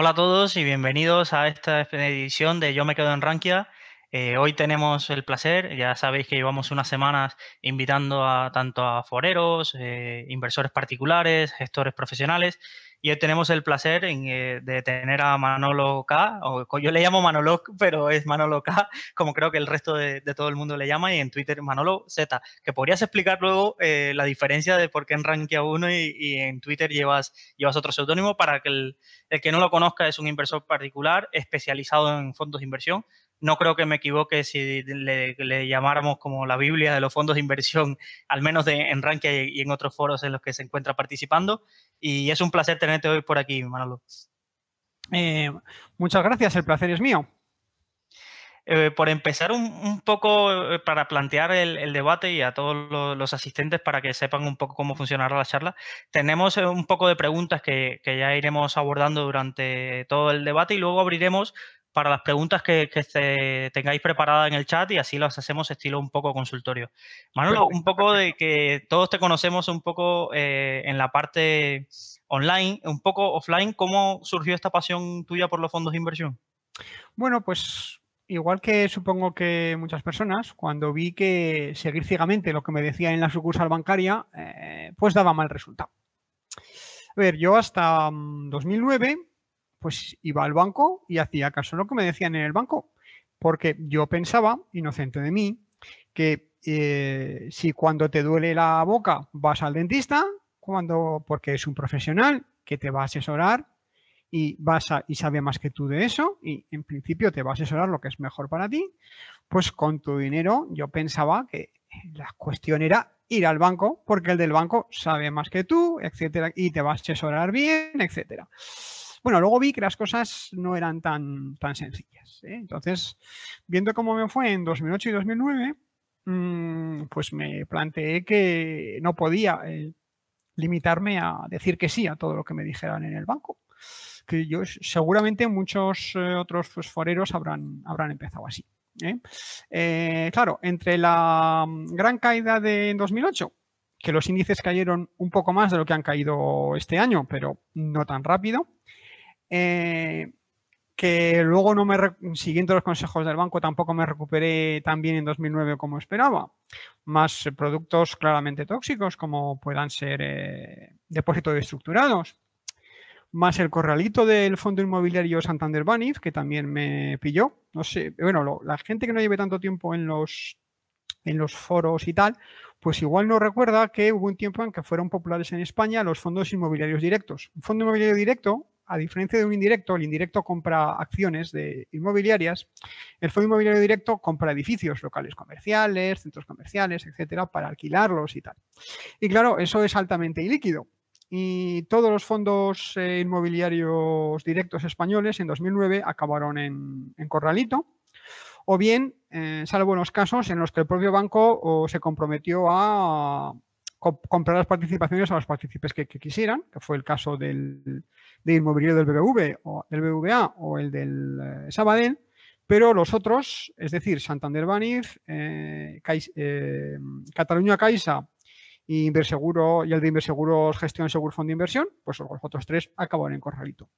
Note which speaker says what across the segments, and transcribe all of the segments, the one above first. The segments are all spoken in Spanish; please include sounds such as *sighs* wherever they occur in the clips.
Speaker 1: Hola a todos y bienvenidos a esta edición de Yo me quedo en Rankia. Eh, hoy tenemos el placer, ya sabéis que llevamos unas semanas invitando a tanto a foreros, eh, inversores particulares, gestores profesionales y hoy tenemos el placer eh, de tener a Manolo K, o yo le llamo Manolo, pero es Manolo K, *laughs* como creo que el resto de, todo el mundo le llama, y en Twitter Manolo Z, que podrías explicar luego la diferencia de por qué en Rankia 1 y, en Twitter llevas, llevas otro seudónimo para que el, el que no lo conozca es un inversor particular especializado en fondos de inversión no creo que me equivoque si le, llamáramos como la Biblia de los fondos de inversión, al menos de, en Rankia y en otros foros en los que se encuentra participando. Y es un placer tenerte hoy por aquí, Manolo.
Speaker 2: Eh, muchas gracias, el placer es mío.
Speaker 1: Eh, por empezar un, poco eh, para plantear el, debate y a todos los, asistentes para que sepan un poco cómo funcionará la charla, tenemos un poco de preguntas que, que, ya iremos abordando durante todo el debate y luego abriremos para las preguntas que, tengáis preparadas en el chat y así las hacemos estilo un poco consultorio. Manolo, un poco de que todos te conocemos un poco eh, en la parte online, un poco offline, ¿cómo surgió esta pasión tuya por los fondos de inversión?
Speaker 2: Bueno, pues igual que supongo que muchas personas, cuando vi que seguir ciegamente lo que me decía en la sucursal bancaria, eh, pues daba mal resultado. A ver, yo hasta 2009 mm, pues iba al banco y hacía caso a lo que me decían en el banco, porque yo pensaba, inocente de mí, que eh, si cuando te duele la boca vas al dentista, cuando, porque es un profesional que te va a asesorar y, vas y sabe más que tú de eso y en principio te va a asesorar lo que es mejor para ti, pues con tu dinero yo pensaba que la cuestión era ir al banco porque el del banco sabe más que tú, etcétera, y te va a asesorar bien, etcétera. Bueno, luego vi que las cosas no eran tan, tan sencillas. ¿eh? Entonces, viendo cómo me fue en 2008 y 2009, mm, pues me planteé que no podía eh, limitarme a decir que sí a todo lo que me dijeran en el banco. Que yo seguramente muchos eh, otros foreros habrán, habrán empezado así. claro, entre la mm, gran caída de 2008 que los índices cayeron un poco más de lo que han caído este año, pero no tan rápido. Eh, que luego no me, siguiendo los consejos del banco, tampoco me recuperé tan bien en 2009 como esperaba. Más productos claramente tóxicos, como puedan ser eh, depósitos estructurados. Más el corralito del fondo inmobiliario Santander Banif, que también me pilló. No sé, bueno, la gente que no lleve tanto tiempo en los, en los foros y tal, pues igual no recuerda que hubo un tiempo en que fueron populares en España los fondos inmobiliarios directos. Un fondo inmobiliario directo a diferencia de un indirecto, el indirecto compra acciones de inmobiliarias, el fondo inmobiliario directo compra edificios locales comerciales, centros comerciales, etcétera, para alquilarlos y tal. Y claro, eso es altamente ilíquido. Y todos los fondos eh, inmobiliarios directos españoles en 2009 acabaron en, corralito, o bien, eh, salvo en los casos en los que el propio banco se comprometió a comprar las participaciones a los partícipes que, quisieran, que fue el caso del, inmobiliario del BBV o del BBVA o el del eh, Sabadell, pero los otros, es decir, Santander Banif, eh, eh, Cataluña Caixa y Inverseguro y el de Inverseguros Gestión Seguro Fondo de Inversión, pues los otros tres acaban en corralito.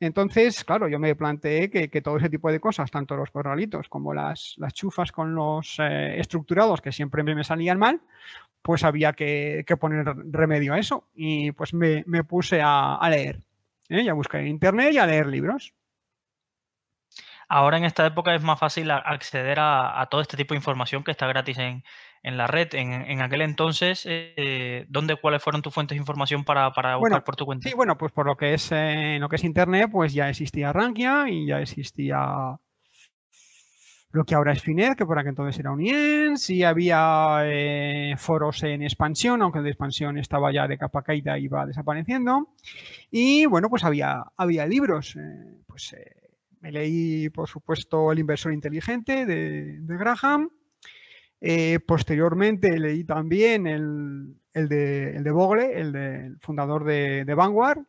Speaker 2: Entonces, claro, yo me planteé que, todo ese tipo de cosas, tanto los corralitos como las, las chufas con los estructurados, que siempre me salían mal, pues había que, poner remedio a eso. Y pues me, puse a, leer, ¿eh? y a buscar en internet y a leer libros.
Speaker 1: Ahora en esta época es más fácil acceder a, todo este tipo de información que está gratis en, la red. En, aquel entonces, eh, ¿dónde, cuáles fueron tus fuentes de información para, buscar por tu cuenta?
Speaker 2: Sí, bueno, pues por lo que es eh, lo que es internet, pues ya existía Rankia y ya existía lo que ahora es Finet, que por aquel entonces era Uniens, y había eh, foros en expansión, aunque de expansión estaba ya de capa caída y iba desapareciendo. Y bueno, pues había, había libros. Eh, pues eh, me leí, por supuesto, El inversor inteligente de, Graham. posteriormente leí también el, de, el de Bogle, el del fundador de, de, Vanguard,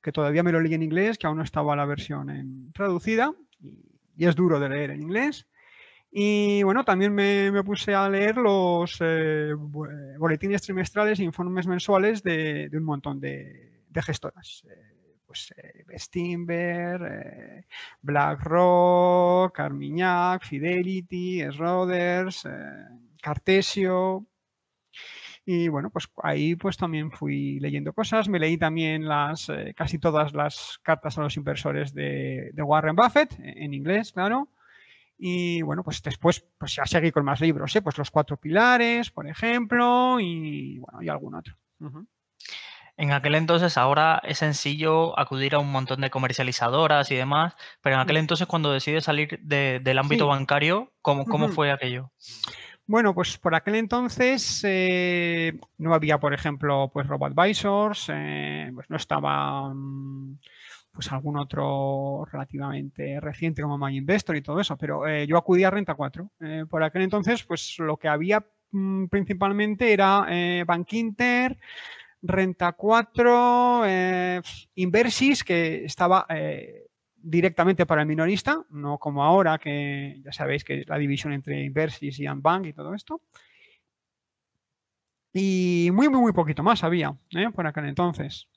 Speaker 2: que todavía me lo leí en inglés, que aún no estaba la versión traducida. y es duro de leer en inglés. Y bueno, también me, puse a leer los eh, boletines trimestrales e informes mensuales de, un montón de, gestoras. Eh, pues eh, BlackRock, Armignac, Fidelity, Schroders, Cartesio. Y bueno, pues ahí pues también fui leyendo cosas. Me leí también las casi todas las cartas a los inversores de Warren Buffett, en inglés, claro. Y bueno, pues después pues ya seguí con más libros, ¿eh? pues los cuatro pilares, por ejemplo, y bueno, y algún otro.
Speaker 1: En aquel entonces, ahora es sencillo acudir a un montón de comercializadoras y demás, pero en aquel entonces cuando decides salir del ámbito bancario, ¿cómo, cómo fue aquello?
Speaker 2: Bueno, pues por aquel entonces eh, no había, por ejemplo, pues RoboAdvisors, eh, pues no estaba pues algún otro relativamente reciente como My Investor y todo eso, pero eh, yo acudí a Renta 4. Eh, por aquel entonces, pues lo que había mm, principalmente era eh, Bank Inter, Renta 4, Inversis, que estaba directamente para el minorista, no como ahora, que ya sabéis que es la división entre Inversis y Bank y todo esto. Y muy, muy, muy poquito más había por aquel entonces.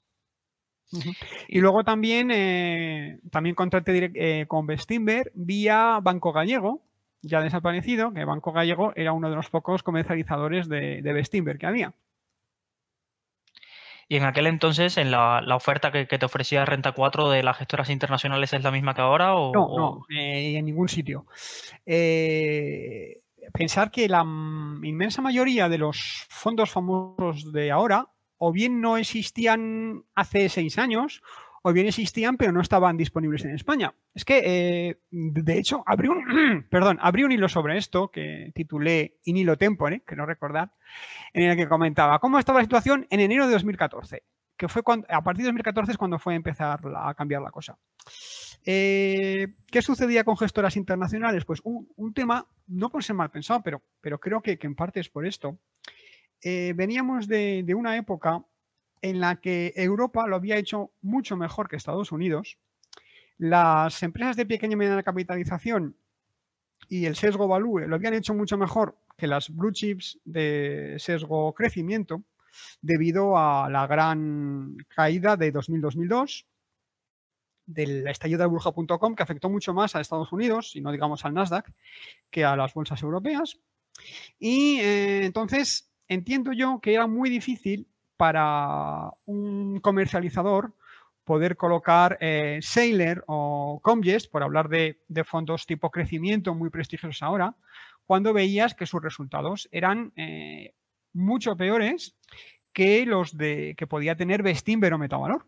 Speaker 2: Y luego también, eh, también contraté eh, con Bestimber vía Banco Gallego, ya desaparecido, que Banco Gallego era uno de los pocos comercializadores de, de que había.
Speaker 1: Y en aquel entonces, en la, oferta que, te ofrecía Renta 4 de las gestoras internacionales es la misma que ahora? O,
Speaker 2: no, no, eh, en ningún sitio. pensar que la inmensa mayoría de los fondos famosos de ahora o bien no existían hace seis años, o bien existían pero no estaban disponibles en España. Es que, eh, de hecho, abrí un, *clears throat* perdón, abrí un hilo sobre esto que titulé In hilo tempore, que no recordar, en el que comentaba cómo estaba la situación en enero de 2014, que fue cuando, a partir de 2014 es cuando fue a empezar a cambiar la cosa. Eh, ¿Qué sucedía con gestoras internacionales? Pues un, tema, no por ser mal pensado, pero, pero creo que, que en parte es por esto. Eh, veníamos de, una época en la que Europa lo había hecho mucho mejor que Estados Unidos. Las empresas de pequeña y mediana capitalización y el sesgo value lo habían hecho mucho mejor que las blue chips de sesgo crecimiento debido a la gran caída de 2000-2002 del estallido de burja.com que afectó mucho más a Estados Unidos y no digamos al Nasdaq que a las bolsas europeas. Y eh, entonces entiendo yo que era muy difícil para un comercializador poder colocar eh, Sailor o Comgest, por hablar de, fondos tipo crecimiento muy prestigiosos ahora, cuando veías que sus resultados eran eh, mucho peores que los de que podía tener Bestinver o Metavalor.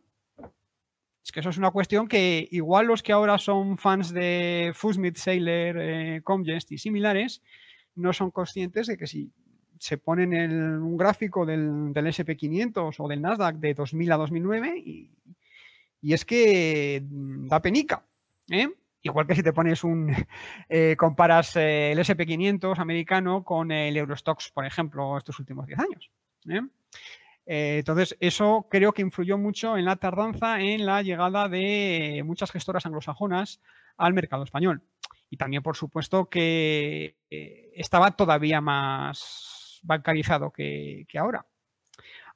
Speaker 2: Es que eso es una cuestión que igual los que ahora son fans de Fusmith, Sailor, eh, Comgest y similares, no son conscientes de que si se pone en un gráfico del, SP500 o del Nasdaq de 2000 a 2009 y, es que mm, da penica. ¿eh? Igual que si te pones un, *laughs* eh, comparas eh, el SP500 americano con el Eurostox, por ejemplo, estos últimos 10 años. entonces, eso creo que influyó mucho en la tardanza en la llegada de muchas gestoras anglosajonas al mercado español. Y también, por supuesto, que estaba todavía más bancarizado que, ahora.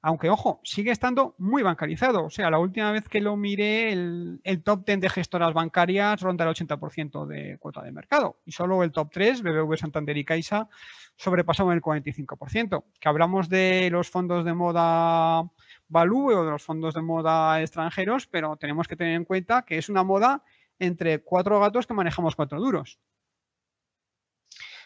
Speaker 2: Aunque, ojo, sigue estando muy bancarizado. O sea, la última vez que lo miré, el, top 10 de gestoras bancarias ronda el 80% de cuota de mercado. Y solo el top 3, BBV, Santander y Caixa, sobrepasaban el 45%. Que hablamos de los fondos de moda value o de los fondos de moda extranjeros, pero tenemos que tener en cuenta que es una moda entre cuatro gatos que manejamos cuatro duros.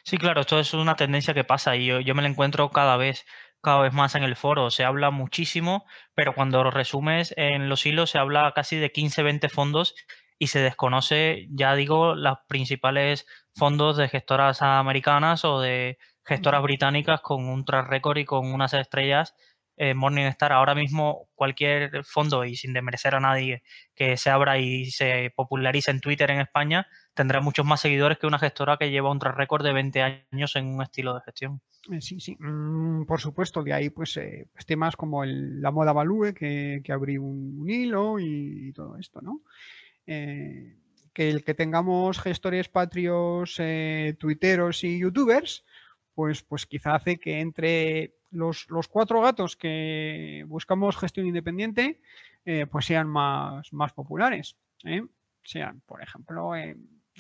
Speaker 1: Sí, claro, esto es una tendencia que pasa y yo, me la encuentro cada vez, cada vez más en el foro. Se habla muchísimo, pero cuando lo resumes en los hilos se habla casi de 15, 20 fondos y se desconoce, ya digo, los principales fondos de gestoras americanas o de gestoras británicas con un track record y con unas estrellas eh, Morningstar. Ahora mismo cualquier fondo, y sin desmerecer a nadie, que se abra y se popularice en Twitter en España, tendrá muchos más seguidores que una gestora que lleva un record de 20 años en un estilo de gestión.
Speaker 2: Eh, sí, sí, mm, por supuesto, de ahí pues, eh, pues temas como la moda value, que, que abrí un, hilo y, todo esto, ¿no? Eh, que el que tengamos gestores patrios, tuiteros y youtubers, pues, pues quizá hace que entre los, cuatro gatos que buscamos gestión independiente, pues sean más, más populares. Sean, por ejemplo,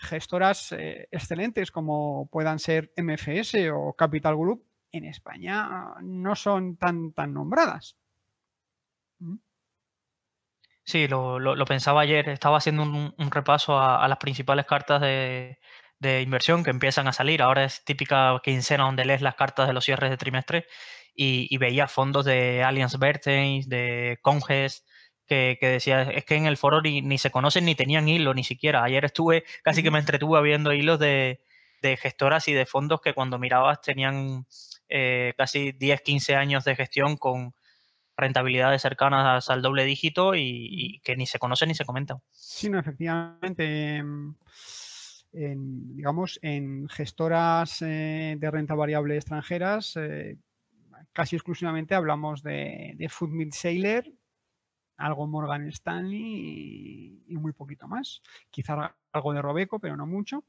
Speaker 2: gestoras eh, excelentes como puedan ser MFS o Capital Group, en España no son tan, tan nombradas.
Speaker 1: ¿Mm? Sí, lo, pensaba ayer. Estaba haciendo un, repaso a, las principales cartas de, inversión que empiezan a salir. Ahora es típica quincena donde lees las cartas de los cierres de trimestre y, veía fondos de Allianz Bertens, de Conges, que, decía, es que en el foro ni, se conocen ni tenían hilo ni siquiera. Ayer estuve, casi que me entretuve viendo hilos de, gestoras y de fondos que cuando mirabas tenían eh, casi 10, 15 años de gestión con rentabilidades cercanas al doble dígito y, que ni se conocen ni se comentan.
Speaker 2: Sí, no, efectivamente. En, digamos, en gestoras eh, de renta variable extranjeras, eh, casi exclusivamente hablamos de, de Food Mill Sailor, algo Morgan Stanley y, muy poquito más. Quizá algo de Robeco, pero no mucho.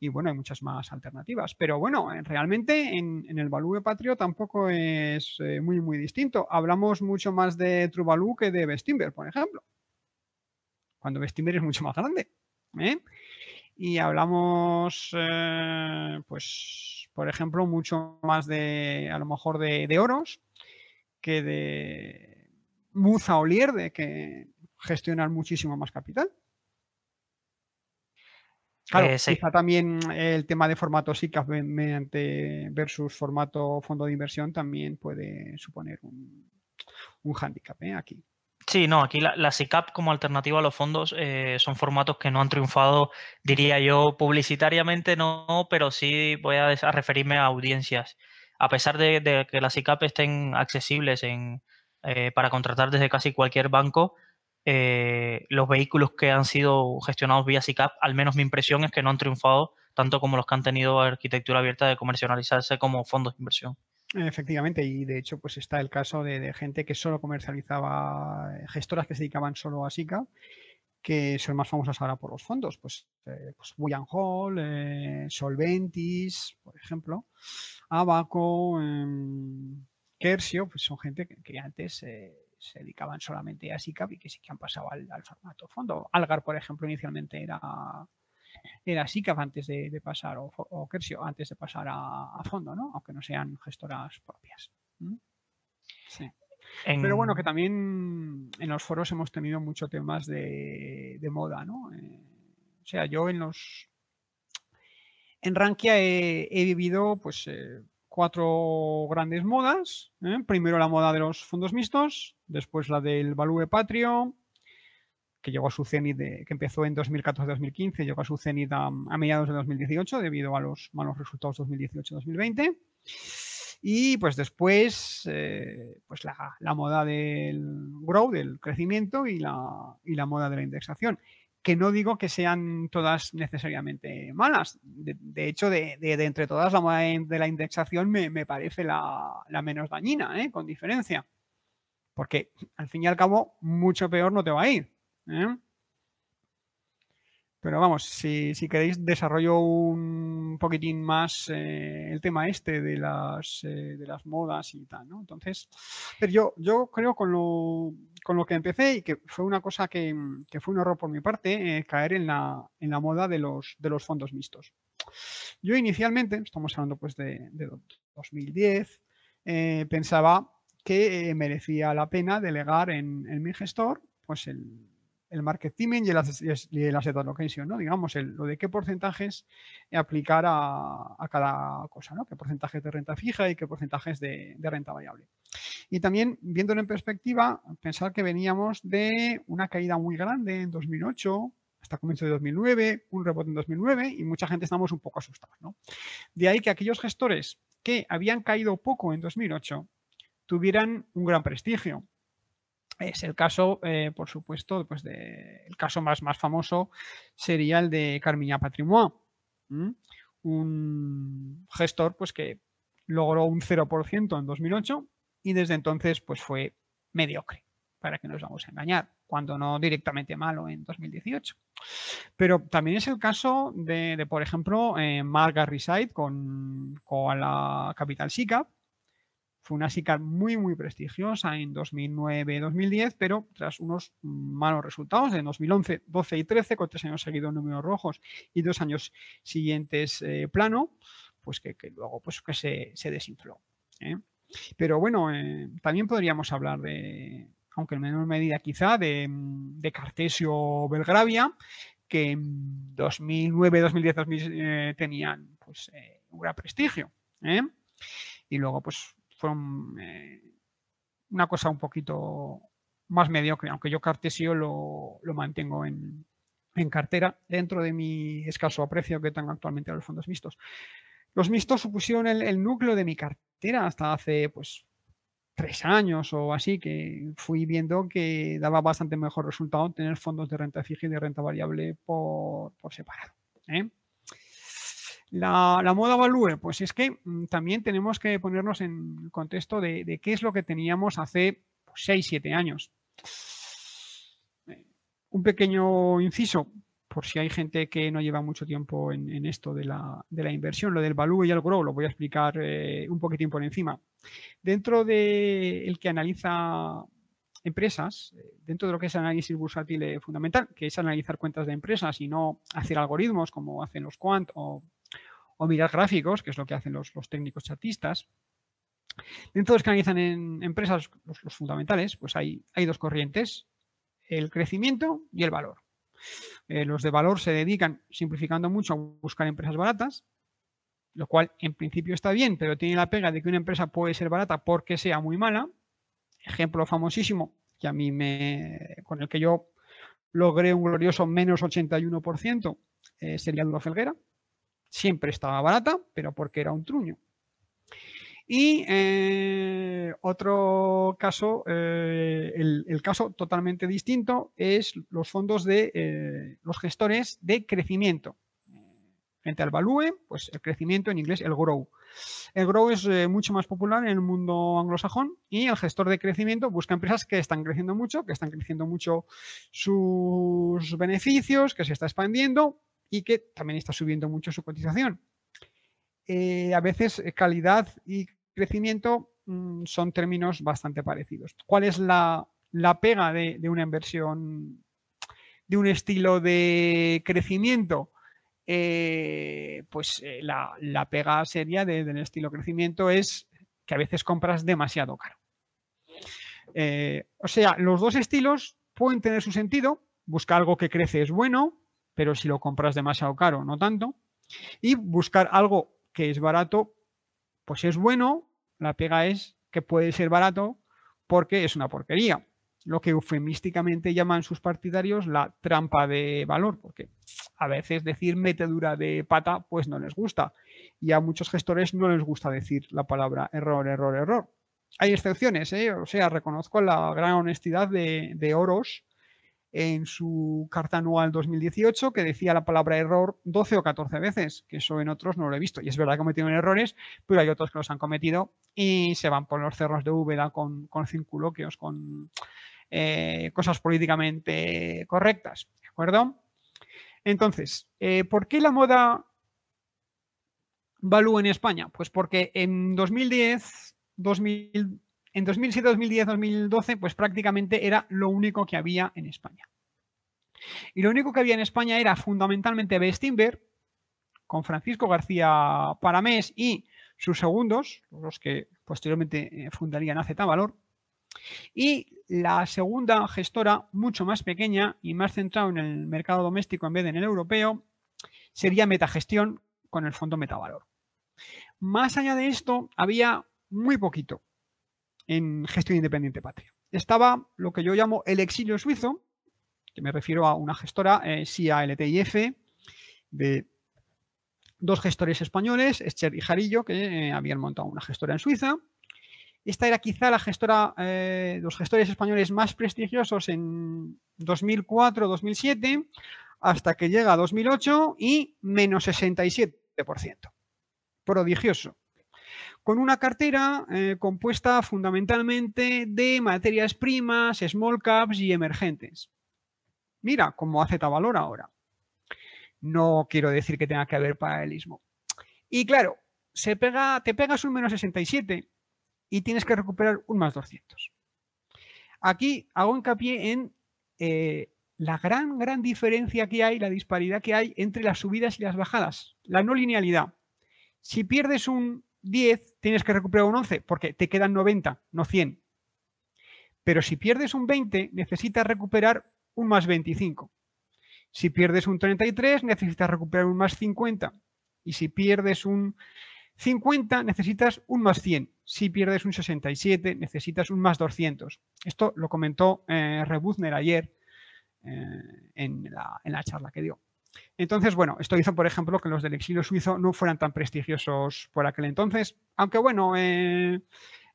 Speaker 2: Y bueno, hay muchas más alternativas. Pero bueno, eh, realmente en, el Value Patrio tampoco es eh, muy, muy distinto. Hablamos mucho más de True que de Bestimber, por ejemplo. Cuando Bestimber es mucho más grande. ¿eh? Y hablamos, pues, por ejemplo, mucho más de, a lo mejor, de oros que de Muza o Lierde, que gestionan muchísimo más capital. Claro, eh, quizá también el tema de formato SICAP mediante versus formato fondo de inversión también puede suponer un, un hándicap ¿eh? aquí.
Speaker 1: Sí, no, aquí la, SICAP como alternativa a los fondos eh, son formatos que no han triunfado, diría yo, publicitariamente no, pero sí voy a, referirme a audiencias. A pesar de, de que las SICAP estén accesibles en, eh, para contratar desde casi cualquier banco eh, los vehículos que han sido gestionados vía SICAP, al menos mi impresión es que no han triunfado tanto como los que han tenido arquitectura abierta de comercializarse como fondos de inversión.
Speaker 2: Efectivamente, y de hecho, pues está el caso de, gente que solo comercializaba, eh, gestoras que se dedicaban solo a SICAP, que son más famosas ahora por los fondos, pues, eh, pues Hall, Solventis, por ejemplo, Abaco, em, Kersio, pues son gente que, antes eh, se dedicaban solamente a SICAP y que sí que han pasado al, formato fondo. Algar, por ejemplo, inicialmente era, era SICAP antes de, pasar, o, Kersio antes de pasar a, fondo, ¿no? Aunque no sean gestoras propias. Sí. Pero bueno, que también en los foros hemos tenido muchos temas de, moda, ¿no? Eh, o sea, yo en los... En Rankia he, vivido, pues... Eh, cuatro grandes modas. ¿eh? Primero la moda de los fondos mixtos, después la del Value Patrio, que llegó a su cenit, que empezó en 2014-2015, llegó a su cenit a, mediados de 2018 debido a los malos resultados 2018-2020. Y pues después, eh, pues la, moda del grow, del crecimiento y la, y la moda de la indexación que no digo que sean todas necesariamente malas. De, hecho, de, entre todas, la moda de la indexación me, parece la, menos dañina, ¿eh? con diferencia. Porque al fin y al cabo, mucho peor no te va a ir. ¿eh? Pero vamos, si, queréis desarrollo un poquitín más eh, el tema este de las, eh, de las modas y tal, ¿no? Entonces, pero yo, yo creo con lo, con lo que empecé y que fue una cosa que, fue un error por mi parte, eh, caer en la, en la moda de los, de los fondos mixtos. Yo inicialmente, estamos hablando pues de, de 2010, pensaba que merecía la pena delegar en, en mi gestor pues el, el market timing y el, asset allocation, ¿no? Digamos, el, lo de qué porcentajes aplicar a, cada cosa, ¿no? Qué porcentajes de renta fija y qué porcentajes de, renta variable. Y también, viéndolo en perspectiva, pensar que veníamos de una caída muy grande en 2008, hasta comienzo de 2009, un rebote en 2009 y mucha gente estamos un poco asustados. De ahí que aquellos gestores que habían caído poco en 2008 tuvieran un gran prestigio. Es el caso, eh, por supuesto, pues de, el caso más, más famoso sería el de Carmiña Patrimoine, un gestor pues, que logró un 0% en 2008 y desde entonces pues, fue mediocre, para que nos vamos a engañar, cuando no directamente malo en 2018. Pero también es el caso de, por ejemplo, eh, Mark con, con la Capital SICAP, fue una SICAR muy, muy prestigiosa en 2009-2010, pero tras unos malos resultados en 2011, 12 y 13, con tres años seguidos números rojos y dos años siguientes eh, plano, pues que, luego pues que se, desinfló. ¿eh? Pero bueno, eh, también podríamos hablar de, aunque en menor medida quizá, de, de Cartesio Belgravia, que en 2009, 2010, 2000 tenían pues un gran prestigio. Y luego, pues fueron eh, una cosa un poquito más mediocre, aunque yo Cartesio lo, mantengo en, cartera dentro de mi escaso aprecio que tengo actualmente a los fondos mixtos. Los mixtos supusieron el, núcleo de mi cartera hasta hace pues tres años o así, que fui viendo que daba bastante mejor resultado tener fondos de renta fija y de renta variable por, separado. ¿eh? La, moda value, pues es que mm, también tenemos que ponernos en contexto de, qué es lo que teníamos hace 6, pues, 7 años. Eh, un pequeño inciso, por si hay gente que no lleva mucho tiempo en, esto de la, inversión, lo del value y el grow, lo voy a explicar eh, un poquitín por encima. Dentro el que analiza empresas, eh, dentro de lo que es análisis bursátil fundamental, que es analizar cuentas de empresas y no hacer algoritmos como hacen los quant o o mirar gráficos, que es lo que hacen los, técnicos chatistas. Dentro de los que analizan en empresas, los, fundamentales, pues hay, hay, dos corrientes, el crecimiento y el valor. Eh, los de valor se dedican, simplificando mucho, a buscar empresas baratas, lo cual en principio está bien, pero tiene la pega de que una empresa puede ser barata porque sea muy mala. Ejemplo famosísimo que a mí me, con el que yo logré un glorioso menos 81% eh, sería Duro Felguera siempre estaba barata, pero porque era un truño. Y eh, otro caso, eh, el, caso totalmente distinto es los fondos de eh, los gestores de crecimiento. Frente al value, pues el crecimiento en inglés, el grow. El grow es mucho más popular en el mundo anglosajón y el gestor de crecimiento busca empresas que están creciendo mucho, que están creciendo mucho sus beneficios, que se está expandiendo, y que también está subiendo mucho su cotización. Eh, a veces eh, calidad y crecimiento mm, son términos bastante parecidos. ¿Cuál es la, pega de, una inversión, de un estilo de crecimiento? Eh, pues la, pega seria del estilo crecimiento es que a veces compras demasiado caro. o sea, los dos estilos pueden tener su sentido. Busca algo que crece es bueno, pero si lo compras demasiado caro, no tanto. Y buscar algo que es barato, pues es bueno. La pega es que puede ser barato porque es una porquería. Lo que eufemísticamente llaman sus partidarios la trampa de valor, porque a veces decir metedura de pata pues no les gusta. Y a muchos gestores no les gusta decir la palabra error, error, error. Hay excepciones, ¿eh? o sea, reconozco la gran honestidad de, de Oros en su carta anual 2018 que decía la palabra error 12 o 14 veces, que eso en otros no lo he visto. Y es verdad que cometieron errores, pero hay otros que los han cometido y se van por los cerros de Úbeda con, con circuloquios, con eh, cosas políticamente correctas. ¿De acuerdo? Entonces, eh, ¿por qué la moda Valú en España? Pues porque en 2010, 2000, en 2007, 2010, 2012, pues prácticamente era lo único que había en España. Y lo único que había en España era fundamentalmente Bestinver, con Francisco García Paramés y sus segundos, los que posteriormente eh, fundarían AZ Valor. Y la segunda gestora, mucho más pequeña y más centrada en el mercado doméstico en vez de en el europeo, sería Metagestión con el fondo Metavalor. Más allá de esto, había muy poquito en gestión independiente patria. Estaba lo que yo llamo el exilio suizo, que me refiero a una gestora eh, SIA LTIF de dos gestores españoles, Escher y Jarillo, que eh, habían montado una gestora en Suiza. Esta era quizá la gestora, eh, los gestores españoles más prestigiosos en 2004-2007, hasta que llega a 2008 y menos 67%. Prodigioso. Con una cartera eh, compuesta fundamentalmente de materias primas, small caps y emergentes. Mira cómo hace Tavalor ahora. No quiero decir que tenga que haber paralelismo. Y claro, se pega, te pegas un menos 67 y tienes que recuperar un más 200. Aquí hago hincapié en eh, la gran, gran diferencia que hay, la disparidad que hay entre las subidas y las bajadas, la no linealidad. Si pierdes un 10, tienes que recuperar un 11 porque te quedan 90, no 100. Pero si pierdes un 20, necesitas recuperar un más 25. Si pierdes un 33, necesitas recuperar un más 50. Y si pierdes un 50, necesitas un más 100. Si pierdes un 67, necesitas un más 200. Esto lo comentó eh, Rebuzner ayer eh, en, la, charla que dio. Entonces, bueno, esto hizo, por ejemplo, que los del exilio suizo no fueran tan prestigiosos por aquel entonces. Aunque, bueno, eh,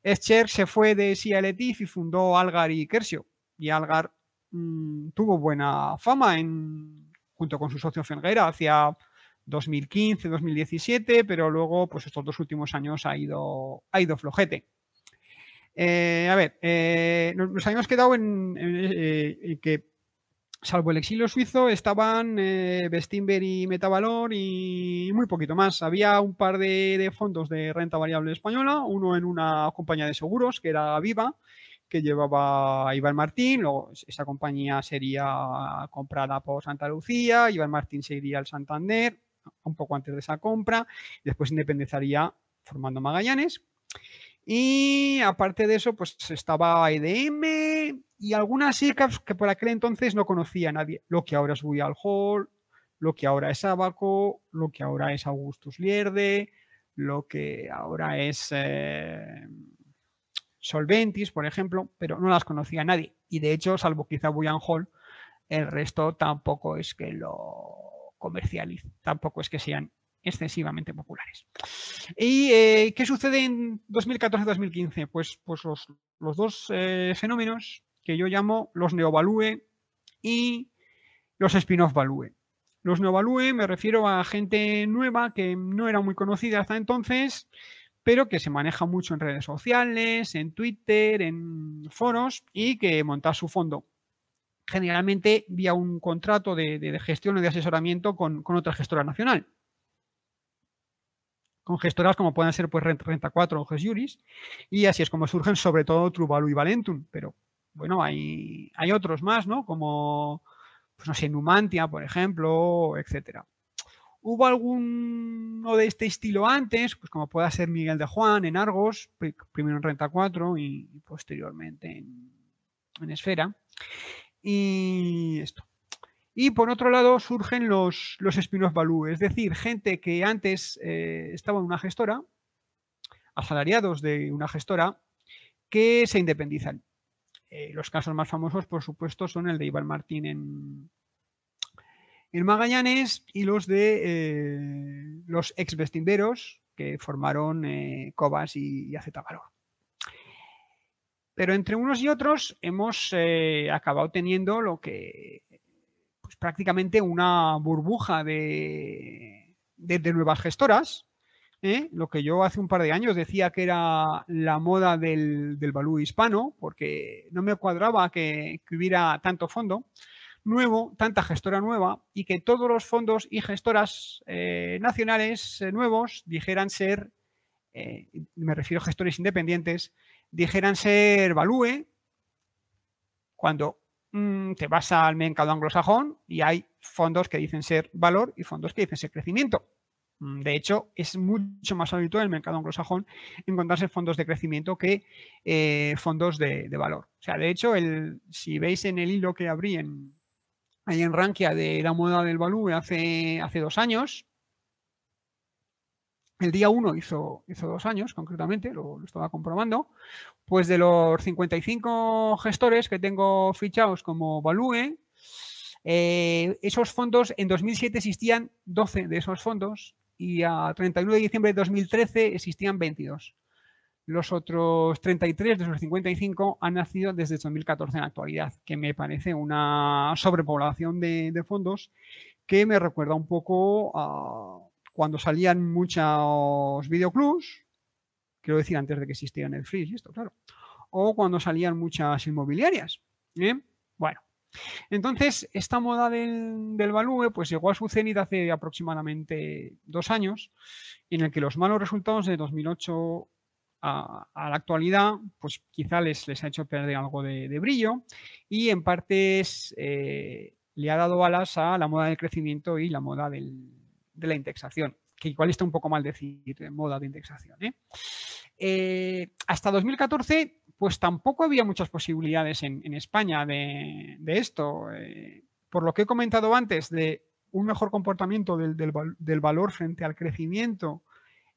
Speaker 2: Escher se fue de Sia y fundó Algar y Kersio. Y Algar mm, tuvo buena fama en, junto con su socio Felguera hacia 2015, 2017, pero luego, pues estos dos últimos años ha ido, ha ido flojete. Eh, a ver, eh, nos, habíamos quedado en, en que salvo el exilio suizo, estaban eh, y Metavalor y muy poquito más. Había un par de, fondos de renta variable española, uno en una compañía de seguros, que era Viva, que llevaba a Iván Martín, luego esa compañía sería comprada por Santa Lucía, Iván Martín seguiría al Santander, un poco antes de esa compra, después independizaría formando Magallanes. Y aparte de eso, pues estaba IDM y algunas ICAPs que por aquel entonces no conocía nadie. Lo que ahora es Royal Hall, lo que ahora es Abaco, lo que ahora es Augustus Lierde, lo que ahora es eh, Solventis, por ejemplo, pero no las conocía nadie. Y de hecho, salvo quizá Buyan Hall, el resto tampoco es que lo comercialice, tampoco es que sean excesivamente populares. ¿Y eh, qué sucede en 2014-2015? Pues, pues los, dos eh, fenómenos que yo llamo los neovalue y los spin-off value. Los neovalue me refiero a gente nueva que no era muy conocida hasta entonces, pero que se maneja mucho en redes sociales, en Twitter, en foros y que monta su fondo. Generalmente vía un contrato de, gestión o de asesoramiento con, con otra gestora nacional con gestoras como pueden ser pues Renta 4 o GESjuris, y así es como surgen sobre todo Truvalu y Valentum, pero bueno, hay, hay otros más, ¿no? Como, pues no sé, Numantia, por ejemplo, etcétera. ¿Hubo alguno de este estilo antes? Pues como pueda ser Miguel de Juan en Argos, primero en Renta 4 y, posteriormente en, en Esfera. Y esto. Y por otro lado surgen los, los spin-off value, es decir, gente que antes eh, estaba en una gestora, asalariados de una gestora, que se independizan. Eh, los casos más famosos, por supuesto, son el de Iván Martín en, en Magallanes y los de eh, los ex vestimberos que formaron Cobas y, y Valor. Pero entre unos y otros hemos acabado teniendo lo que prácticamente una burbuja de, nuevas gestoras. ¿eh? Lo que yo hace un par de años decía que era la moda del, del hispano, porque no me cuadraba que, hubiera tanto fondo nuevo, tanta gestora nueva y que todos los fondos y gestoras eh, nacionales eh, nuevos dijeran ser, me refiero a gestores independientes, dijeran ser Value, cuando Mm, te vas al mercado anglosajón y hay fondos que dicen ser valor y fondos que dicen ser crecimiento. Mm, de hecho, es mucho más habitual en el mercado anglosajón encontrarse fondos de crecimiento que eh, fondos de, valor. O sea, de hecho, el, si veis en el hilo que abrí en, ahí en Rankia de la moda del valor hace, hace dos años, el día 1 hizo, dos años, concretamente, lo, estaba comprobando. Pues de los 55 gestores que tengo fichados como Value, Eh, esos fondos, en 2007 existían 12 de esos fondos y a 31 de diciembre de 2013 existían 22. Los otros 33 de esos 55 han nacido desde 2014 en la actualidad, que me parece una sobrepoblación de, fondos que me recuerda un poco a cuando salían muchos videoclubs, quiero decir antes de que existiera Netflix y esto, claro, o cuando salían muchas inmobiliarias. ¿eh? Bueno, entonces, esta moda del, del value pues llegó a su cenit hace aproximadamente dos años, en el que los malos resultados de 2008 a, la actualidad, pues quizá les, les ha hecho perder algo de, brillo y en partes eh, le ha dado alas a la moda del crecimiento y la moda de la indexación, que igual está un poco mal decir eh, moda de indexación. ¿eh? hasta 2014 pues tampoco había muchas posibilidades en, España de, esto. Eh, por lo que he comentado antes, de un mejor comportamiento del, valor frente al crecimiento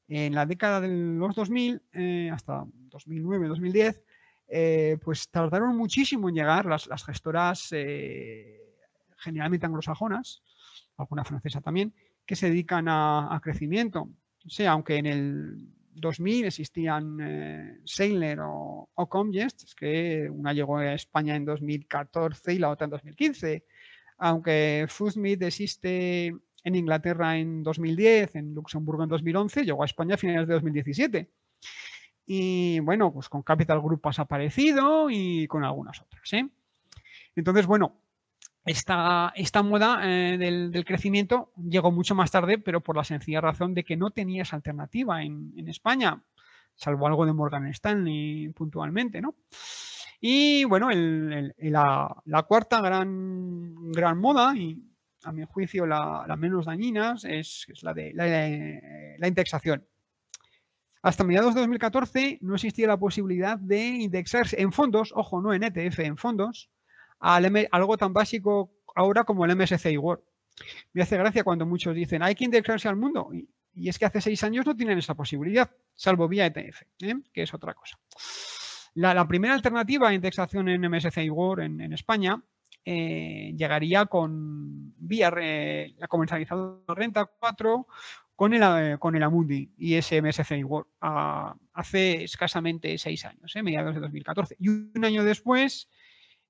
Speaker 2: en la década de los 2000 eh, hasta 2009-2010, eh, pues tardaron muchísimo en llegar las, gestoras generalmente anglosajonas, alguna francesa también, que se dedican a, crecimiento. Aunque en el 2000 existían eh, Sailor o, Comgest, que una llegó a España en 2014 y la otra en 2015. Aunque Foodsmith existe en Inglaterra en 2010, en Luxemburgo en 2011, llegó a España a finales de 2017. Y bueno, pues con Capital Group ha aparecido y con algunas otras. ¿eh? Entonces, bueno, esta, moda eh, del, crecimiento llegó mucho más tarde, pero por la sencilla razón de que no tenías alternativa en, España, salvo algo de Morgan Stanley puntualmente, ¿no? Y bueno, la, cuarta gran, gran moda, y a mi juicio la, menos dañina, es, la de la, indexación. Hasta mediados de 2014 no existía la posibilidad de indexarse en fondos, ojo, no en ETF, en fondos, algo tan básico ahora como el MSCI World. Me hace gracia cuando muchos dicen, hay que indexarse al mundo. Y, es que hace seis años no tienen esa posibilidad, salvo vía ETF, ¿eh? que es otra cosa. La, primera alternativa a indexación en MSCI World en, España eh, llegaría con vía la comercializadora renta 4 con el, eh, con el Amundi y ese MSCI World hace escasamente seis años, mediados de 2014. Y un año después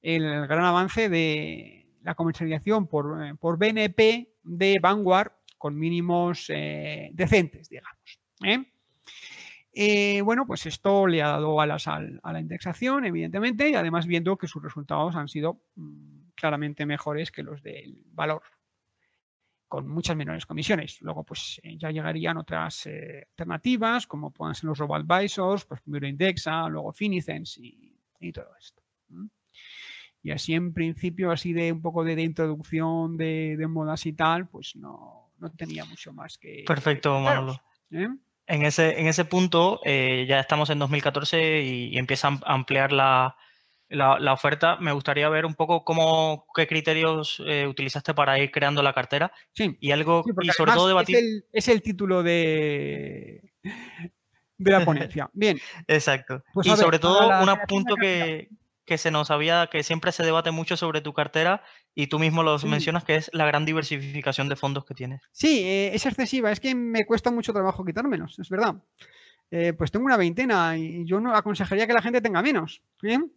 Speaker 2: el gran avance de la comercialización por, eh, por BNP de Vanguard con mínimos eh, decentes, digamos. ¿eh? bueno, pues esto le ha dado alas a la indexación, evidentemente, y además viendo que sus resultados han sido mm, claramente mejores que los del valor, con muchas menores comisiones. Luego, pues ya llegarían otras alternativas, como pueden ser los Robo Advisors, pues primero Indexa, luego Finicens y, todo esto. Y así en principio, así de un poco de, introducción de, modas y tal, pues no, tenía mucho más que...
Speaker 1: Perfecto, Manolo. ¿eh? En, ese, en ese punto eh, ya estamos en 2014 y, empieza a ampliar la, oferta. Me gustaría ver un poco cómo, qué criterios eh, utilizaste para ir creando la cartera.
Speaker 2: Sí.
Speaker 1: Y algo, y sobre todo debatir...
Speaker 2: Es el, es el título de, de la ponencia. *laughs* Bien.
Speaker 1: Exacto. Pues y sobre todo un punto que, que se nos había, que siempre se debate mucho sobre tu cartera y tú mismo lo mencionas que es la gran diversificación de fondos que tienes.
Speaker 2: Sí, eh, es excesiva, es que me cuesta mucho trabajo quitármelos, es verdad. Eh, pues tengo una veintena y yo no aconsejaría que la gente tenga menos. ¿bien?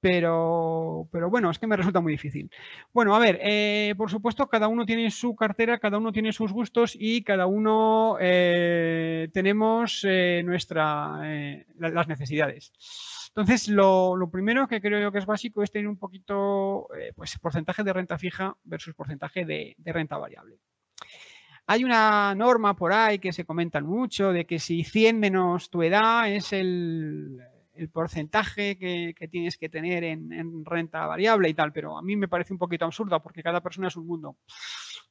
Speaker 2: Pero, pero bueno, es que me resulta muy difícil. Bueno, a ver, eh, por supuesto, cada uno tiene su cartera, cada uno tiene sus gustos y cada uno tenemos nuestra, las necesidades. Entonces, lo, primero que creo yo que es básico es tener un poquito, eh, pues, porcentaje de renta fija versus porcentaje de, renta variable. Hay una norma por ahí que se comenta mucho de que si 100 menos tu edad es el, porcentaje que, tienes que tener en, en, renta variable y tal, pero a mí me parece un poquito absurdo porque cada persona es un mundo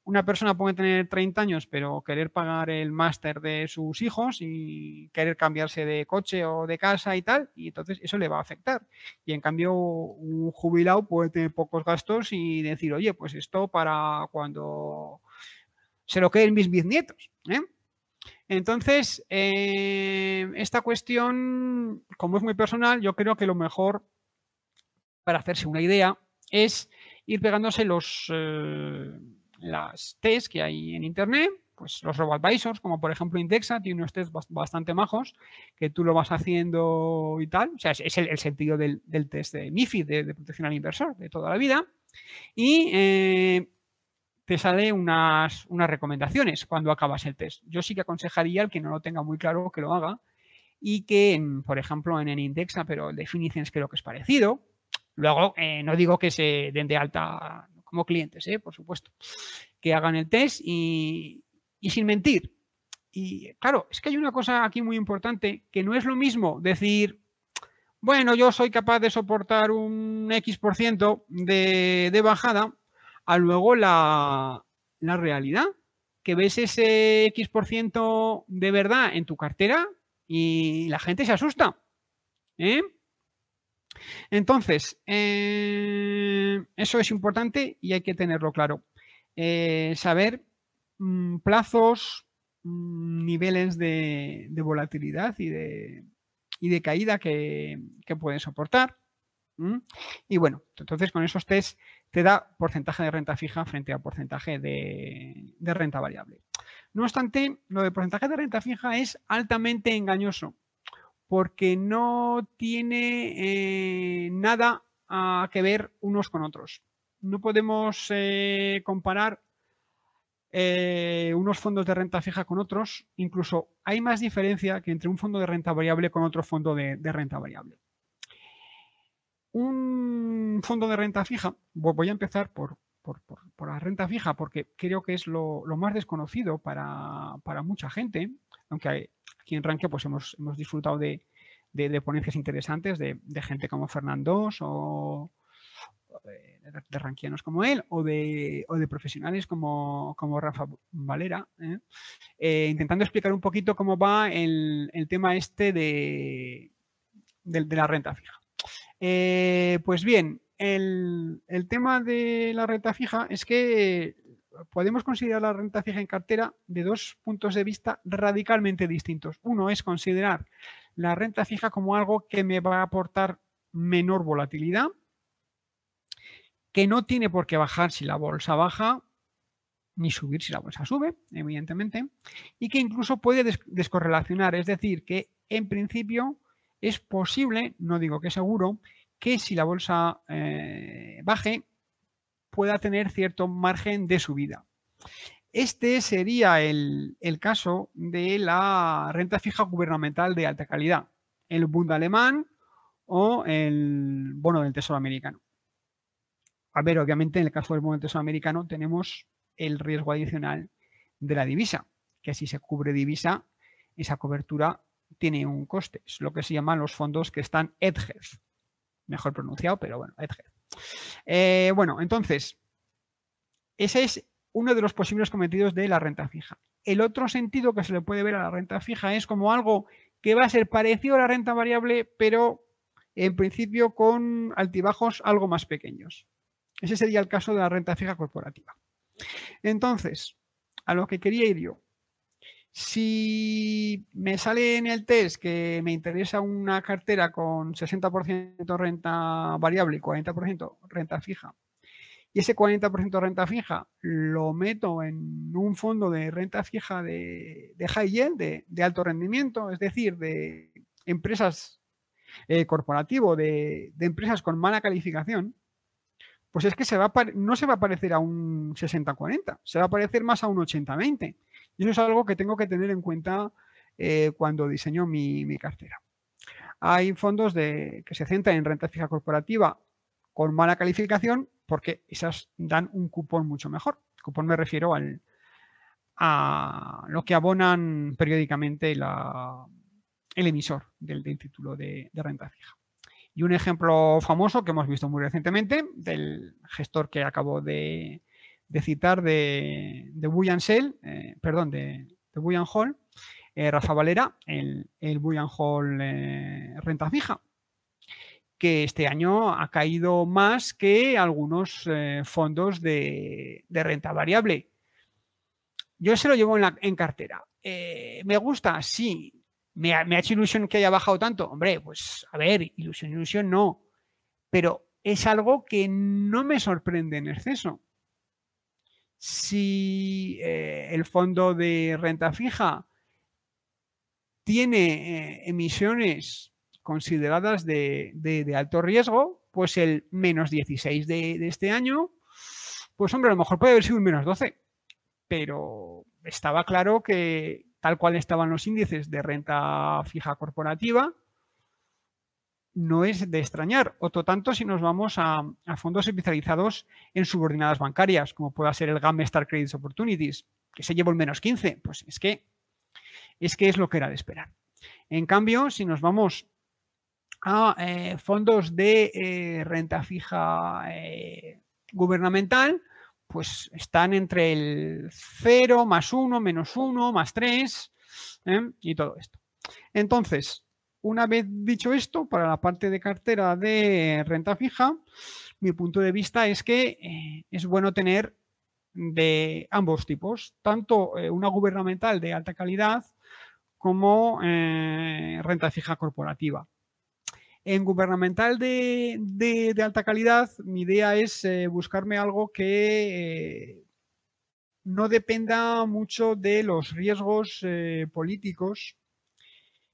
Speaker 2: una persona puede tener 30 años, pero querer pagar el máster de sus hijos y querer cambiarse de coche o de casa y tal, y entonces eso le va a afectar. Y en cambio, un jubilado puede tener pocos gastos y decir, oye, pues esto para cuando se lo queden mis bisnietos. ¿eh? Entonces, eh, esta cuestión, como es muy personal, yo creo que lo mejor para hacerse una idea es ir pegándose los eh, las tests que hay en internet, pues los robo-advisors, como por ejemplo Indexa, tiene unos tests bastante majos, que tú lo vas haciendo y tal. O sea, es, el, sentido del, test de MIFID, de, protección al inversor, de toda la vida. Y eh, te sale unas, unas recomendaciones cuando acabas el test. Yo sí que aconsejaría al que no lo tenga muy claro que lo haga y que, por ejemplo, en el Indexa, pero el Definitions creo que es parecido. Luego, eh, no digo que se den de alta como clientes, ¿eh? por supuesto, que hagan el test y, sin mentir. Y claro, es que hay una cosa aquí muy importante, que no es lo mismo decir, bueno, yo soy capaz de soportar un X% de, de bajada, a luego la, la realidad, que ves ese X% de verdad en tu cartera y la gente se asusta. ¿eh? Entonces, eh, eso es importante y hay que tenerlo claro. Eh, saber mm, plazos, mm, niveles de, volatilidad y de, de caída que, que pueden soportar. Y bueno, entonces con esos test te da porcentaje de renta fija frente a porcentaje de, renta variable. No obstante, lo de porcentaje de renta fija es altamente engañoso porque no tiene eh, nada a que ver unos con otros. No podemos eh, comparar eh, unos fondos de renta fija con otros. Incluso hay más diferencia que entre un fondo de renta variable con otro fondo de renta variable. Un fondo de renta fija, voy a empezar por, la renta fija porque creo que es lo, más desconocido para, mucha gente, aunque aquí en Rankia pues hemos, hemos disfrutado de, ponencias interesantes de, gente como Fernando o de, ranquianos como él o de, de profesionales como, Rafa Valera, ¿eh? Eh, intentando explicar un poquito cómo va el, tema este de, de la renta fija. Eh, pues bien, el, tema de la renta fija es que podemos considerar la renta fija en cartera de dos puntos de vista radicalmente distintos. Uno es considerar la renta fija como algo que me va a aportar menor volatilidad, que no tiene por qué bajar si la bolsa baja, ni subir si la bolsa sube, evidentemente, y que incluso puede descorrelacionar, es decir, que en principio es posible, no digo que seguro, que si la bolsa eh, baje pueda tener cierto margen de subida. Este sería el, caso de la renta fija gubernamental de alta calidad, el Bund alemán o el bono del Tesoro americano. A ver, obviamente en el caso del bono del Tesoro americano tenemos el riesgo adicional de la divisa, que si se cubre divisa, esa cobertura tiene un coste. Es lo que se llaman los fondos que están hedged. Mejor pronunciado, pero bueno, hedged. Eh, bueno, entonces, ese es uno de los posibles cometidos de la renta fija. El otro sentido que se le puede ver a la renta fija es como algo que va a ser parecido a la renta variable, pero en principio con altibajos algo más pequeños. Ese sería el caso de la renta fija corporativa. Entonces, a lo que quería ir yo. Si me sale en el test que me interesa una cartera con 60% renta variable y 40% renta fija, y ese 40% renta fija lo meto en un fondo de renta fija de, high yield, de, alto rendimiento, es decir, de empresas eh, corporativo, de, empresas con mala calificación, pues es que se va no se va a parecer a un 60-40, se va a parecer más a un 80-20. Y eso es algo que tengo que tener en cuenta eh, cuando diseño mi, cartera. Hay fondos de, que se centran en renta fija corporativa con mala calificación porque esas dan un cupón mucho mejor. Cupón me refiero al, a lo que abonan periódicamente el emisor del, título de, renta fija. Y un ejemplo famoso que hemos visto muy recientemente del gestor que acabo de, citar de, de Buyan eh, perdón, de, de Hall, eh, Rafa Valera, el, el Hall eh, renta fija, que este año ha caído más que algunos fondos de, renta variable. Yo se lo llevo en, cartera. ¿Me gusta? Sí. ¿Me ha, ¿Me ha hecho ilusión que haya bajado tanto? Hombre, pues a ver, ilusión, ilusión no. Pero es algo que no me sorprende en exceso. Si eh, el fondo de renta fija tiene eh, emisiones consideradas de, alto riesgo, pues el menos 16 de, este año, pues hombre, a lo mejor puede haber sido un menos 12, pero estaba claro que tal cual estaban los índices de renta fija corporativa, no es de extrañar. Otro tanto si nos vamos a, fondos especializados en subordinadas bancarias, como pueda ser el GAM Star Credits Opportunities, que se lleva un menos 15. Pues es que, es que es lo que era de esperar. En cambio, si nos vamos a eh, fondos de eh, renta fija eh, gubernamental, pues están entre el 0, más 1, menos 1, más 3 y todo esto. Entonces, una vez dicho esto, para la parte de cartera de renta fija, mi punto de vista es que es bueno tener de ambos tipos, tanto una gubernamental de alta calidad como renta fija corporativa. En gubernamental de, alta calidad, mi idea es buscarme algo que no dependa mucho de los riesgos políticos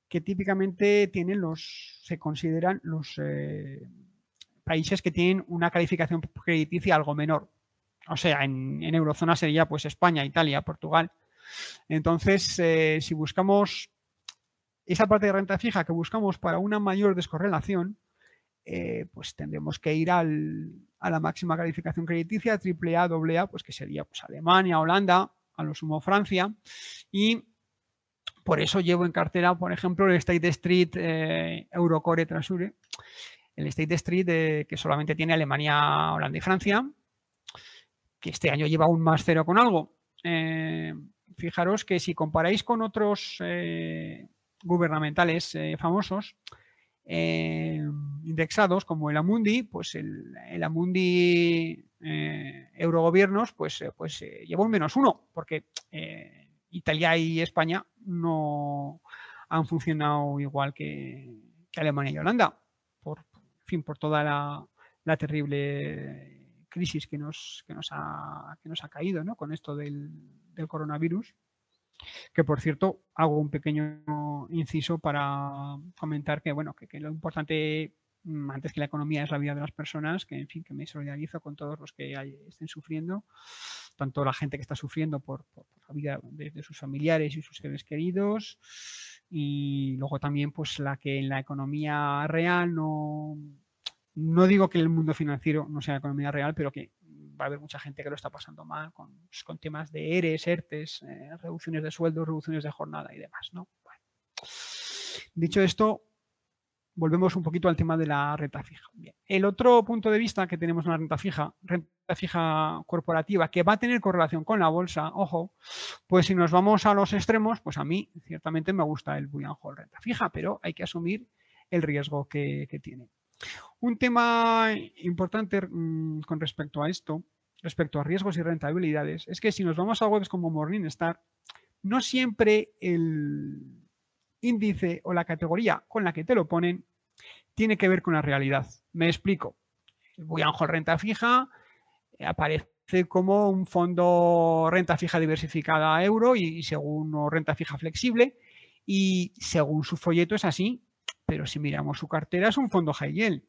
Speaker 2: que típicamente tienen los, se consideran los eh, países que tienen una calificación crediticia algo menor. O sea, en, eurozona sería pues España, Italia, Portugal. Entonces, eh, si buscamos esa parte de renta fija que buscamos para una mayor descorrelación, eh, pues tendremos que ir al, a la máxima calificación crediticia, AAA, AA, pues que sería pues, Alemania, Holanda, a lo sumo Francia, y por eso llevo en cartera, por ejemplo, el State Street eh, Eurocore Trasure, el State Street eh, que solamente tiene Alemania, Holanda y Francia, que este año lleva un más cero con algo. Fijaros que si comparáis con otros gubernamentales famosos, indexados como el Amundi, pues el, el Amundi Eurogobiernos, pues, pues lleva un menos uno, porque Italia y España no han funcionado igual que, Alemania y Holanda, por, fin, por toda la, terrible crisis que nos, nos, ha, nos ha caído con esto del, coronavirus. Que por cierto, hago un pequeño inciso para comentar que, bueno, que, lo importante mm, antes que la economía es la vida de las personas, que en fin, que me solidarizo con todos los que estén sufriendo tanto la gente que está sufriendo por, la vida de, sus familiares y sus seres queridos, y luego también pues la que en la economía real no, no digo que el mundo financiero no sea economía real, pero que va a haber mucha gente que lo está pasando mal con, pues, temas de ERES, ERTES, eh, reducciones de sueldos, reducciones de jornada y demás, ¿no? Dicho esto, volvemos un poquito al tema de la renta fija. El otro punto de vista que tenemos en la renta fija, renta fija corporativa, que va a tener correlación con la bolsa, ojo, pues si nos vamos a los extremos, pues a mí ciertamente me gusta el bullion hold renta fija, pero hay que asumir el riesgo que, tiene. Un tema importante mm, con respecto a esto, respecto a riesgos y rentabilidades, es que si nos vamos a webs como Morningstar, no siempre el índice o la categoría con la que te lo ponen tiene que ver con la realidad. Me explico. El Buyanjo renta fija eh, aparece como un fondo renta fija diversificada a euro y, según renta fija flexible y según su folleto es así, pero si miramos su cartera es un fondo high yield.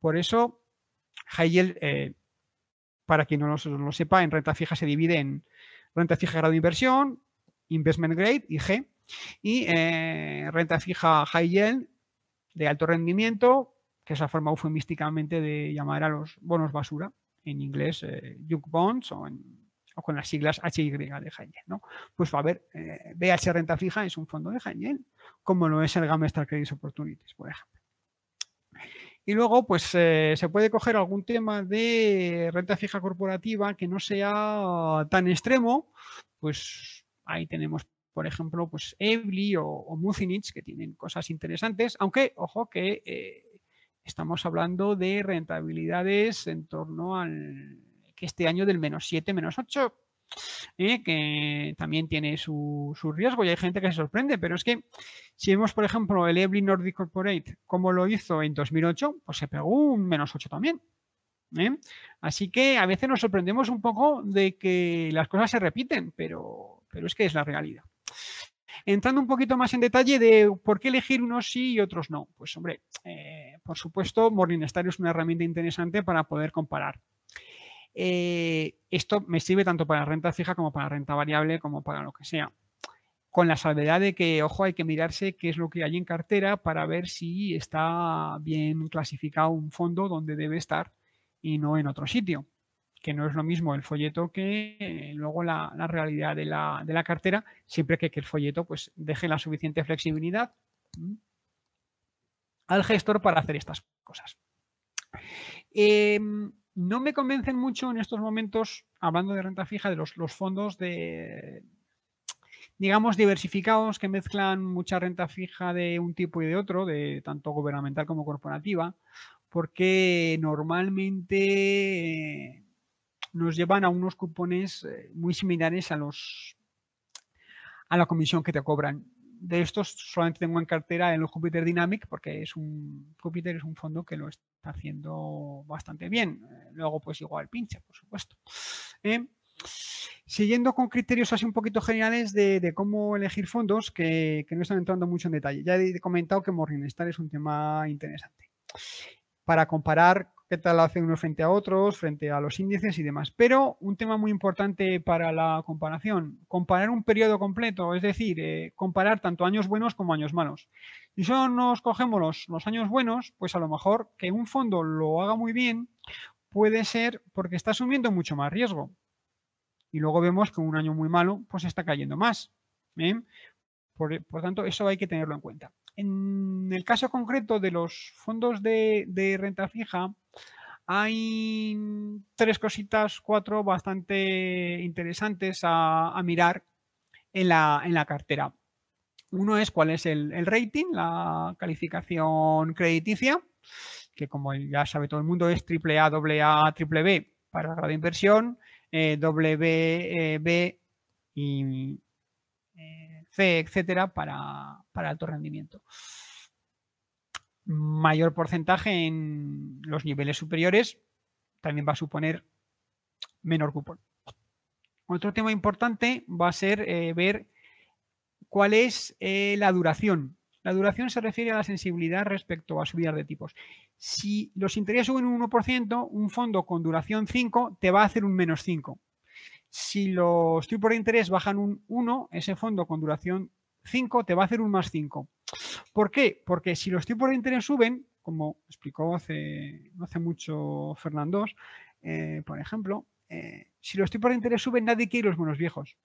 Speaker 2: Por eso high yield, eh, para quien no lo, lo, sepa, en renta fija se divide en renta fija grado de inversión, investment grade y G. Y eh, renta fija high yield de alto rendimiento, que es la forma eufemísticamente de llamar a los bonos basura, en inglés eh, junk bonds o, con las siglas HY de high yield. ¿no? Pues a ver, eh, BH renta fija es un fondo de high yield, como lo es el Gamma Star Credit Opportunities, por ejemplo. Y luego, pues se puede coger algún tema de renta fija corporativa que no sea tan extremo, pues ahí tenemos por ejemplo, pues Evli o, o que tienen cosas interesantes, aunque, ojo, que eh, estamos hablando de rentabilidades en torno al que este año del menos 7, menos 8, ¿eh? que también tiene su, riesgo y hay gente que se sorprende, pero es que si vemos, por ejemplo, el Evelyn Nordic Corporate, como lo hizo en 2008, pues se pegó un menos 8 también. ¿eh? Así que a veces nos sorprendemos un poco de que las cosas se repiten, pero, pero es que es la realidad. Entrando un poquito más en detalle de por qué elegir unos sí y otros no. Pues hombre, eh, por supuesto, Morningstar es una herramienta interesante para poder comparar. Eh, esto me sirve tanto para renta fija como para renta variable, como para lo que sea. Con la salvedad de que, ojo, hay que mirarse qué es lo que hay en cartera para ver si está bien clasificado un fondo donde debe estar y no en otro sitio, que no es lo mismo el folleto que eh, luego la, realidad de la, cartera, siempre que, el folleto pues, deje la suficiente flexibilidad al gestor para hacer estas cosas. Em, no me convencen mucho en estos momentos, hablando de renta fija, de los, fondos de, digamos, diversificados que mezclan mucha renta fija de un tipo y de otro, de tanto gubernamental como corporativa, porque normalmente nos llevan a unos cupones eh, muy similares a los a la comisión que te cobran. De estos solamente tengo en cartera el Jupiter Dynamic porque es un Jupiter es un fondo que lo está haciendo bastante bien. Eh, luego pues igual pinche, por supuesto. ¿eh? Siguiendo con criterios así un poquito generales de, cómo elegir fondos que, que, no están entrando mucho en detalle. Ya he comentado que Morningstar es un tema interesante para comparar qué tal hace unos frente a otros, frente a los índices y demás. Pero un tema muy importante para la comparación, comparar un periodo completo, es decir, eh, comparar tanto años buenos como años malos. Si solo nos cogemos los, los años buenos, pues a lo mejor que un fondo lo haga muy bien puede ser porque está asumiendo mucho más riesgo. Y luego vemos que un año muy malo, pues está cayendo más. Por, por tanto, eso hay que tenerlo en cuenta. En el caso concreto de los fondos de, renta fija, hay tres cositas, cuatro bastante interesantes a, mirar en la, cartera. Uno es cuál es el, rating, la calificación crediticia, que como ya sabe todo el mundo es AAA, AA, B para grado de inversión, eh, WB y C, etcétera, para, alto rendimiento. Mayor porcentaje en los niveles superiores también va a suponer menor cupón. Otro tema importante va a ser eh, ver cuál es eh, la duración. La duración se refiere a la sensibilidad respecto a subidas de tipos. Si los intereses suben un 1%, un fondo con duración 5 te va a hacer un menos 5. Si los tipos de interés bajan un 1, ese fondo con duración 5 te va a hacer un más 5. ¿Por qué? Porque si los tipos de interés suben, como explicó hace, no hace mucho Fernando, eh, por ejemplo, eh, si los tipos de interés suben, nadie quiere los buenos viejos.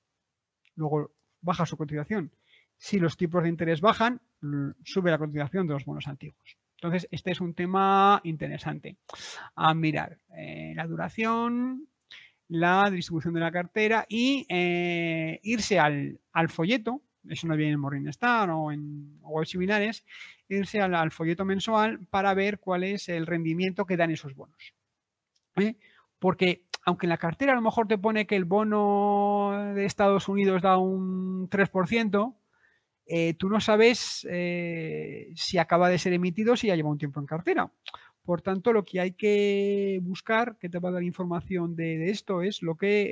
Speaker 2: Luego baja su cotización. Si los tipos de interés bajan, sube la cotización de los bonos antiguos. Entonces, este es un tema interesante a mirar. Eh, la duración, la distribución de la cartera y eh, irse al, folleto, eso no viene en Morningstar o en web similares, irse al, folleto mensual para ver cuál es el rendimiento que dan esos bonos. ¿eh? Porque aunque en la cartera a lo mejor te pone que el bono de Estados Unidos da un 3%, eh, tú no sabes si acaba de ser emitido si ya lleva un tiempo en cartera. Por tanto, lo que hay que buscar, que te va a dar información de, esto, es lo que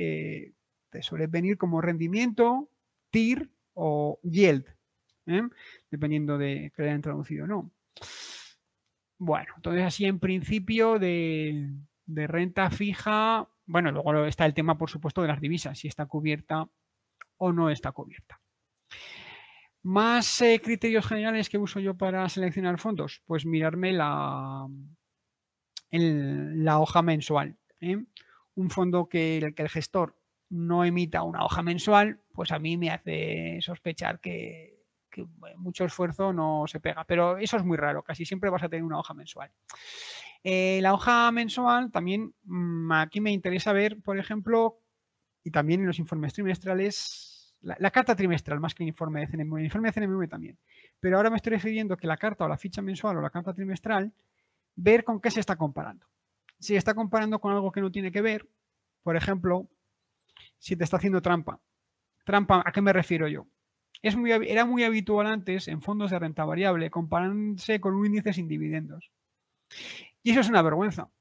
Speaker 2: eh, te suele venir como rendimiento, TIR o yield, ¿eh? dependiendo de que le hayan traducido o no. Bueno, entonces así en principio de, renta fija, bueno, luego está el tema, por supuesto, de las divisas, si está cubierta o no está cubierta. Más eh, criterios generales que uso yo para seleccionar fondos, pues mirarme la, la hoja mensual. ¿eh? Un fondo que el gestor no emita una hoja mensual, pues a mí me hace sospechar que, mucho esfuerzo no se pega. Pero eso es muy raro, casi siempre vas a tener una hoja mensual. Eh, la hoja mensual también, mm, aquí me interesa ver, por ejemplo, y también en los informes trimestrales, la, carta trimestral más que el informe de CNM, el informe de CNM también. Pero ahora me estoy refiriendo que la carta o la ficha mensual o la carta trimestral ver con qué se está comparando. Si está comparando con algo que no tiene que ver, por ejemplo, si te está haciendo trampa. Trampa, ¿a qué me refiero yo? Era muy habitual antes en fondos de renta variable compararse con un índice sin dividendos. Y eso es una vergüenza,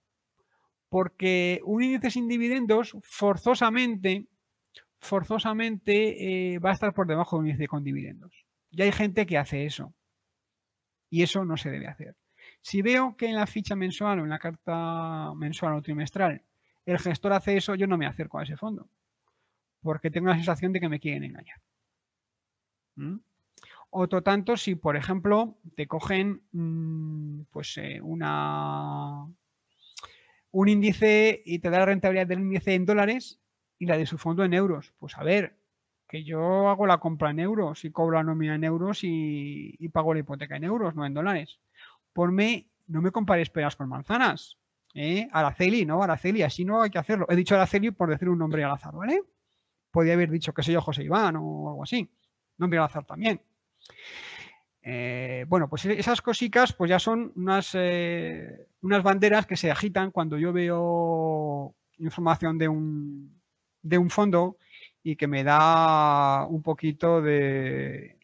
Speaker 2: porque un índice sin dividendos forzosamente, forzosamente eh, va a estar por debajo de un índice con dividendos. Y hay gente que hace eso. Y eso no se debe hacer. Si veo que en la ficha mensual o en la carta mensual o trimestral el gestor hace eso, yo no me acerco a ese fondo. Porque tengo la sensación de que me quieren engañar. ¿Mm? Otro tanto si, por ejemplo, te cogen mm, pues, eh, una, un índice y te da la rentabilidad del índice en dólares y la de su fondo en euros. Pues a ver, que yo hago la compra en euros y cobro la nómina en euros y, pago la hipoteca en euros, no en dólares. Por mí, no me compares peras con manzanas. ¿eh? Araceli, no, Araceli, así no hay que hacerlo. He dicho Araceli por decir un nombre al azar, ¿vale? Podría haber dicho que soy yo José Iván o algo así. Nombre al azar también. Eh, bueno, pues esas cositas pues ya son unas, eh, unas banderas que se agitan cuando yo veo información de un, de un fondo y que me da un poquito de,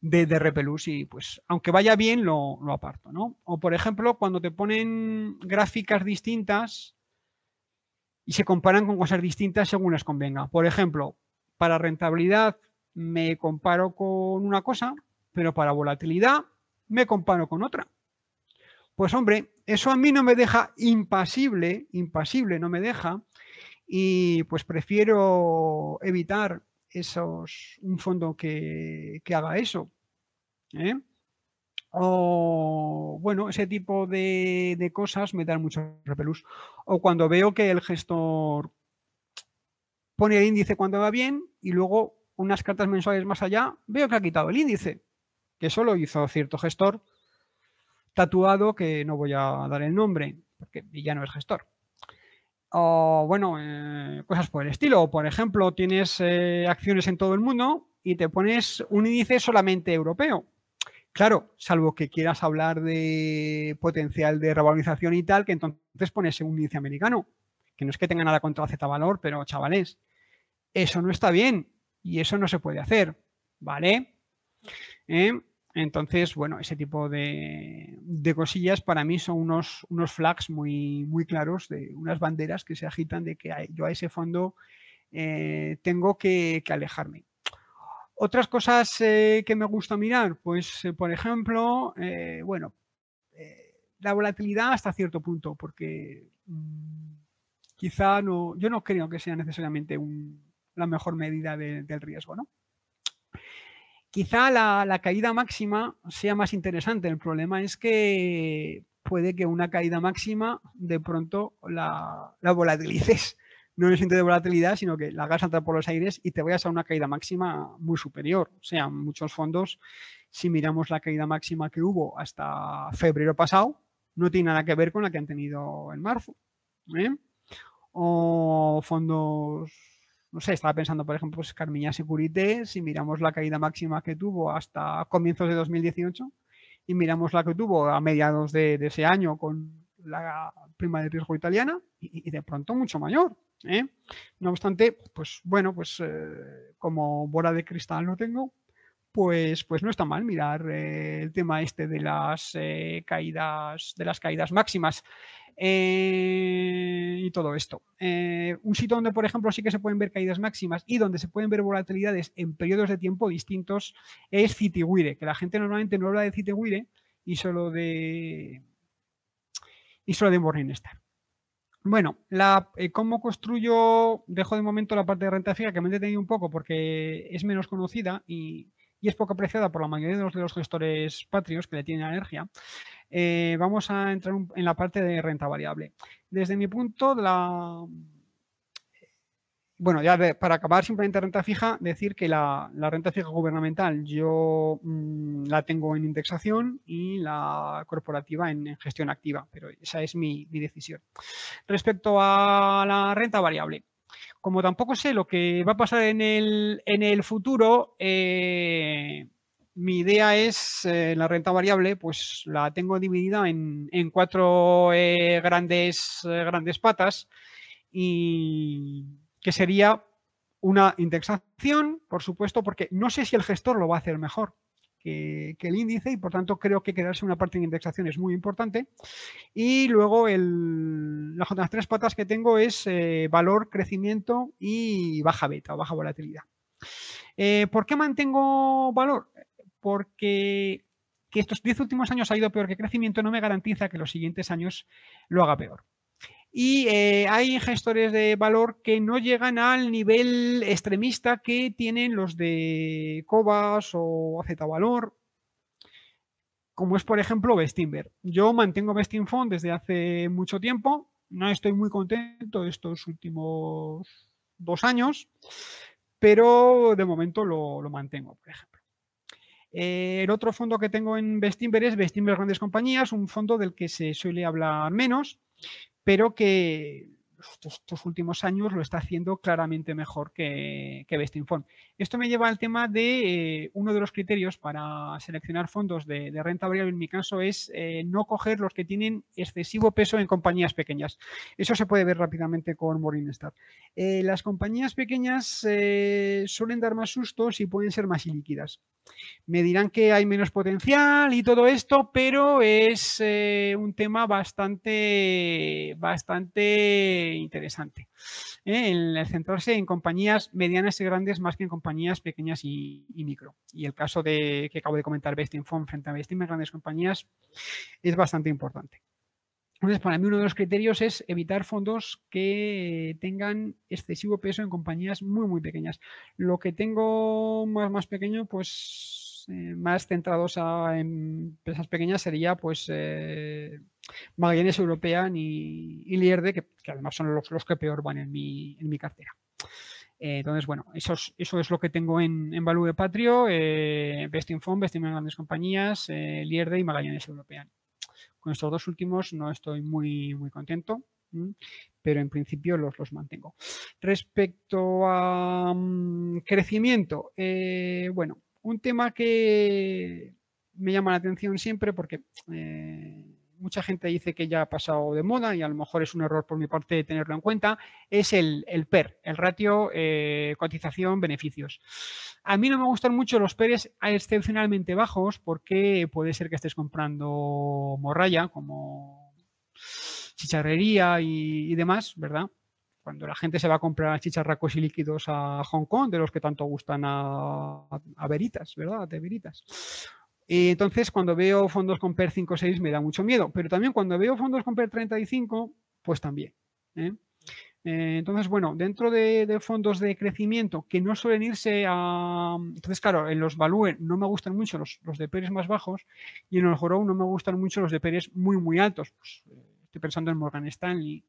Speaker 2: de, repelús y pues aunque vaya bien lo, lo, aparto, ¿no? O por ejemplo cuando te ponen gráficas distintas y se comparan con cosas distintas según les convenga. Por ejemplo, para rentabilidad me comparo con una cosa, pero para volatilidad me comparo con otra. Pues hombre, eso a mí no me deja impasible, impasible no me deja, y pues prefiero evitar esos, un fondo que, haga eso. ¿eh? O bueno, ese tipo de, de, cosas me dan mucho repelús. O cuando veo que el gestor pone el índice cuando va bien y luego unas cartas mensuales más allá, veo que ha quitado el índice, que eso lo hizo cierto gestor tatuado que no voy a dar el nombre, porque ya no es gestor. O bueno, eh, cosas por el estilo. Por ejemplo, tienes eh, acciones en todo el mundo y te pones un índice solamente europeo. Claro, salvo que quieras hablar de potencial de revalorización y tal, que entonces pones un índice americano. Que no es que tenga nada contra Z valor, pero chavales, eso no está bien. Y eso no se puede hacer, ¿vale? ¿Eh? Entonces, bueno, ese tipo de, cosillas para mí son unos, unos flags muy, muy claros, de unas banderas que se agitan de que yo a ese fondo eh, tengo que, alejarme. Otras cosas eh, que me gusta mirar, pues por ejemplo, bueno, la volatilidad hasta cierto punto, porque mm, quizá no, yo no creo que sea necesariamente un, la mejor medida del riesgo, ¿no? Quizá la, caída máxima sea más interesante. El problema es que puede que una caída máxima de pronto la, volatilices. No en el sentido de volatilidad, sino que la hagas saltar por los aires y te vayas a una caída máxima muy superior. O sea, muchos fondos, si miramos la caída máxima que hubo hasta febrero pasado, no tiene nada que ver con la que han tenido en marzo. ¿eh? O fondos no sé, estaba pensando, por ejemplo, pues Carmiña Securité, si miramos la caída máxima que tuvo hasta comienzos de 2018 y miramos la que tuvo a mediados de, ese año con la prima de riesgo italiana y, de pronto mucho mayor. ¿eh? No obstante, pues bueno, pues eh, como bola de cristal no tengo, pues, pues no está mal mirar eh, el tema este de las caídas, de las caídas máximas. Eh, y todo esto. Eh, un sitio donde, por ejemplo, sí que se pueden ver caídas máximas y donde se pueden ver volatilidades en periodos de tiempo distintos es Citywire, que la gente normalmente no habla de Citywire y solo de y solo de Morningstar. Bueno, la, eh, ¿cómo construyo? Dejo de momento la parte de renta fija que me he detenido un poco porque es menos conocida y, y es poco apreciada por la mayoría de los, gestores patrios que le tienen alergia. Eh, vamos a entrar en la parte de renta variable. Desde mi punto, la... Bueno, ya para acabar simplemente renta fija, decir que la, renta fija gubernamental yo mm, la tengo en indexación y la corporativa en, gestión activa, pero esa es mi, decisión. Respecto a la renta variable, como tampoco sé lo que va a pasar en el, en el futuro, eh, mi idea es eh, la renta variable, pues la tengo dividida en, cuatro eh, grandes, grandes patas y que sería una indexación, por supuesto, porque no sé si el gestor lo va a hacer mejor que, el índice y por tanto creo que quedarse una parte en indexación es muy importante. Y luego las tres patas que tengo es eh, valor, crecimiento y baja beta o baja volatilidad. Eh, ¿Por qué mantengo valor? Porque que estos 10 últimos años ha ido peor que crecimiento no me garantiza que los siguientes años lo haga peor. Y eh, hay gestores de valor que no llegan al nivel extremista que tienen los de Cobas o Z Valor, como es por ejemplo Bestinver. Yo mantengo Bestinfond desde hace mucho tiempo, no estoy muy contento estos últimos dos años, pero de momento lo, mantengo, por ejemplo. Eh, el otro fondo que tengo en Bestinver es Bestinver Grandes Compañías, un fondo del que se suele hablar menos, pero que estos, últimos años lo está haciendo claramente mejor que, que Esto me lleva al tema de eh, uno de los criterios para seleccionar fondos de, renta variable, en mi caso, es eh, no coger los que tienen excesivo peso en compañías pequeñas. Eso se puede ver rápidamente con Morningstar. Eh, las compañías pequeñas suelen dar más sustos y pueden ser más ilíquidas. Me dirán que hay menos potencial y todo esto, pero es eh, un tema bastante, bastante interesante. ¿eh? El, centrarse en compañías medianas y grandes más que en compañías pequeñas y, micro. Y el caso de que acabo de comentar, Bestinfond frente a Bestin, grandes compañías, es bastante importante. Entonces, para mí uno de los criterios es evitar fondos que tengan excesivo peso en compañías muy, muy pequeñas. Lo que tengo más, más pequeño, pues eh, más centrados en empresas pequeñas sería pues eh, Magallanes European y, Lierde, que, además son los, los, que peor van en mi, en mi cartera. Eh, entonces, bueno, eso es, lo que tengo en, Value de Patrio, eh, Besting Fund, Besting Grandes Compañías, eh, Lierde y Magallanes European. Con estos dos últimos no estoy muy, muy contento, pero en principio los, los mantengo. Respecto a mm, crecimiento, eh, bueno, un tema que me llama la atención siempre porque eh, mucha gente dice que ya ha pasado de moda y a lo mejor es un error por mi parte tenerlo en cuenta, es el, PER, el ratio eh, cotización-beneficios. A mí no me gustan mucho los PERs excepcionalmente bajos porque puede ser que estés comprando morralla como chicharrería y, demás, ¿verdad? Cuando la gente se va a comprar chicharracos y líquidos a Hong Kong, de los que tanto gustan a, a veritas, ¿verdad? De veritas. Y entonces, cuando veo fondos con PER 5 o 6 me da mucho miedo, pero también cuando veo fondos con PER 35, pues también. ¿eh? Eh, entonces, bueno, dentro de, fondos de crecimiento que no suelen irse a... Entonces, claro, en los Value no me gustan mucho los, de PERs más bajos y en el Horror no me gustan mucho los de PERs muy, muy altos. Pues, eh, estoy pensando en Morgan Stanley,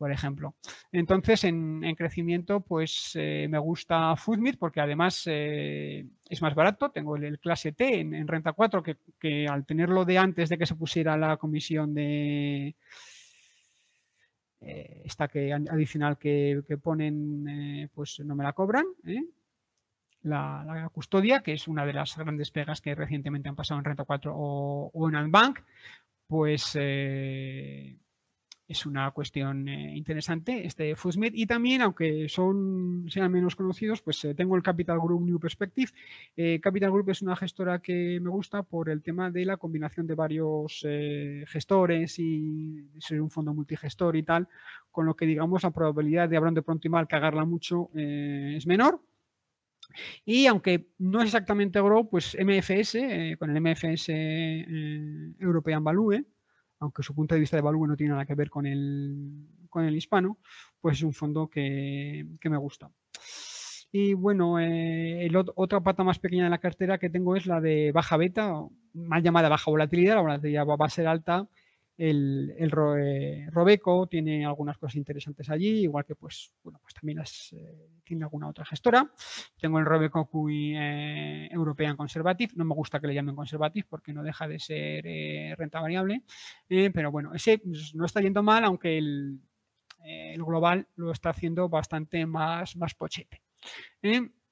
Speaker 2: por ejemplo. Entonces, en, crecimiento, pues eh, me gusta Foodmeat porque además eh, es más barato. Tengo el, clase T en, renta 4 que, al tenerlo de antes de que se pusiera la comisión de eh, esta que adicional que, ponen, pues no me la cobran. La, custodia, que es una de las grandes pegas que recientemente han pasado en Renta 4 o, o en Albank, pues es una cuestión eh, interesante este FUSMED y también aunque son sean menos conocidos pues eh, tengo el Capital Group New Perspective. Eh, Capital Group es una gestora que me gusta por el tema de la combinación de varios gestores y ser un fondo multigestor y tal con lo que digamos la probabilidad de hablando de pronto y mal cagarla mucho es menor. Y aunque no es exactamente Grow, pues MFS, con el MFS European Value, aunque su punto de vista de value no tiene nada que ver con el, con el hispano, pues es un fondo que, me gusta. Y bueno, eh, otra pata más pequeña de la cartera que tengo es la de baja beta, más llamada baja volatilidad, la volatilidad va a ser alta el, el Robeco tiene algunas cosas interesantes allí, igual que pues, bueno, pues también las, eh, tiene alguna otra gestora. Tengo el Robeco QI eh, European Conservative, no me gusta que le llamen Conservative porque no deja de ser eh, renta variable, pero bueno, ese pues, no está yendo mal, aunque el, el, global lo está haciendo bastante más, más pochete.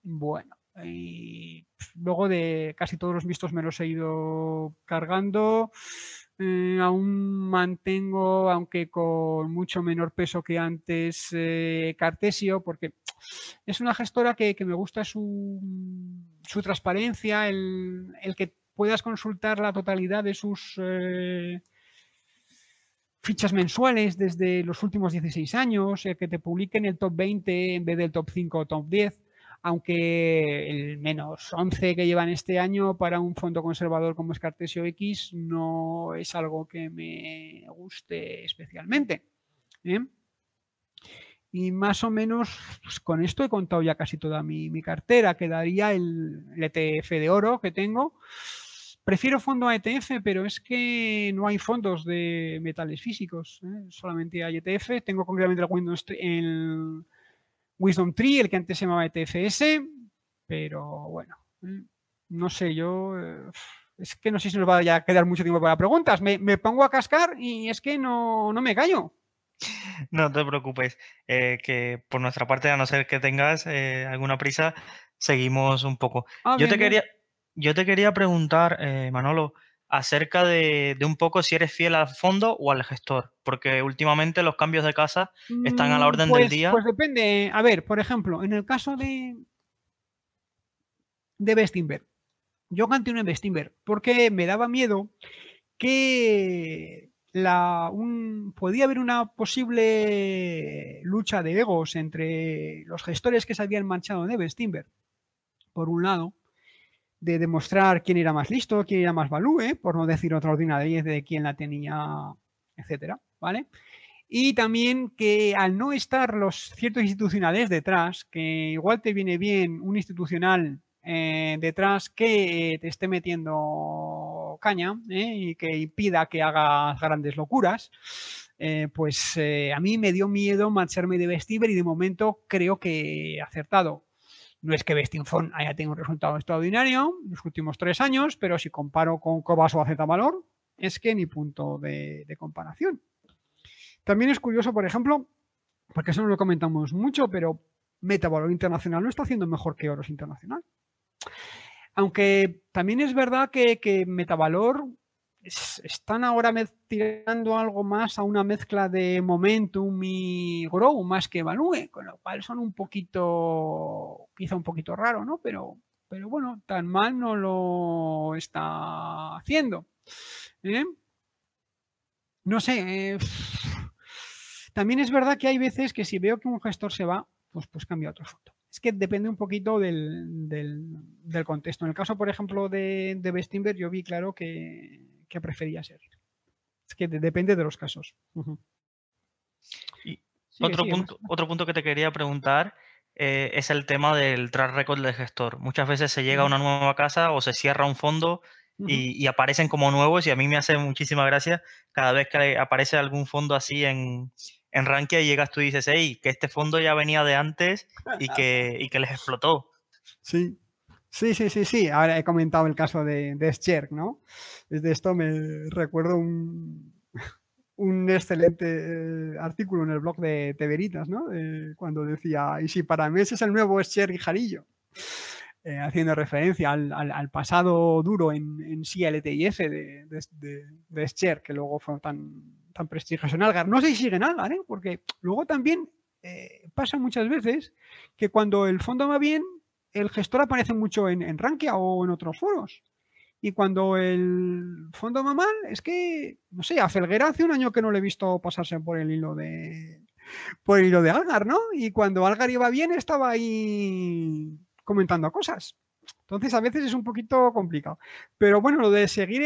Speaker 2: bueno, y luego de casi todos los vistos me los he ido cargando. Eh, aún mantengo, aunque con mucho menor peso que antes, eh, Cartesio, porque es una gestora que, me gusta su, su transparencia, el, que puedas consultar la totalidad de sus eh, fichas mensuales desde los últimos 16 años, el que te publiquen el top 20 en vez del top 5 o top 10 aunque el menos 11 que llevan este año para un fondo conservador como es Cartesio X no es algo que me guste especialmente. ¿eh? Y más o menos pues, con esto he contado ya casi toda mi, cartera. Quedaría el, ETF de oro que tengo. Prefiero fondo a ETF, pero es que no hay fondos de metales físicos. ¿eh? Solamente hay ETF. Tengo concretamente el Windows, el, Wisdom Tree, el que antes se llamaba ETFS, pero bueno, no sé, yo eh, es que no sé si nos va a quedar mucho tiempo para preguntas. Me, pongo a cascar y es que no, me callo.
Speaker 1: No te preocupes, eh, que por nuestra parte, a no ser que tengas eh, alguna prisa, seguimos un poco. Ah, yo, te quería, yo te quería preguntar, Manolo, acerca de, un poco si eres fiel al fondo o al gestor, porque últimamente los cambios de casa están a la mm, orden del
Speaker 2: pues,
Speaker 1: día.
Speaker 2: Pues depende. A ver, por ejemplo, en el caso de, de Bestinver, yo canté un Bestinver porque me daba miedo que la, un, podía haber una posible lucha de egos entre los gestores que se habían manchado de Bestinver, por un lado, de demostrar quién era más listo, quién era más value, por no decir otra ordinaria de quién la tenía, etcétera, ¿vale? Y también que al no estar los ciertos institucionales detrás, que igual te viene bien un institucional eh, detrás que te esté metiendo caña ¿eh? y que impida que hagas grandes locuras, eh, pues a mí me dio miedo marcharme de Vestiver y de momento creo que he acertado. No es que Bestinfon haya tenido un resultado extraordinario en los últimos tres años, pero si comparo con Cobas o Valor, es que ni punto de, comparación. También es curioso, por ejemplo, porque eso no lo comentamos mucho, pero Metavalor Internacional no está haciendo mejor que Oros Internacional. Aunque también es verdad que, que Metavalor están ahora tirando algo más a una mezcla de momentum y grow más que value, con lo cual son un poquito, quizá un poquito raro, ¿no? Pero, pero bueno, tan mal no lo está haciendo. ¿eh? No sé. Eh, *sighs* también es verdad que hay veces que si veo que un gestor se va, pues, pues cambio a otro foto. Es que depende un poquito del, del, contexto. En el caso, por ejemplo, de, de yo vi claro que, que prefería seguir. Es que depende de los casos.
Speaker 1: otro, punto, otro punto que te quería preguntar eh, es el tema del track record del gestor. Muchas veces se llega a una nueva casa o se cierra un fondo y, aparecen como nuevos y a mí me hace muchísima gracia cada vez que aparece algún fondo así en, en Rankia y llegas tú y dices, hey, que este fondo ya venía de antes y que, y que les explotó.
Speaker 2: Sí, Sí, sí, sí, sí. Ahora he comentado el caso de, de ¿no? Desde esto me recuerdo un, *laughs* un excelente eh, artículo en el blog de Teveritas, ¿no? cuando decía, y si para mí ese es el nuevo Scherk y Jarillo, eh, haciendo referencia al, pasado duro en, en CLTIF de, de, de, que luego fue tan, tan prestigioso en Algar. No sé si sigue en Algar, ¿eh? Porque luego también eh, pasa muchas veces que cuando el fondo va bien, el gestor aparece mucho en, Rankia o en otros foros. Y cuando el fondo va mal, es que, no sé, a Felguera hace un año que no le he visto pasarse por el hilo de por el hilo de Algar, ¿no? Y cuando Algar iba bien, estaba ahí comentando cosas. Entonces a veces es un poquito complicado. Pero bueno, lo de seguir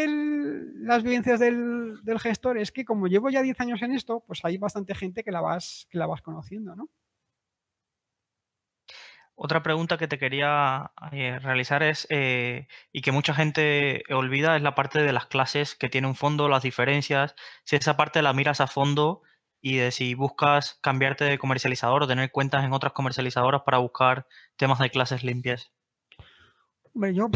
Speaker 2: las vivencias del, del, gestor es que como llevo ya 10 años en esto, pues hay bastante gente que la vas, que la vas conociendo, ¿no?
Speaker 1: Otra pregunta que te quería eh, realizar es, eh, y que mucha gente olvida, es la parte de las clases que tiene un fondo, las diferencias, si esa parte la miras a fondo y de si buscas cambiarte de comercializador o tener cuentas en otras comercializadoras para buscar temas de clases limpias.
Speaker 2: Hombre, yo,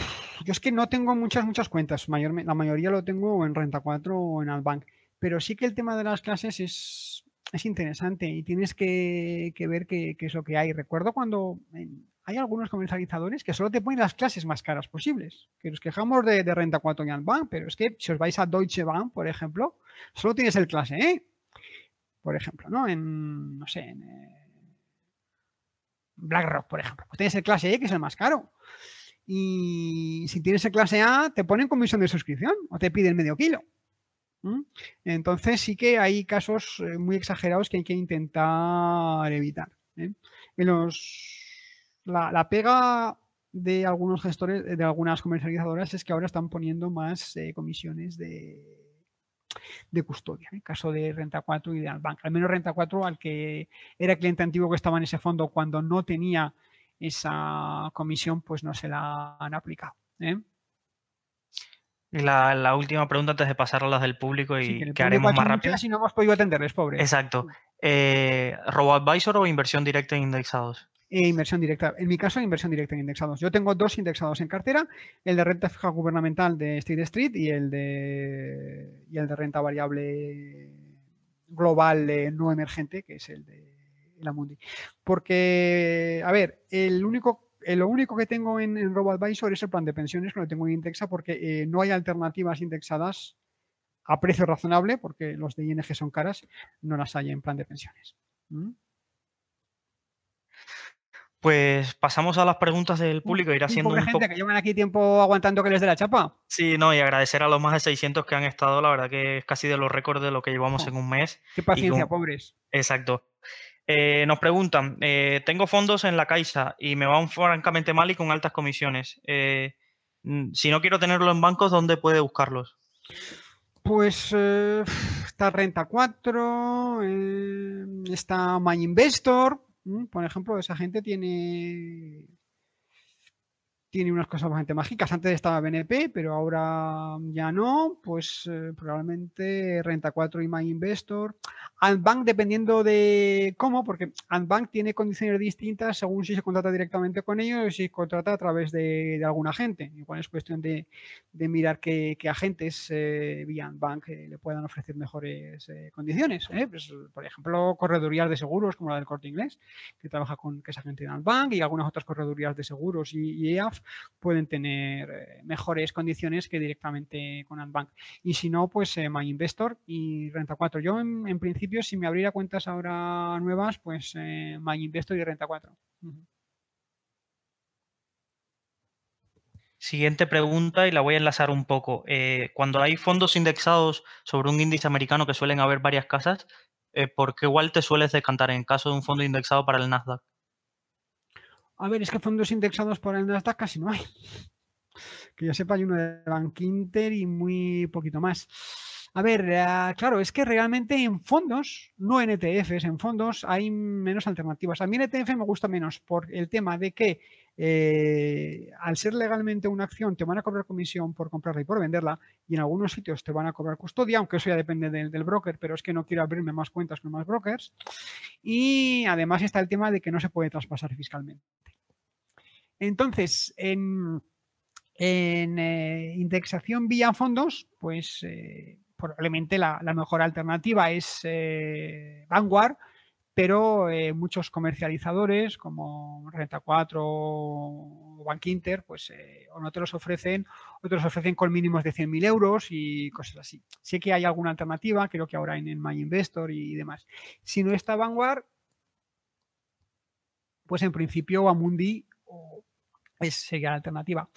Speaker 2: yo es que no tengo muchas, muchas cuentas. Mayor, la mayoría lo tengo en Renta 4 o en Altbank. Pero sí que el tema de las clases es, es interesante y tienes que, ver qué, es lo que hay. Recuerdo cuando hay algunos comercializadores que solo te ponen las clases más caras posibles. Que nos quejamos de, Renta 4 y Bank, pero es que si os vais a Deutsche Bank, por ejemplo, solo tienes el clase E. Por ejemplo, ¿no? En, no sé, en eh, BlackRock, por ejemplo. Pues tienes el clase E, que es el más caro. Y si tienes el clase A, te ponen comisión de suscripción o te piden medio kilo. Entonces sí que hay casos eh, muy exagerados que hay que intentar evitar. ¿eh? Los la, pega de algunos gestores, de algunas comercializadoras, es que ahora están poniendo más eh, comisiones de, de custodia. En caso de Renta 4 y de Albank. Al menos Renta 4, al que era cliente antiguo que estaba en ese fondo cuando no tenía esa comisión, pues no se la han aplicado. ¿eh?
Speaker 1: La, última pregunta antes de pasar a las del público y que, haremos más rápido.
Speaker 2: Si no hemos podido atenderles, pobre.
Speaker 1: Exacto. Eh, ¿Robo-advisor o inversión directa en indexados?
Speaker 2: E inversión directa. En mi caso, inversión directa en indexados. Yo tengo dos indexados en cartera, el de renta fija gubernamental de State Street y el de, y el de renta variable global no emergente, que es el de la Mundi. Porque, a ver, el único, lo único que tengo en, en RoboAdvisor es el plan de pensiones, que tengo en Indexa, porque eh, no hay alternativas indexadas a precio razonable, porque los de ING son caras, no las hay en plan de pensiones. ¿Mm?
Speaker 1: Pues pasamos a las preguntas del público. Irá siendo
Speaker 2: un gente que llevan aquí tiempo aguantando que les dé la chapa.
Speaker 1: Sí, no, y agradecer a los más de 600 que han estado. La verdad que es casi de los récords de lo que llevamos en un mes.
Speaker 2: Qué paciencia, pobres.
Speaker 1: Exacto. Eh, nos preguntan, eh, tengo fondos en la Caixa y me van francamente mal y con altas comisiones. Eh, mm, si no quiero tenerlo en bancos, ¿dónde puede buscarlos?
Speaker 2: Pues está Renta 4, está My Investor, por ejemplo, esa gente tiene tiene unas cosas bastante mágicas. Antes estaba BNP, pero ahora ya no. Pues eh, probablemente Renta 4 y My Investor. Antbank, dependiendo de cómo, porque Antbank tiene condiciones distintas según si se contrata directamente con ellos o si se contrata a través de, algún agente. Igual es cuestión de, mirar qué, agentes eh, vía Antbank eh, le puedan ofrecer mejores condiciones. Pues, por ejemplo, corredurías de seguros como la del Corte Inglés, que trabaja con que es agente de Antbank, y algunas otras corredurías de seguros y, y EAF pueden tener eh, mejores condiciones que directamente con Antbank. Y si no, pues eh, MyInvestor y Renta 4. Yo, en, principio, si me abriera cuentas ahora nuevas, pues eh, MyInvestor y Renta 4.
Speaker 1: Siguiente pregunta y la voy a enlazar un poco. cuando hay fondos indexados sobre un índice americano que suelen haber varias casas, ¿por qué igual te sueles decantar en caso de un fondo indexado para el Nasdaq?
Speaker 2: A ver, es que fondos indexados por el Nasdaq casi no hay. Que yo sepa, hay uno de Bank Inter y muy poquito más. A ver, eh, claro, es que realmente en fondos, no en ETFs, en fondos hay menos alternativas. A mí en ETF me gusta menos por el tema de que eh, al ser legalmente una acción te van a cobrar comisión por comprarla y por venderla y en algunos sitios te van a cobrar custodia, aunque eso ya depende del, broker, pero es que no quiero abrirme más cuentas con más brokers. Y además está el tema de que no se puede traspasar fiscalmente. Entonces, en, eh, indexación vía fondos, pues probablemente la, mejor alternativa es eh, Vanguard, pero eh, muchos comercializadores como Renta 4 o Bank Inter, pues eh, o no te los ofrecen, o te los ofrecen con mínimos de 100.000 euros y cosas así. Sé que hay alguna alternativa, creo que ahora en, en My Investor y demás. Si no está Vanguard, pues en principio Amundi es, sería la alternativa.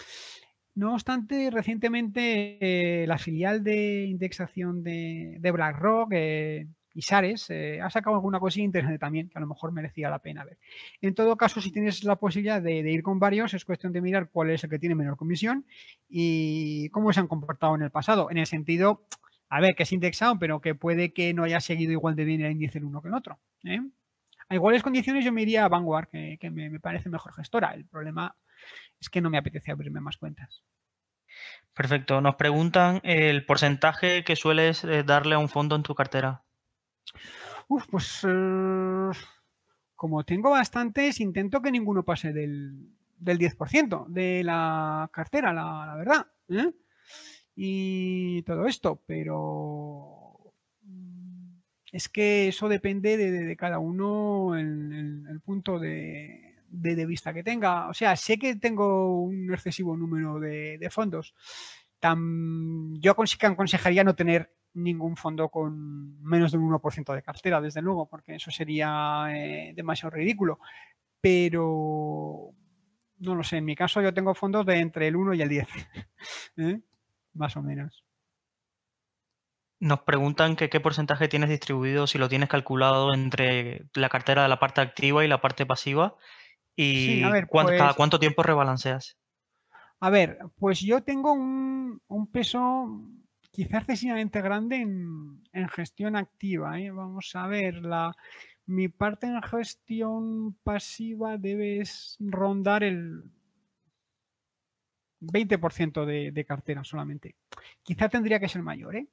Speaker 2: No obstante, recientemente eh, la filial de indexación de, BlackRock, eh, Isares, eh, ha sacado alguna cosilla interesante también que a lo mejor merecía la pena ver. En todo caso, si tienes la posibilidad de, ir con varios, es cuestión de mirar cuál es el que tiene menor comisión y cómo se han comportado en el pasado. En el sentido, a ver, que es indexado, pero que puede que no haya seguido igual de bien el índice en uno que en otro. A iguales condiciones yo me iría a Vanguard, que, me, parece mejor gestora. El problema es que no me apetece abrirme más cuentas.
Speaker 1: Perfecto. Nos preguntan el porcentaje que sueles eh, darle a un fondo en tu cartera.
Speaker 2: Uf, pues eh, como tengo bastantes, intento que ninguno pase del, 10% de la cartera, la, verdad. ¿eh? Y todo esto, pero mm, es que eso depende de, cada uno el, el punto de, de, vista que tenga. O sea, sé que tengo un excesivo número de, fondos. yo aconsejaría no tener ningún fondo con menos de un 1% de cartera, desde luego, porque eso sería eh, demasiado ridículo. Pero no lo sé, en mi caso yo tengo fondos de entre el 1 y el 10, *laughs* ¿eh? más o menos.
Speaker 1: Nos preguntan que qué porcentaje tienes distribuido, si lo tienes calculado entre la cartera de la parte activa y la parte pasiva y cada pues cuánto tiempo rebalanceas.
Speaker 2: A ver, pues yo tengo un, peso quizás excesivamente grande en, gestión activa. ¿eh? Vamos a ver, la, mi parte en gestión pasiva debe rondar el 20% de, de cartera solamente. Quizá tendría que ser mayor, ¿eh?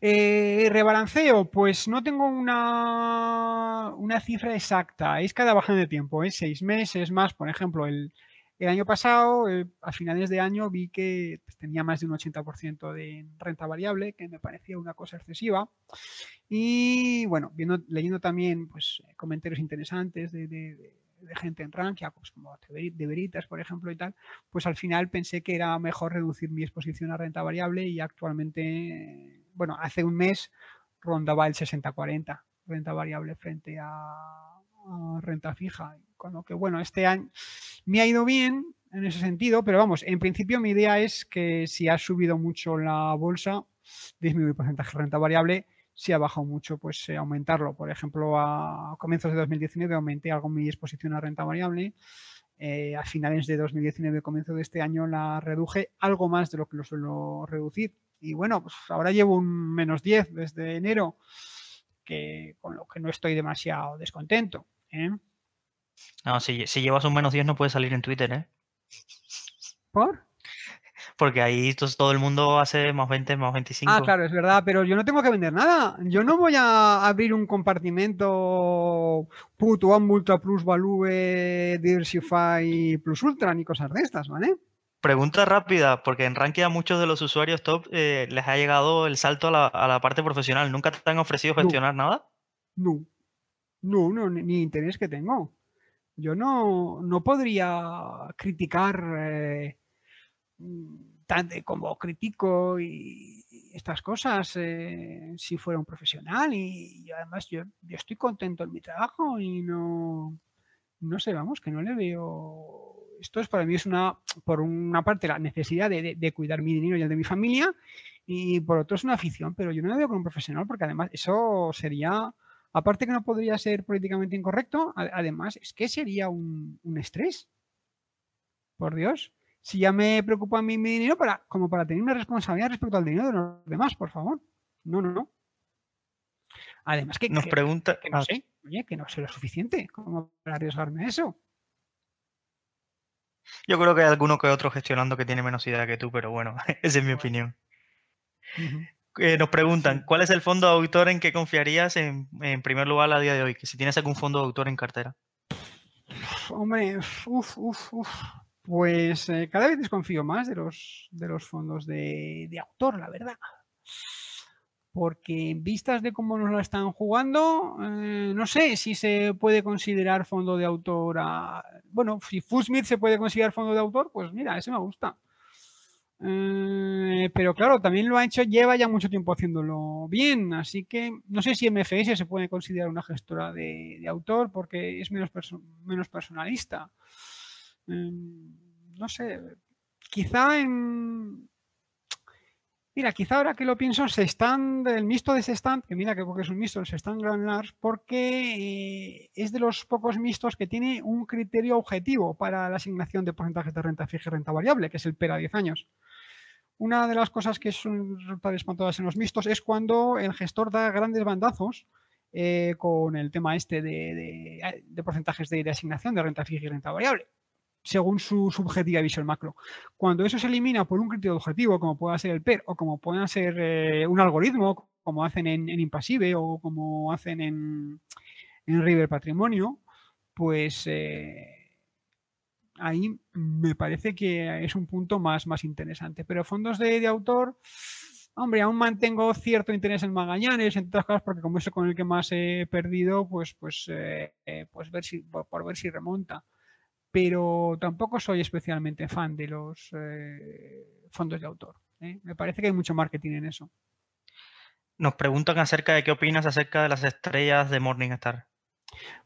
Speaker 2: Eh, rebalanceo, pues no tengo una, una cifra exacta, es cada bajada de tiempo, es seis meses más, por ejemplo, el, año pasado, eh, a finales de año, vi que pues, tenía más de un 80% de renta variable, que me parecía una cosa excesiva. Y bueno, viendo, leyendo también pues, comentarios interesantes de gente en Rankia, pues como de Veritas, por ejemplo, y tal, pues al final pensé que era mejor reducir mi exposición a renta variable y actualmente, bueno, hace un mes rondaba el 60-40 renta variable frente a, renta fija. Con lo que, bueno, este año me ha ido bien en ese sentido, pero vamos, en principio mi idea es que si ha subido mucho la bolsa, disminuir porcentaje de renta variable si ha bajado mucho, pues eh, aumentarlo. Por ejemplo, a comienzos de 2019 aumenté algo mi exposición a renta variable. Eh, a finales de 2019, comienzo de este año, la reduje algo más de lo que lo suelo reducir. Y bueno, pues ahora llevo un menos 10 desde enero, que, con lo que no estoy demasiado descontento. ¿eh?
Speaker 1: No, si, si llevas un menos 10 no puedes salir en Twitter, ¿eh?
Speaker 2: ¿Por?
Speaker 1: Porque ahí todo el mundo hace más 20, más 25.
Speaker 2: Ah, claro, es verdad, pero yo no tengo que vender nada. Yo no voy a abrir un compartimento put one ultra plus value diversify plus ultra ni cosas de estas, ¿vale?
Speaker 1: Pregunta rápida, porque en Rankia a muchos de los usuarios top eh, les ha llegado el salto a la, parte profesional. ¿Nunca te han ofrecido gestionar nada?
Speaker 2: No, no, no, ni, interés que tengo. Yo no, no podría criticar eh, tan como critico y, estas cosas eh, si fuera un profesional y, además yo, yo, estoy contento en mi trabajo y no, no sé, vamos, que no le veo... Esto es para mí es una, por una parte, la necesidad de, cuidar mi dinero y el de mi familia y por otro es una afición, pero yo no le veo como un profesional porque además eso sería, aparte que no podría ser políticamente incorrecto, además es que sería un, un estrés. Por Dios si ya me preocupa a mí mi dinero para, como para tener una responsabilidad respecto al dinero de los demás, por favor. No, no, no. Además que
Speaker 1: nos pregunta
Speaker 2: que no ah. sé, oye, que no sé lo suficiente como para arriesgarme a eso.
Speaker 1: Yo creo que hay alguno que otro gestionando que tiene menos idea que tú, pero bueno, *laughs* esa es mi opinión. Eh, nos preguntan, ¿cuál es el fondo de autor en que confiarías en, en, primer lugar a día de hoy? Que si tienes algún fondo de autor en cartera.
Speaker 2: Hombre, uff, uff, uff. Pues eh, cada vez desconfío más de los, de los fondos de, autor, la verdad. Porque en vistas de cómo nos la están jugando, eh, no sé si se puede considerar fondo de autor. bueno, si Fusmith se puede considerar fondo de autor, pues mira, ese me gusta. Eh, pero claro, también lo ha hecho, lleva ya mucho tiempo haciéndolo bien, así que no sé si MFS se puede considerar una gestora de, autor porque es menos, menos personalista. Em, no sé, quizá en... Mira, quizá ahora que lo pienso, se están, el mixto de stand, que mira que porque es un mixto, se están granulars, porque eh, es de los pocos mixtos que tiene un criterio objetivo para la asignación de porcentajes de renta fija y renta variable, que es el PER a 10 años. Una de las cosas que son espantadas en los mixtos es cuando el gestor da grandes bandazos eh, con el tema este de, porcentajes de, asignación de renta fija y renta variable según su subjetiva visión macro. Cuando eso se elimina por un criterio objetivo, como pueda ser el PER o como pueda ser eh, un algoritmo, como hacen en, Impasive o como hacen en, River Patrimonio, pues eh, ahí me parece que es un punto más, más interesante. Pero fondos de, autor, hombre, aún mantengo cierto interés en Magallanes, entre otras cosas, porque como es con el que más he perdido, pues, pues, eh, pues ver si, por ver si remonta pero tampoco soy especialmente fan de los eh, fondos de autor. ¿eh? Me parece que hay mucho marketing en eso.
Speaker 1: Nos preguntan acerca de qué opinas acerca de las estrellas de Morningstar.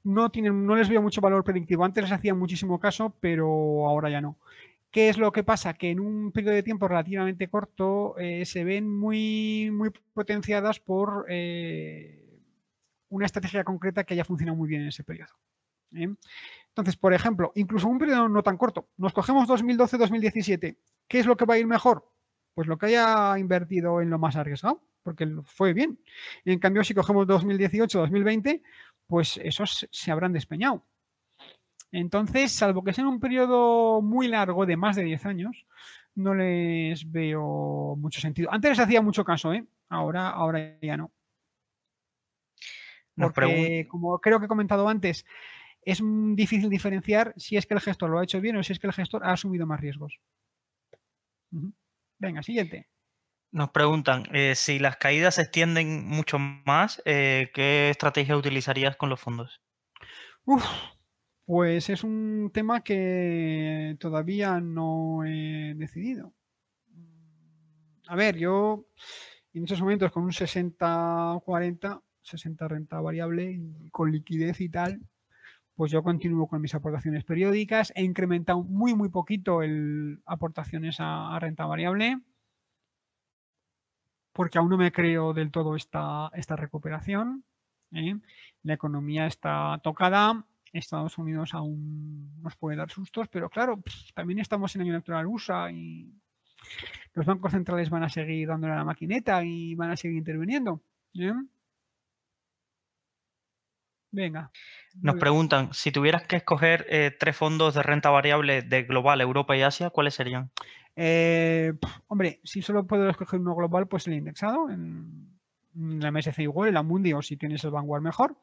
Speaker 2: No, tienen, no les veo mucho valor predictivo. Antes les hacía muchísimo caso, pero ahora ya no. ¿Qué es lo que pasa? Que en un periodo de tiempo relativamente corto eh, se ven muy, muy potenciadas por una estrategia concreta que haya funcionado muy bien en ese periodo. ¿Eh? Entonces, por ejemplo, incluso un periodo no tan corto, nos cogemos 2012-2017, ¿qué es lo que va a ir mejor? Pues lo que haya invertido en lo más arriesgado porque fue bien. En cambio, si cogemos 2018-2020, pues esos se habrán despeñado. Entonces, salvo que sea un periodo muy largo de más de 10 años, no les veo mucho sentido. Antes les hacía mucho caso, ¿eh? Ahora, ahora ya no. Porque, como creo que he comentado antes, es difícil diferenciar si es que el gestor lo ha hecho bien o si es que el gestor ha asumido más riesgos. Venga, siguiente.
Speaker 1: Nos preguntan, eh, si las caídas se extienden mucho más, eh, ¿qué estrategia utilizarías con los fondos?
Speaker 2: pues es un tema que todavía no he decidido. A ver, yo en estos momentos con un 60-40, 60 renta variable, con liquidez y tal, pues yo continúo con mis aportaciones periódicas. He incrementado muy, muy poquito el aportaciones a renta variable porque aún no me creo del todo esta, esta recuperación. ¿eh? La economía está tocada, Estados Unidos aún nos puede dar sustos, pero claro, también estamos en año electoral USA y los bancos centrales van a seguir dándole a la maquineta y van a seguir interviniendo. ¿eh? Venga.
Speaker 1: Nos preguntan, si tuvieras que escoger eh, tres fondos de renta variable de global, Europa y Asia, ¿cuáles serían?
Speaker 2: Eh, hombre, si solo puedo escoger uno global, pues el indexado. En, la MSC igual, el Amundi o si tienes el Vanguard mejor.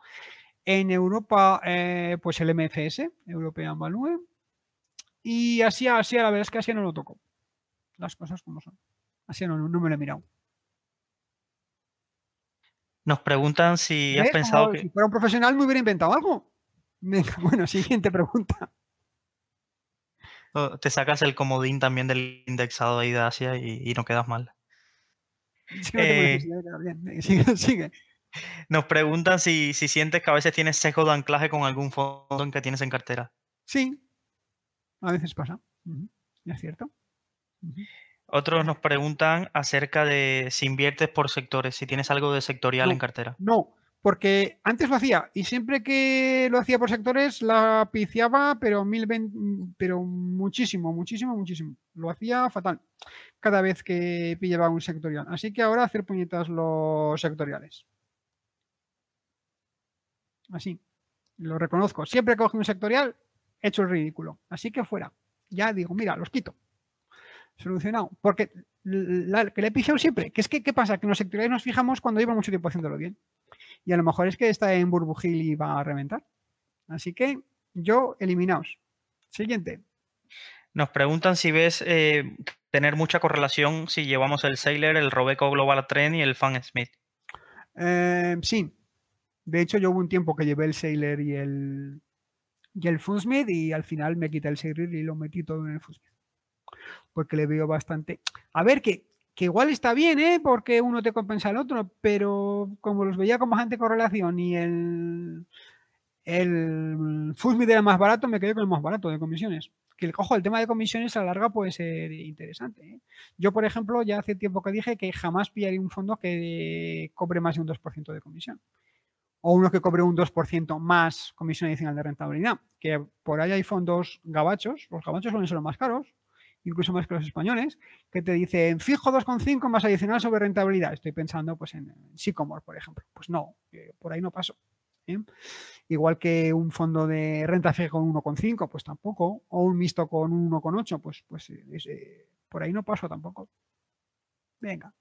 Speaker 2: En Europa, eh, pues el MFS, European Value. Y Asia, Asia, la verdad es que Asia no lo toco. Las cosas como son. Asia no, no me lo he mirado.
Speaker 1: Nos preguntan si has pensado que...
Speaker 2: Si fuera un profesional me hubiera inventado algo. *laughs* bueno, siguiente pregunta.
Speaker 1: Te sacas el comodín también del indexado ahí de Asia y, no quedas mal. *laughs*
Speaker 2: Eh, *laughs* sigue,
Speaker 1: Nos preguntan si, sientes que a veces tienes sesgo de anclaje con algún fondo en que tienes en cartera.
Speaker 2: Sí, a veces pasa. Es cierto.
Speaker 1: Otros nos preguntan acerca de si inviertes por sectores, si tienes algo de sectorial en cartera.
Speaker 2: No, porque antes lo hacía y siempre que lo hacía por sectores la piciaba, pero, mil pero muchísimo, muchísimo, muchísimo. Lo hacía fatal cada vez que pillaba un sectorial. Así que ahora hacer puñetas los sectoriales. Así, lo reconozco. Siempre que coge un sectorial, he hecho el ridículo. Así que fuera. Ya digo, mira, los quito. Solucionado. Porque que le he pillado siempre. Que es que, ¿qué pasa? Que en los sectoriales nos fijamos cuando lleva mucho tiempo haciéndolo bien y a lo mejor es que está en burbujil y va a reventar. Así que yo, eliminaos. Siguiente.
Speaker 1: Nos preguntan si ves eh, tener mucha correlación si llevamos el Sailor, el Robeco Global Trend y el Fan Smith.
Speaker 2: Eh, sí. De hecho, yo hubo un tiempo que llevé el Sailor y el, y el Funsmith y al final me quité el Sailor y lo metí todo en el Funsmith. Porque le veo bastante. A ver, que que igual está bien, ¿eh? Porque uno te compensa al otro, pero como los veía con bastante correlación y el, el Fullmid era más barato, me quedé con el más barato de comisiones. Que el cojo, el tema de comisiones a la larga puede ser interesante. ¿eh? Yo, por ejemplo, ya hace tiempo que dije que jamás pillaría un fondo que cobre más de un 2% de comisión. O uno que cobre un 2% más comisión adicional de rentabilidad. Que por ahí hay fondos gabachos, los gabachos suelen ser los más caros, incluso más que los españoles, que te dicen fijo 2,5 más adicional sobre rentabilidad. Estoy pensando pues en, Sycomore, por ejemplo. Pues no, por ahí no paso. ¿eh? Igual que un fondo de renta fija con 1,5, pues tampoco. O un mixto con 1,8, pues, pues eh, por ahí no paso tampoco. Venga,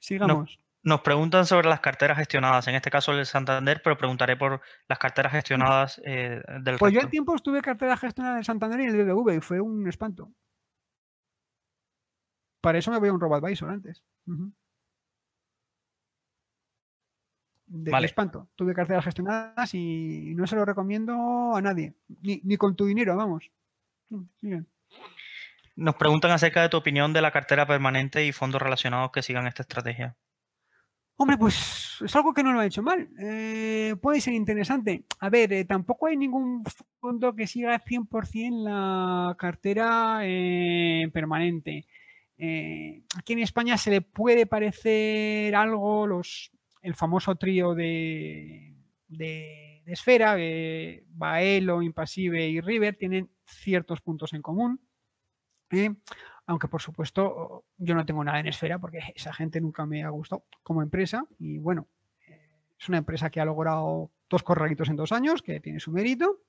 Speaker 2: sigamos.
Speaker 1: Nos preguntan sobre las carteras gestionadas, en este caso el Santander, pero preguntaré por las carteras gestionadas eh, del
Speaker 2: Pues yo el tiempo estuve cartera gestionada del Santander y el BBV y fue un espanto. Para eso me voy a un RoboAdvisor antes. De espanto. Tuve carteras gestionadas y no se lo recomiendo a nadie. Ni, con tu dinero, vamos.
Speaker 1: Nos preguntan acerca de tu opinión de la cartera permanente y fondos relacionados que sigan esta estrategia.
Speaker 2: Hombre, pues es algo que no lo ha hecho mal. Eh, puede ser interesante. A ver, eh, tampoco hay ningún fondo que siga 100% la cartera eh, permanente. Aquí en España se le puede parecer algo los, el famoso trío de, de, de Esfera, Baelo, Impasive y River, tienen ciertos puntos en común. Aunque, por supuesto, yo no tengo nada en esfera porque esa gente nunca me ha gustado como empresa. Y bueno, es una empresa que ha logrado dos corralitos en dos años, que tiene su mérito.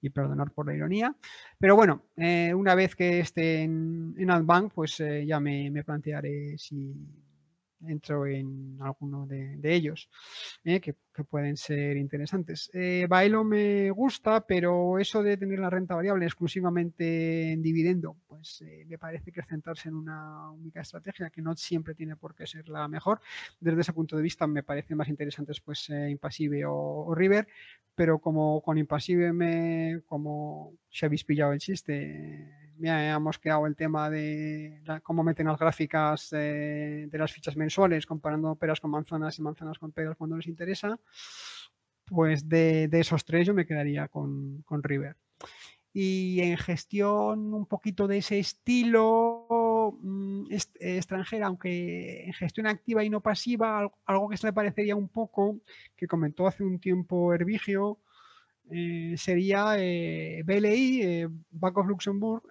Speaker 2: Y perdonar por la ironía. Pero bueno, eh, una vez que esté en, en Adbank, pues eh, ya me, me plantearé si, entro en alguno de, ellos, ¿eh? que, pueden ser interesantes. Eh, Bailo me gusta, pero eso de tener la renta variable exclusivamente en dividendo, pues eh, me parece que centrarse en una única estrategia que no siempre tiene por qué ser la mejor. Desde ese punto de vista me parecen más interesantes pues Impasive o, River, pero como con Impasive me, como si habéis pillado el chiste, me hemos quedado el tema de cómo meten las gráficas de las fichas mensuales comparando peras con manzanas y manzanas con peras cuando les interesa. Pues de, esos tres yo me quedaría con, River. Y en gestión un poquito de ese estilo mm, extranjera, aunque en gestión activa y no pasiva, algo que se le parecería un poco, que comentó hace un tiempo Hervigio, eh, sería eh, BLI, eh, Bank of Luxembourg.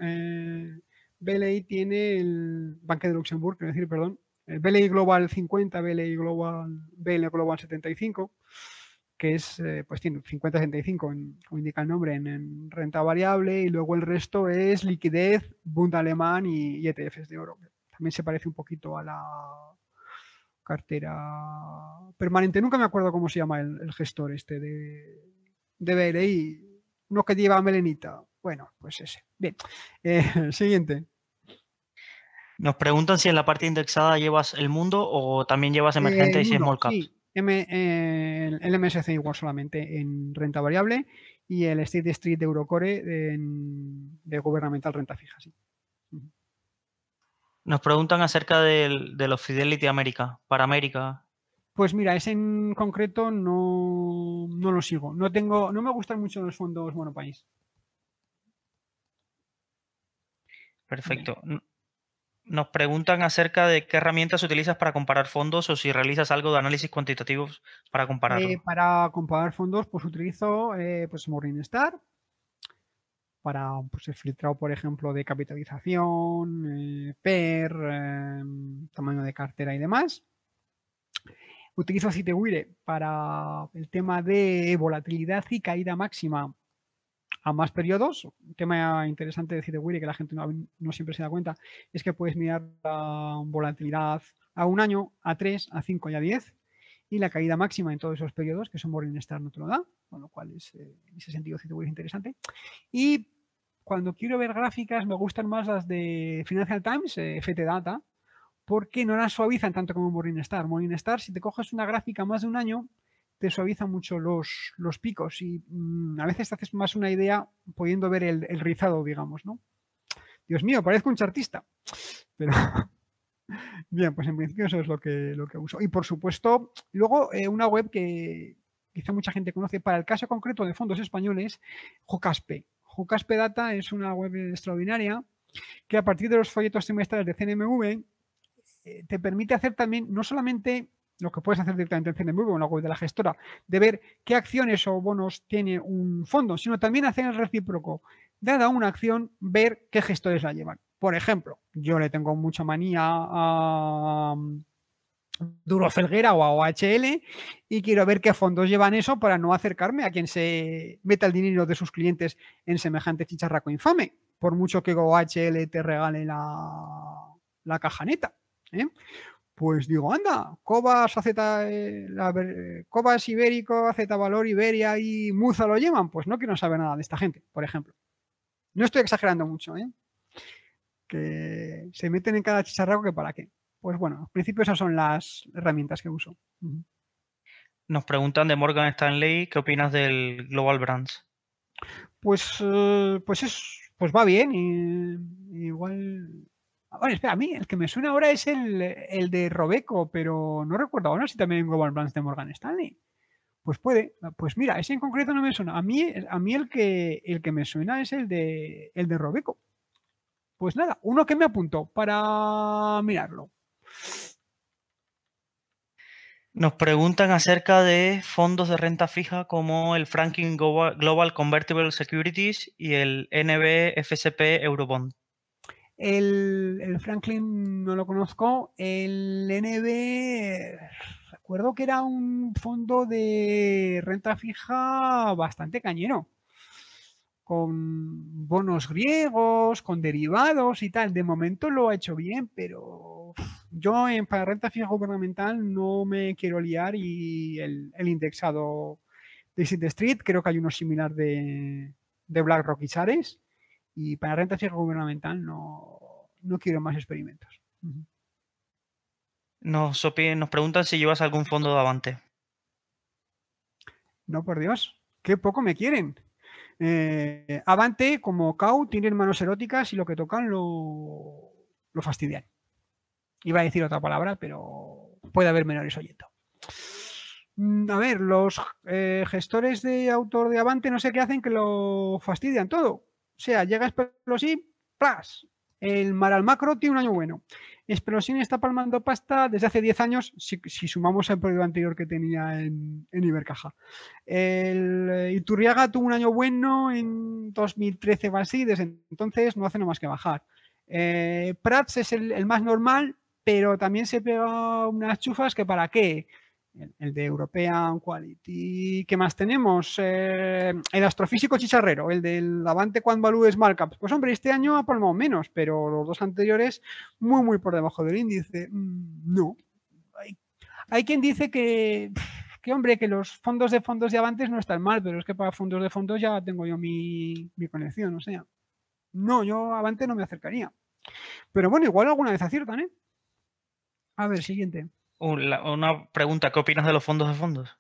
Speaker 2: BLI tiene el Banque de Luxemburgo, quiero decir, perdón. BLI Global 50, BLI Global, BLI Global 75, que es, pues tiene 50-75, como indica el nombre, en, renta variable, y luego el resto es liquidez, Bund alemán y, ETFs de oro. También se parece un poquito a la cartera permanente. Nunca me acuerdo cómo se llama el gestor este de, de BLI, uno que lleva melenita. Bueno, pues ese. Bien, *laughs* eh, siguiente.
Speaker 1: Nos preguntan si en la parte indexada llevas el mundo o también llevas emergente y small cap. Sí.
Speaker 2: Eh, el MSC igual solamente en renta variable y el State Street de Eurocore de gubernamental renta fija. Sí.
Speaker 1: Nos preguntan acerca de, de los Fidelity América, para América,
Speaker 2: pues mira, ese en concreto no, lo sigo. No tengo, no me gustan mucho los fondos monopaís.
Speaker 1: Perfecto. Nos preguntan acerca de qué herramientas utilizas para comparar fondos o si realizas algo de análisis cuantitativo para compararlo.
Speaker 2: Eh, para comparar fondos, pues utilizo eh, pues Morningstar para pues, el filtrado, por ejemplo, de capitalización, eh, PER, tamaño de cartera y demás. Utilizo Citewire para el tema de volatilidad y caída máxima a más periodos. Un tema interesante de Citewire que la gente no, siempre se da cuenta es que puedes mirar la volatilidad a un año, a tres, a cinco y a diez y la caída máxima en todos esos periodos, que son Morningstar no te lo da, con lo cual es, eh, en ese sentido Citewire es interesante. Y cuando quiero ver gráficas me gustan más las de Financial Times, eh, FT Data, porque no la suavizan tanto como Morningstar. Morningstar, si te coges una gráfica más de un año, te suaviza mucho los, los picos y mm, a veces te haces más una idea pudiendo ver el, rizado, digamos, ¿no? Dios mío, parezco un chartista. Pero *laughs* bien, pues en principio eso es lo que, lo que uso. Y por supuesto, luego eh, una web que quizá mucha gente conoce para el caso concreto de fondos españoles, Jocaspe. Jocaspe Data es una web extraordinaria que a partir de los folletos trimestrales de CNMV te permite hacer también, no solamente lo que puedes hacer directamente en CNMV o en la web de la gestora, de ver qué acciones o bonos tiene un fondo, sino también hacer el recíproco. Dada una acción, ver qué gestores la llevan. Por ejemplo, yo le tengo mucha manía a mm, Duro Felguera o a OHL y quiero ver qué fondos llevan eso para no acercarme a quien se meta el dinero de sus clientes en semejante chicharraco infame, por mucho que OHL te regale la, la caja neta. ¿Eh? Pues digo, anda, Cobas, AZ, eh, Cobas Ibérico, AZ Valor, Iberia y Muza lo llevan. Pues no quiero saber nada de esta gente, por ejemplo. No estoy exagerando mucho, ¿eh? Que se meten en cada chicharraco que para qué. Pues bueno, en principio esas son las herramientas que uso.
Speaker 1: Nos preguntan de Morgan Stanley, ¿qué opinas del Global Brands?
Speaker 2: Pues, pues es pues va bien. Y, igual. Bueno, espera, a mí el que me suena ahora es el, de Robeco, pero no recuerdo ahora si también en Global Brands de Morgan Stanley. Pues puede. Pues mira, ese en concreto no me suena. A mí, a mí el, que, el que me suena es el de, el de Robeco. Pues nada, uno que me apuntó para mirarlo.
Speaker 1: Nos preguntan acerca de fondos de renta fija como el Franklin Global Convertible Securities y el NBFSP Eurobond.
Speaker 2: El, el, Franklin no lo conozco. El NB, recuerdo que era un fondo de renta fija bastante cañero con bonos griegos, con derivados y tal. De momento lo ha hecho bien, pero yo en para renta fija gubernamental no me quiero liar y el, indexado de Street, creo que hay uno similar de, BlackRock y Chares. Y para renta fija gubernamental no, quiero más experimentos.
Speaker 1: Nos, nos preguntan si llevas algún fondo de Avante.
Speaker 2: No, por Dios, qué poco me quieren. Eh, Avante, como Kau, tienen manos eróticas y lo que tocan lo, lo fastidian. Iba a decir otra palabra, pero puede haber menores oyendo. Mm, a ver, los eh, gestores de autor de Avante no sé qué hacen que lo fastidian todo. O sea, llega Explosive, ¡plas! El mar al macro tiene un año bueno. Explosive está palmando pasta desde hace 10 años, si, sumamos el periodo anterior que tenía en, Ibercaja. El eh, Iturriaga tuvo un año bueno en 2013 o así, desde entonces no hace nada más que bajar. Eh, Prats es el, el, más normal, pero también se pega unas chufas que para qué el, de European Quality. ¿Qué más tenemos? Eh, el astrofísico chicharrero, el del Avante Quant Value Small Caps. Pues hombre, este año ha palmado menos, pero los dos anteriores muy, muy por debajo del índice. Mm, no. Hay, quien dice que, que, hombre, que los fondos de fondos de Avantes no están mal, pero es que para fondos de fondos ya tengo yo mi, mi conexión, o sea. No, yo Avante no me acercaría. Pero bueno, igual alguna vez aciertan, ¿eh? A ver, siguiente
Speaker 1: una pregunta, ¿qué opinas de los fondos de fondos?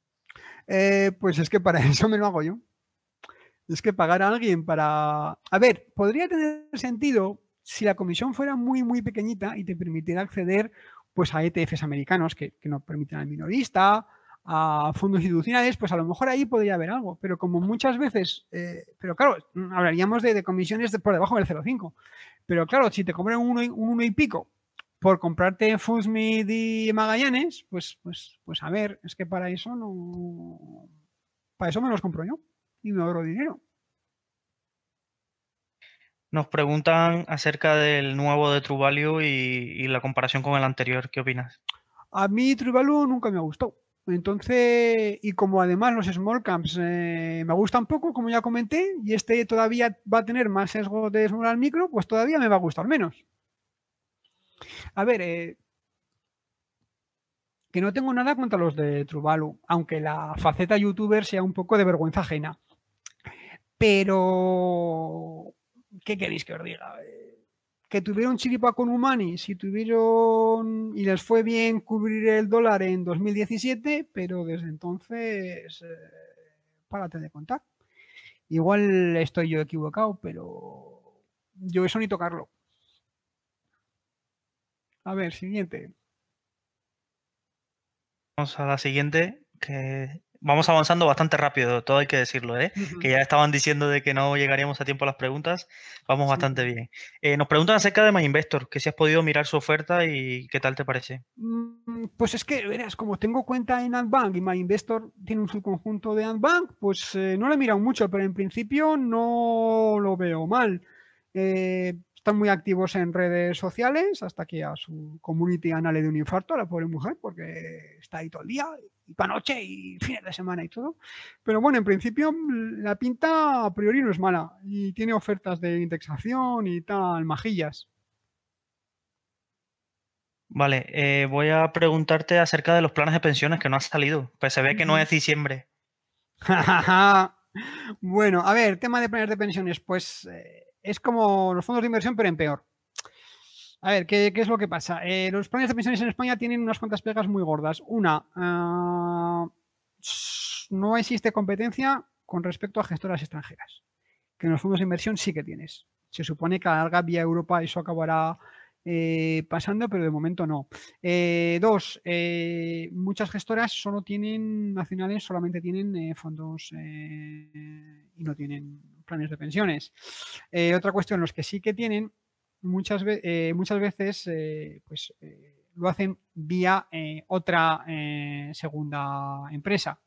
Speaker 2: Eh, pues es que para *laughs* eso me lo hago yo. Es que pagar a alguien para... A ver, podría tener sentido si la comisión fuera muy, muy pequeñita y te permitiera acceder pues a ETFs americanos que, no permiten al minorista, a fondos institucionales, pues a lo mejor ahí podría haber algo. Pero como muchas veces, eh, pero claro, hablaríamos de, comisiones por debajo del 0,5. Pero claro, si te cobran un un uno y pico por comprarte Fusmid y Magallanes, pues, pues, pues a ver, es que para eso no. Para eso me los compro yo y me ahorro dinero.
Speaker 1: Nos preguntan acerca del nuevo de True Value y, la comparación con el anterior. ¿Qué opinas?
Speaker 2: A mí True Value nunca me gustado. Entonces, y como además los small camps eh, me gustan poco, como ya comenté, y este todavía va a tener más sesgo de small al micro, pues todavía me va a gustar menos. A ver, eh, que no tengo nada contra los de Truvalu, aunque la faceta youtuber sea un poco de vergüenza ajena. Pero, ¿qué queréis que os diga? Eh, que tuvieron chiripa con Humani, si tuvieron y les fue bien cubrir el dólar en 2017, pero desde entonces, eh, párate de contar. Igual estoy yo equivocado, pero yo eso ni tocarlo. A ver, siguiente.
Speaker 1: Vamos a la siguiente, que vamos avanzando bastante rápido, todo hay que decirlo, ¿eh? que ya estaban diciendo de que no llegaríamos a tiempo a las preguntas, vamos bastante bien. Eh, nos preguntan acerca de MyInvestor, que si has podido mirar su oferta y qué tal te parece.
Speaker 2: Mm, pues es que, verás, como tengo cuenta en AdBank y MyInvestor tiene un subconjunto de AdBank, pues eh, no le he mirado mucho, pero en principio no lo veo mal. Eh, están muy activos en redes sociales hasta que a su community anale de un infarto a la pobre mujer porque está ahí todo el día y para noche y fines de semana y todo. Pero bueno, en principio la pinta a priori no es mala y tiene ofertas de indexación y tal, majillas.
Speaker 1: Vale, eh, voy a preguntarte acerca de los planes de pensiones que no han salido. Pues se ve que no es diciembre. *laughs*
Speaker 2: bueno, a ver, tema de planes de pensiones, pues eh, es como los fondos de inversión, pero en peor. A ver, ¿qué, es lo que pasa? Eh, los planes de pensiones en España tienen unas cuantas pegas muy gordas. Una, ah, no existe competencia con respecto a gestoras extranjeras, que en los fondos de inversión sí que tienes. Se supone que a larga vía Europa eso acabará eh, pasando, pero de momento no. Eh, dos, muchas gestoras solo tienen, nacionales solamente tienen fondos y no tienen planes de pensiones. otra cuestión, los que sí que tienen, muchas, muchas veces pues, lo hacen vía otra segunda empresa,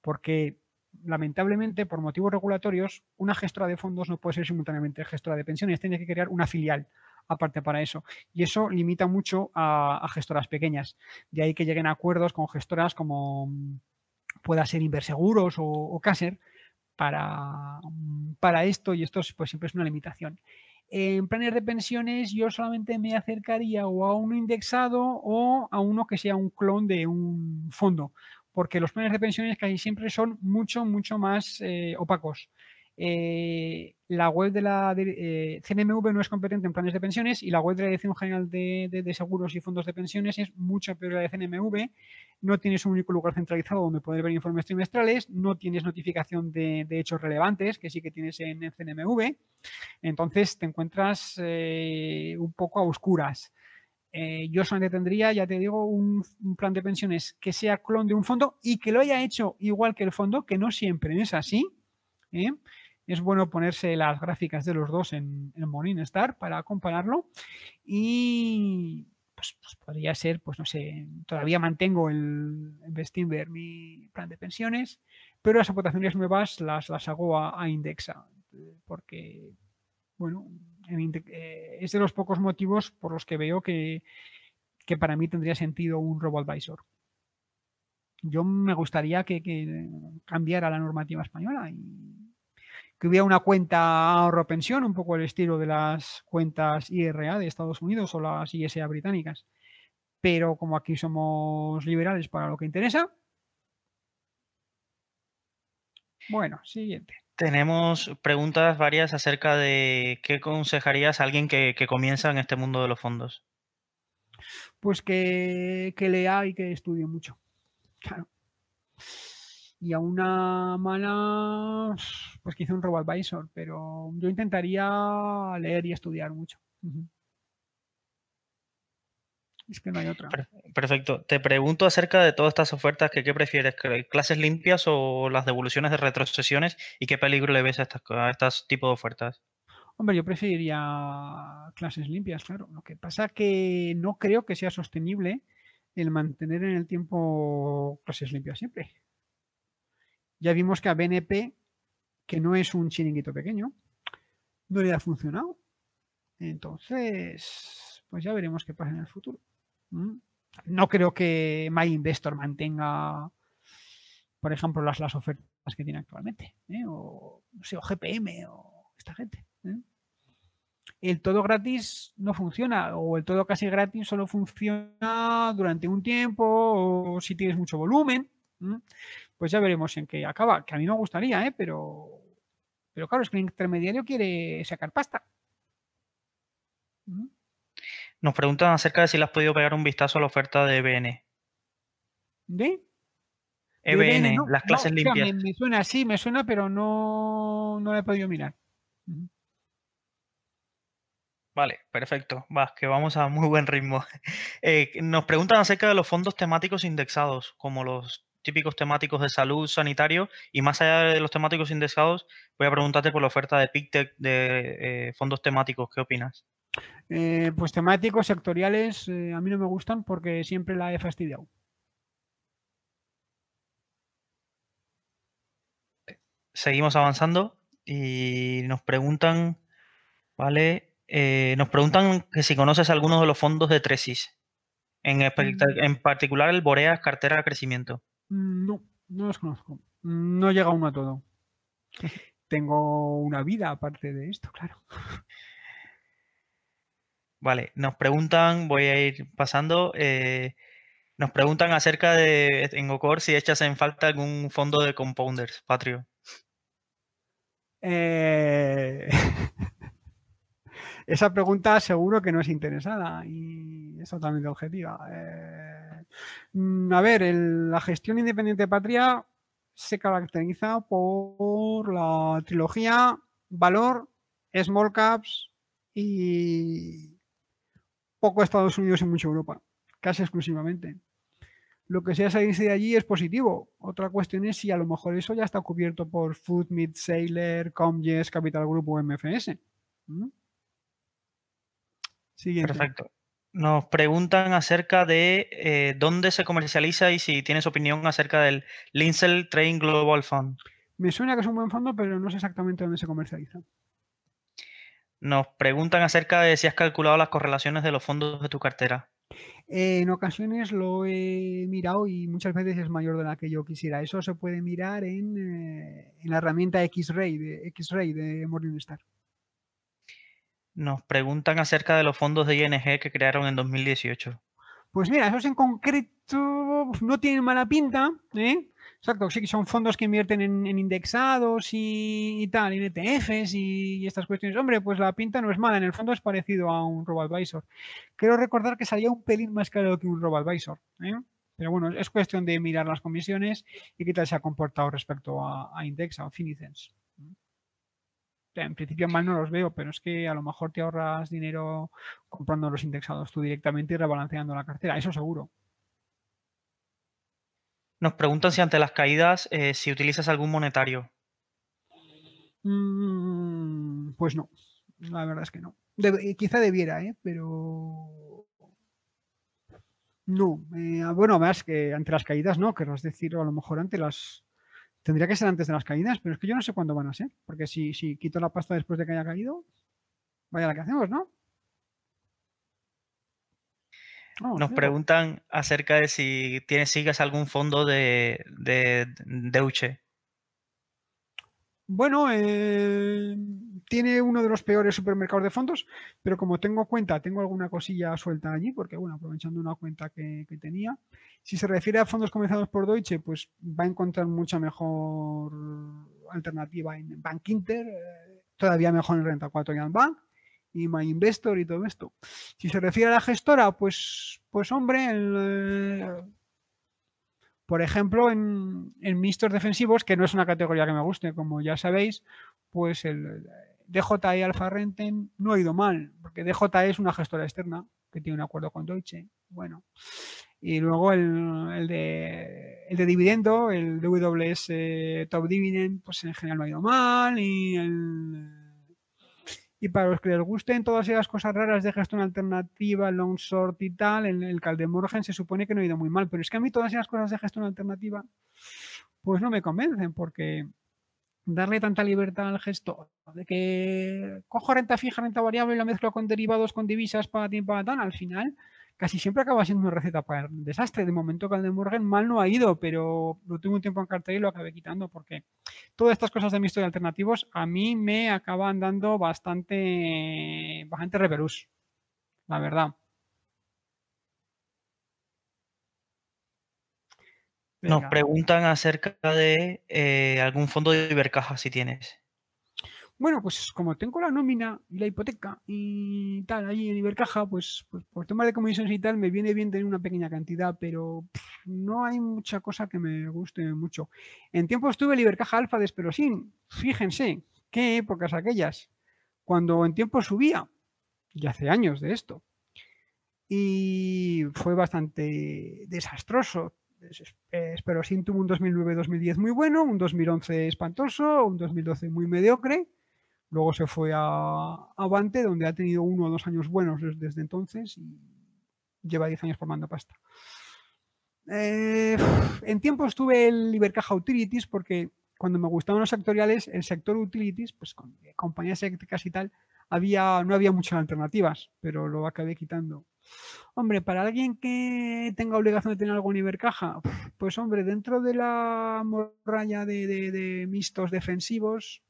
Speaker 2: porque lamentablemente, por motivos regulatorios, una gestora de fondos no puede ser simultáneamente gestora de pensiones, tiene que crear una filial aparte para eso. Y eso limita mucho a, gestoras pequeñas. De ahí que lleguen a acuerdos con gestoras como mm, pueda ser Inverseguros o, o Caser para, mm, para esto y esto pues siempre es una limitación. En planes de pensiones yo solamente me acercaría o a uno indexado o a uno que sea un clon de un fondo, porque los planes de pensiones casi siempre son mucho, mucho más eh, opacos. Eh, la web de la eh, CNMV no es competente en planes de pensiones y la web de la Dirección General de, Seguros y Fondos de Pensiones es mucho peor que la de CNMV. No tienes un único lugar centralizado donde poder ver informes trimestrales, no tienes notificación de, hechos relevantes, que sí que tienes en, CNMV. Entonces te encuentras eh, un poco a oscuras. yo solamente tendría, ya te digo, un, plan de pensiones que sea clon de un fondo y que lo haya hecho igual que el fondo, que no siempre es así. ¿eh? Es bueno ponerse las gráficas de los dos en, en Morningstar para compararlo y pues, pues, podría ser, pues no sé, todavía mantengo el, el mi plan de pensiones, pero las aportaciones nuevas las, las hago a, Indexa, porque, bueno, eh, es de los pocos motivos por los que veo que, que para mí tendría sentido un robo-advisor. Yo me gustaría que, que cambiara la normativa española y que hubiera una cuenta ahorro pensión, un poco el estilo de las cuentas IRA de Estados Unidos o las ISA británicas. Pero como aquí somos liberales para lo que interesa. Bueno, siguiente.
Speaker 1: Tenemos preguntas varias acerca de qué aconsejarías a alguien que, comienza en este mundo de los fondos.
Speaker 2: Pues que, que lea y que estudie mucho. Claro y a una mala, pues quizá un robo-advisor, pero yo intentaría leer y estudiar mucho. Es que no hay otra.
Speaker 1: Perfecto. Te pregunto acerca de todas estas ofertas, que ¿qué prefieres? ¿Clases limpias o las devoluciones de retrocesiones? ¿Y qué peligro le ves a, estas, a estos tipos de ofertas?
Speaker 2: Hombre, yo preferiría clases limpias, claro. Lo que pasa que no creo que sea sostenible el mantener en el tiempo clases limpias siempre. Ya vimos que a BNP, que no es un chiringuito pequeño, no le ha funcionado. Entonces, pues ya veremos qué pasa en el futuro. ¿Mm? No creo que MyInvestor mantenga, por ejemplo, las, las ofertas que tiene actualmente. ¿eh? O, o GPM o esta gente. ¿eh? El todo gratis no funciona o el todo casi gratis solo funciona durante un tiempo o si tienes mucho volumen pues ya veremos en qué acaba. Que a mí me gustaría, ¿eh? pero, pero claro, es que el intermediario quiere sacar pasta.
Speaker 1: Nos preguntan acerca de si le has podido pegar un vistazo a la oferta de EBN.
Speaker 2: ¿De?
Speaker 1: EBN, las clases limpias.
Speaker 2: me, suena, sí, me suena, pero no, no la he podido mirar.
Speaker 1: Vale, perfecto. Va, que vamos a muy buen ritmo. *laughs* Eh, nos preguntan acerca de los fondos temáticos indexados, como los típicos temáticos de salud, sanitario, y más allá de los temáticos indexados, voy a preguntarte por la oferta de PICTEC de eh, fondos temáticos. ¿Qué opinas?
Speaker 2: Eh, pues temáticos sectoriales eh, a mí no me gustan porque siempre la he fastidiado.
Speaker 1: Seguimos avanzando y nos preguntan, ¿vale? nos preguntan que si conoces algunos de los fondos de Tresis, en, mm. en particular el Boreas Cartera de Crecimiento.
Speaker 2: Mm, no, no los conozco. No llega uno a todo. *laughs* Tengo una vida aparte de esto, claro.
Speaker 1: Vale, nos preguntan, voy a ir pasando, eh, nos preguntan acerca de en Ocor si echas en falta algún fondo de compounders, Patrio.
Speaker 2: Eh, *laughs* esa pregunta seguro que no es interesada y es totalmente objetiva. Eh, a ver, la gestión independiente de patria se caracteriza por la trilogía valor, small caps y poco Estados Unidos y mucho Europa, casi exclusivamente. Lo que sea salirse de allí es positivo. Otra cuestión es si a lo mejor eso ya está cubierto por Food, Meat, Sailor, Comges, Capital Group o MFS. ¿Mm?
Speaker 1: Siguiente. Perfecto. Nos preguntan acerca de eh, dónde se comercializa y si tienes opinión acerca del Linsel Train Global Fund.
Speaker 2: Me suena que es un buen fondo, pero no sé exactamente dónde se comercializa.
Speaker 1: Nos preguntan acerca de si has calculado las correlaciones de los fondos de tu cartera.
Speaker 2: en ocasiones lo he mirado y muchas veces es mayor de la que yo quisiera. Eso se puede mirar en, eh, en la herramienta X-Ray de, X-Ray de Morningstar.
Speaker 1: Nos preguntan acerca de los fondos de ING que crearon en 2018.
Speaker 2: Pues mira, esos en concreto no tienen mala pinta, ¿eh? Exacto, sí que son fondos que invierten en, indexados y, tal, en ETFs y, estas cuestiones. Hombre, pues la pinta no es mala, en el fondo es parecido a un RoboAdvisor. Quiero recordar que salía un pelín más caro que un RoboAdvisor, ¿eh? Pero bueno, es cuestión de mirar las comisiones y qué tal se ha comportado respecto a, a Indexa o Finicens en principio mal no los veo, pero es que a lo mejor te ahorras dinero comprando los indexados tú directamente y rebalanceando la cartera, eso seguro.
Speaker 1: Nos preguntan si ante las caídas eh, si utilizas algún monetario.
Speaker 2: Mm, pues no, la verdad es que no. Eh, quizá debiera, ¿eh? pero no. Eh, bueno, más que ante las caídas no, querrás decir, a lo mejor ante las Tendría que ser antes de las caídas, pero es que yo no sé cuándo van a ser. Porque si, si quito la pasta después de que haya caído, vaya la que hacemos, ¿no?
Speaker 1: Nos preguntan acerca de si tienes, sigues algún fondo de, de, Deutsche.
Speaker 2: Bueno, eh, tiene uno de los peores supermercados de fondos, pero como tengo cuenta, tengo alguna cosilla suelta allí, porque bueno, aprovechando una cuenta que, tenía. Si se refiere a fondos comenzados por Deutsche, pues va a encontrar mucha mejor alternativa en Bank Inter, eh, todavía mejor en Renta 4 y Bank y My Investor y todo esto. Si se refiere a la gestora, pues, pues hombre, el, por ejemplo, en, en mixtos defensivos, que no es una categoría que me guste, como ya sabéis, pues el DJE Alfa Renten no ha ido mal, porque DJE es una gestora externa que tiene un acuerdo con Deutsche. Bueno, y luego el, de, el de dividendo, el WS Top Dividend, pues en general no ha ido mal. Y, y para los que les gusten todas esas cosas raras de gestión alternativa, long short y tal, el, el Caldemorgen se supone que no ha ido muy mal. Pero es que a mí todas esas cosas de gestión alternativa, pues no me convencen, porque darle tanta libertad al gestor, de que cojo renta fija, renta variable y lo mezclo con derivados, con divisas, para ti, para tan, al final casi siempre acaba siendo una receta para el desastre. De momento que el de Morgan mal no ha ido, pero lo tuve un tiempo en cartel y lo acabé quitando porque todas estas cosas de mi historia alternativos a mí me acaban dando bastante, bastante la verdad.
Speaker 1: Nos preguntan acerca de eh, algún fondo de Ibercaja, si tienes.
Speaker 2: Bueno, pues como tengo la nómina y la hipoteca y tal ahí en Ibercaja, pues, pues por tema de comisiones y tal me viene bien tener una pequeña cantidad, pero no hay mucha cosa que me guste mucho. En tiempo estuve en Ibercaja Alfa de Esperosín. Fíjense, qué épocas aquellas. Cuando en tiempo subía, y hace años de esto. Y fue bastante desastroso Espero sin tuvo un 2009-2010 muy bueno, un 2011 espantoso, un 2012 muy mediocre. Luego se fue a Avante, donde ha tenido uno o dos años buenos desde, entonces y lleva 10 años formando pasta. Eh, en tiempo estuve en Ibercaja Utilities porque cuando me gustaban los sectoriales, el sector Utilities, pues con compañías eléctricas y tal, había, no había muchas alternativas, pero lo acabé quitando. Hombre, para alguien que tenga obligación de tener algo en Ibercaja, pues hombre, dentro de la morralla de, mixtos defensivos,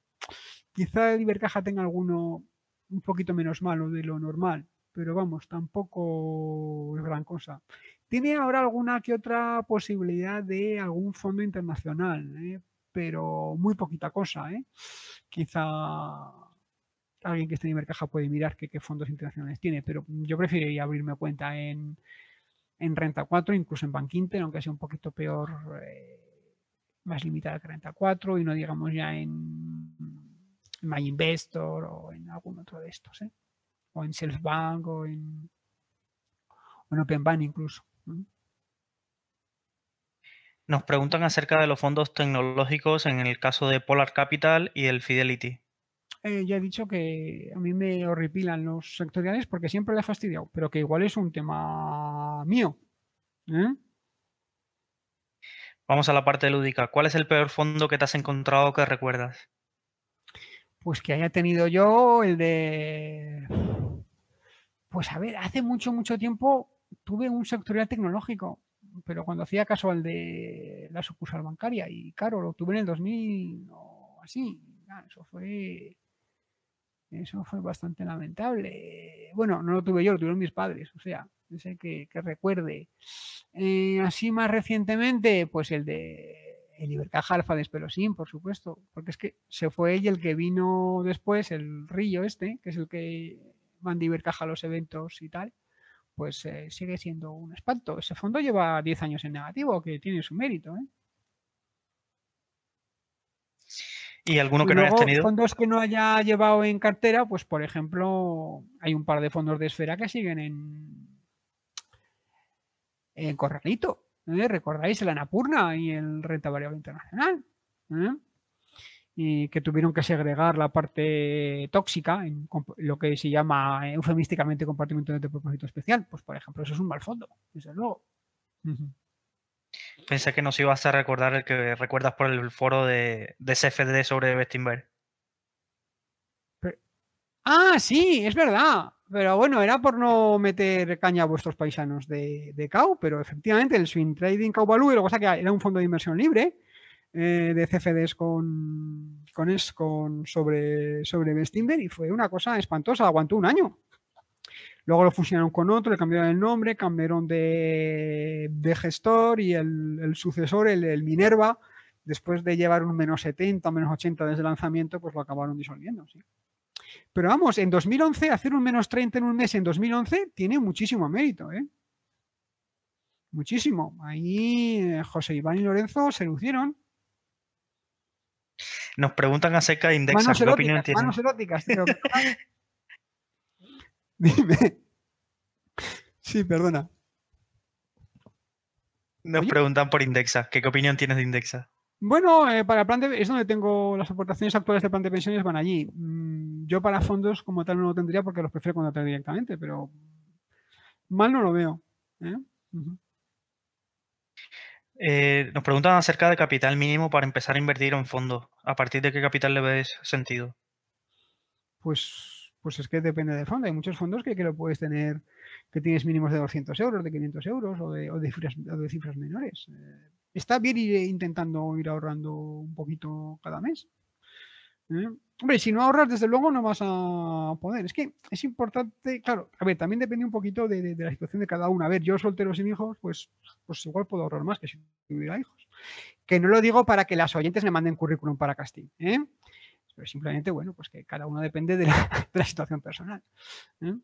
Speaker 2: quizá el Ibercaja tenga alguno un poquito menos malo de lo normal, pero vamos, tampoco es gran cosa. Tiene ahora alguna que otra posibilidad de algún fondo internacional, ¿eh? pero muy poquita cosa. ¿eh? Quizá alguien que esté en Ibercaja puede mirar qué, fondos internacionales tiene, pero yo preferiría abrirme cuenta en, Renta 4, incluso en Bank Inter, aunque sea un poquito peor, eh, más limitada que Renta 4 y no digamos ya en My Investor o en algún otro de estos. ¿eh? o en Selfbank o en, o en OpenBank incluso.
Speaker 1: Nos preguntan acerca de los fondos tecnológicos en el caso de Polar Capital y el Fidelity.
Speaker 2: Eh, ya he dicho que a mí me horripilan los sectoriales porque siempre le he fastidiado, pero que igual es un tema mío. ¿eh?
Speaker 1: Vamos a la parte lúdica. ¿Cuál es el peor fondo que te has encontrado que recuerdas?
Speaker 2: Pues que haya tenido yo el de... Pues a ver, hace mucho, mucho tiempo tuve un sectorial tecnológico, pero cuando hacía caso al de la sucursal bancaria y claro, lo tuve en el 2000 o así. Eso fue eso fue bastante lamentable. Bueno, no lo tuve yo, lo tuvieron mis padres, o sea, ese que, recuerde. Eh, así más recientemente, pues el de el Ibercaja Alfa de Espelosín, por supuesto, porque es que se fue ella el que vino después, el Rillo este, que es el que manda Ibercaja a los eventos y tal, pues eh, sigue siendo un espanto. Ese fondo lleva 10 años en negativo, que tiene su mérito. ¿eh?
Speaker 1: ¿Y alguno que no hayas tenido?
Speaker 2: Fondos que no haya llevado en cartera, pues por ejemplo, hay un par de fondos de esfera que siguen en, en Corralito. ¿eh? ¿Recordáis el Anapurna y el Renta Variable Internacional? ¿eh? Y que tuvieron que segregar la parte tóxica en lo que se llama eufemísticamente compartimiento de propósito especial. Pues por ejemplo, eso es un mal fondo, desde luego.
Speaker 1: Pensé que nos ibas a recordar el que recuerdas por el foro de, de CFD sobre Bestinberg.
Speaker 2: Ah, sí, es verdad. Pero bueno, era por no meter caña a vuestros paisanos de, de CAU, pero efectivamente el Swing Trading CAU Value, lo que pasa que era un fondo de inversión libre eh, de CFDs con, con, es, con sobre, sobre y fue una cosa espantosa, aguantó un año. Luego lo fusionaron con otro, le cambiaron el nombre, cambiaron de, gestor y el, sucesor, el, Minerva, después de llevar un menos 70, menos 80 desde el lanzamiento, pues lo acabaron disolviendo. Pero vamos, en 2011, hacer un menos 30 en un mes en 2011 tiene muchísimo mérito. ¿eh? Muchísimo. Ahí eh, José Iván y Lorenzo se lucieron.
Speaker 1: Nos preguntan acerca de Indexa. ¿Qué opinión tienen?
Speaker 2: Manos eróticas, *laughs* Dime. Sí, perdona.
Speaker 1: Nos preguntan por Indexa. ¿Qué, opinión tienes de Indexa?
Speaker 2: Bueno, eh, para plan de, es donde tengo las aportaciones actuales de plan de pensiones van allí. Mm, yo para fondos como tal no lo tendría porque los prefiero contratar directamente, pero mal no lo veo. ¿eh?
Speaker 1: Eh, nos preguntan acerca de capital mínimo para empezar a invertir en fondos. ¿A partir de qué capital le ves sentido?
Speaker 2: Pues pues es que depende del fondo. Hay muchos fondos que, que lo puedes tener, que tienes mínimos de 200 euros, de 500 euros o de, cifras, menores. Eh, está bien ir intentando ir ahorrando un poquito cada mes. ¿eh? Hombre, si no ahorras, desde luego no vas a poder. Es que es importante, claro, a ver, también depende un poquito de, la situación de cada uno. A ver, yo soltero sin hijos, pues, pues igual puedo ahorrar más que si tuviera hijos. Que no lo digo para que las oyentes me manden currículum para casting. ¿eh? Pero simplemente, bueno, pues que cada uno depende *laughs* de la, situación personal. ¿eh?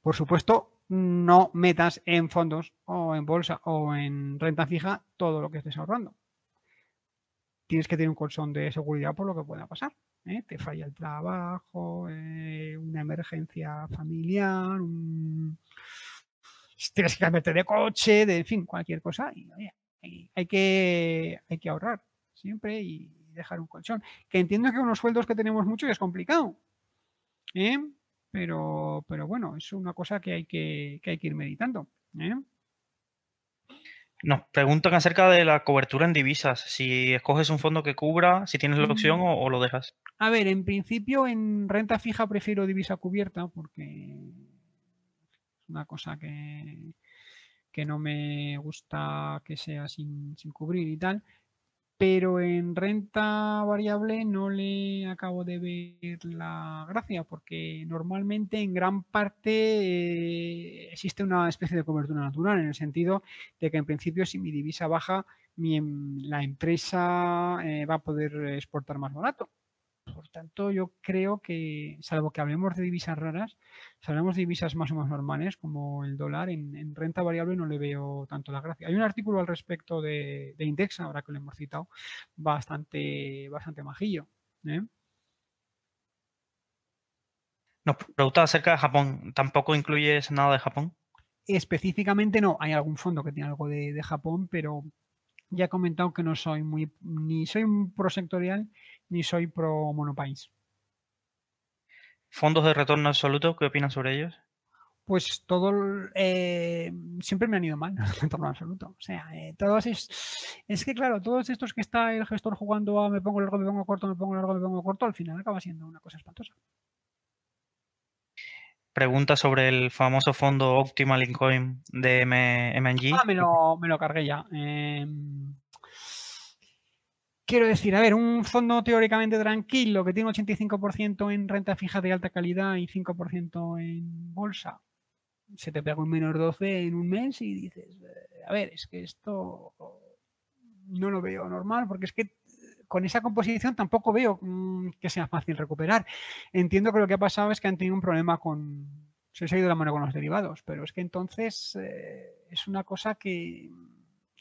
Speaker 2: Por supuesto, no metas en fondos o en bolsa o en renta fija todo lo que estés ahorrando. Tienes que tener un colchón de seguridad por lo que pueda pasar. ¿eh? Te falla el trabajo, eh, una emergencia familiar, tienes que cambiarte de coche, de en fin, cualquier cosa. Y, hay, que, hay que ahorrar siempre y dejar un colchón. Que entiendo que unos sueldos que tenemos mucho es complicado. ¿eh? Pero, pero bueno, es una cosa que hay que, hay que ir meditando. ¿eh?
Speaker 1: Nos preguntan acerca de la cobertura en divisas. Si escoges un fondo que cubra, si tienes la opción mm. o, lo dejas.
Speaker 2: A ver, en principio en renta fija prefiero divisa cubierta porque es una cosa que, que no me gusta que sea sin, sin cubrir y tal pero en renta variable no le acabo de ver la gracia porque normalmente en gran parte eh, existe una especie de cobertura natural en el sentido de que en principio si mi divisa baja em, la empresa eh, va a poder exportar más barato por tanto, yo creo que, salvo que hablemos de divisas raras, si hablamos de divisas más o menos normales, como el dólar, en, renta variable no le veo tanto la gracia. Hay un artículo al respecto de, de Index, ahora que lo hemos citado, bastante, bastante majillo. ¿eh?
Speaker 1: Nos pregunta acerca de Japón. ¿Tampoco incluyes nada de Japón?
Speaker 2: Específicamente no. Hay algún fondo que tiene algo de, de Japón, pero ya he comentado que no soy muy, ni soy pro sectorial ni soy pro monopaís.
Speaker 1: ¿Fondos de retorno absoluto? ¿Qué opinas sobre ellos?
Speaker 2: Pues todo, eh, siempre me han ido mal, *laughs* en retorno absoluto. O sea, eh, todos es, es que claro, todos estos que está el gestor jugando a me pongo largo, me pongo corto, me pongo largo, me pongo corto, al final acaba siendo una cosa espantosa.
Speaker 1: Pregunta sobre el famoso fondo Optimal Incoin de M MNG.
Speaker 2: Ah, me lo, me lo cargué ya. Em, quiero decir, a ver, un fondo teóricamente tranquilo que tiene un 85% en renta fija de alta calidad y 5% en bolsa, se te pega un menos 12 en un mes y dices, eh, a ver, es que esto no lo veo normal porque es que con esa composición tampoco veo mm, que sea fácil recuperar. Entiendo que lo que ha pasado es que han tenido un problema con... Se ha ido la mano con los derivados, pero es que entonces eh, es una cosa que,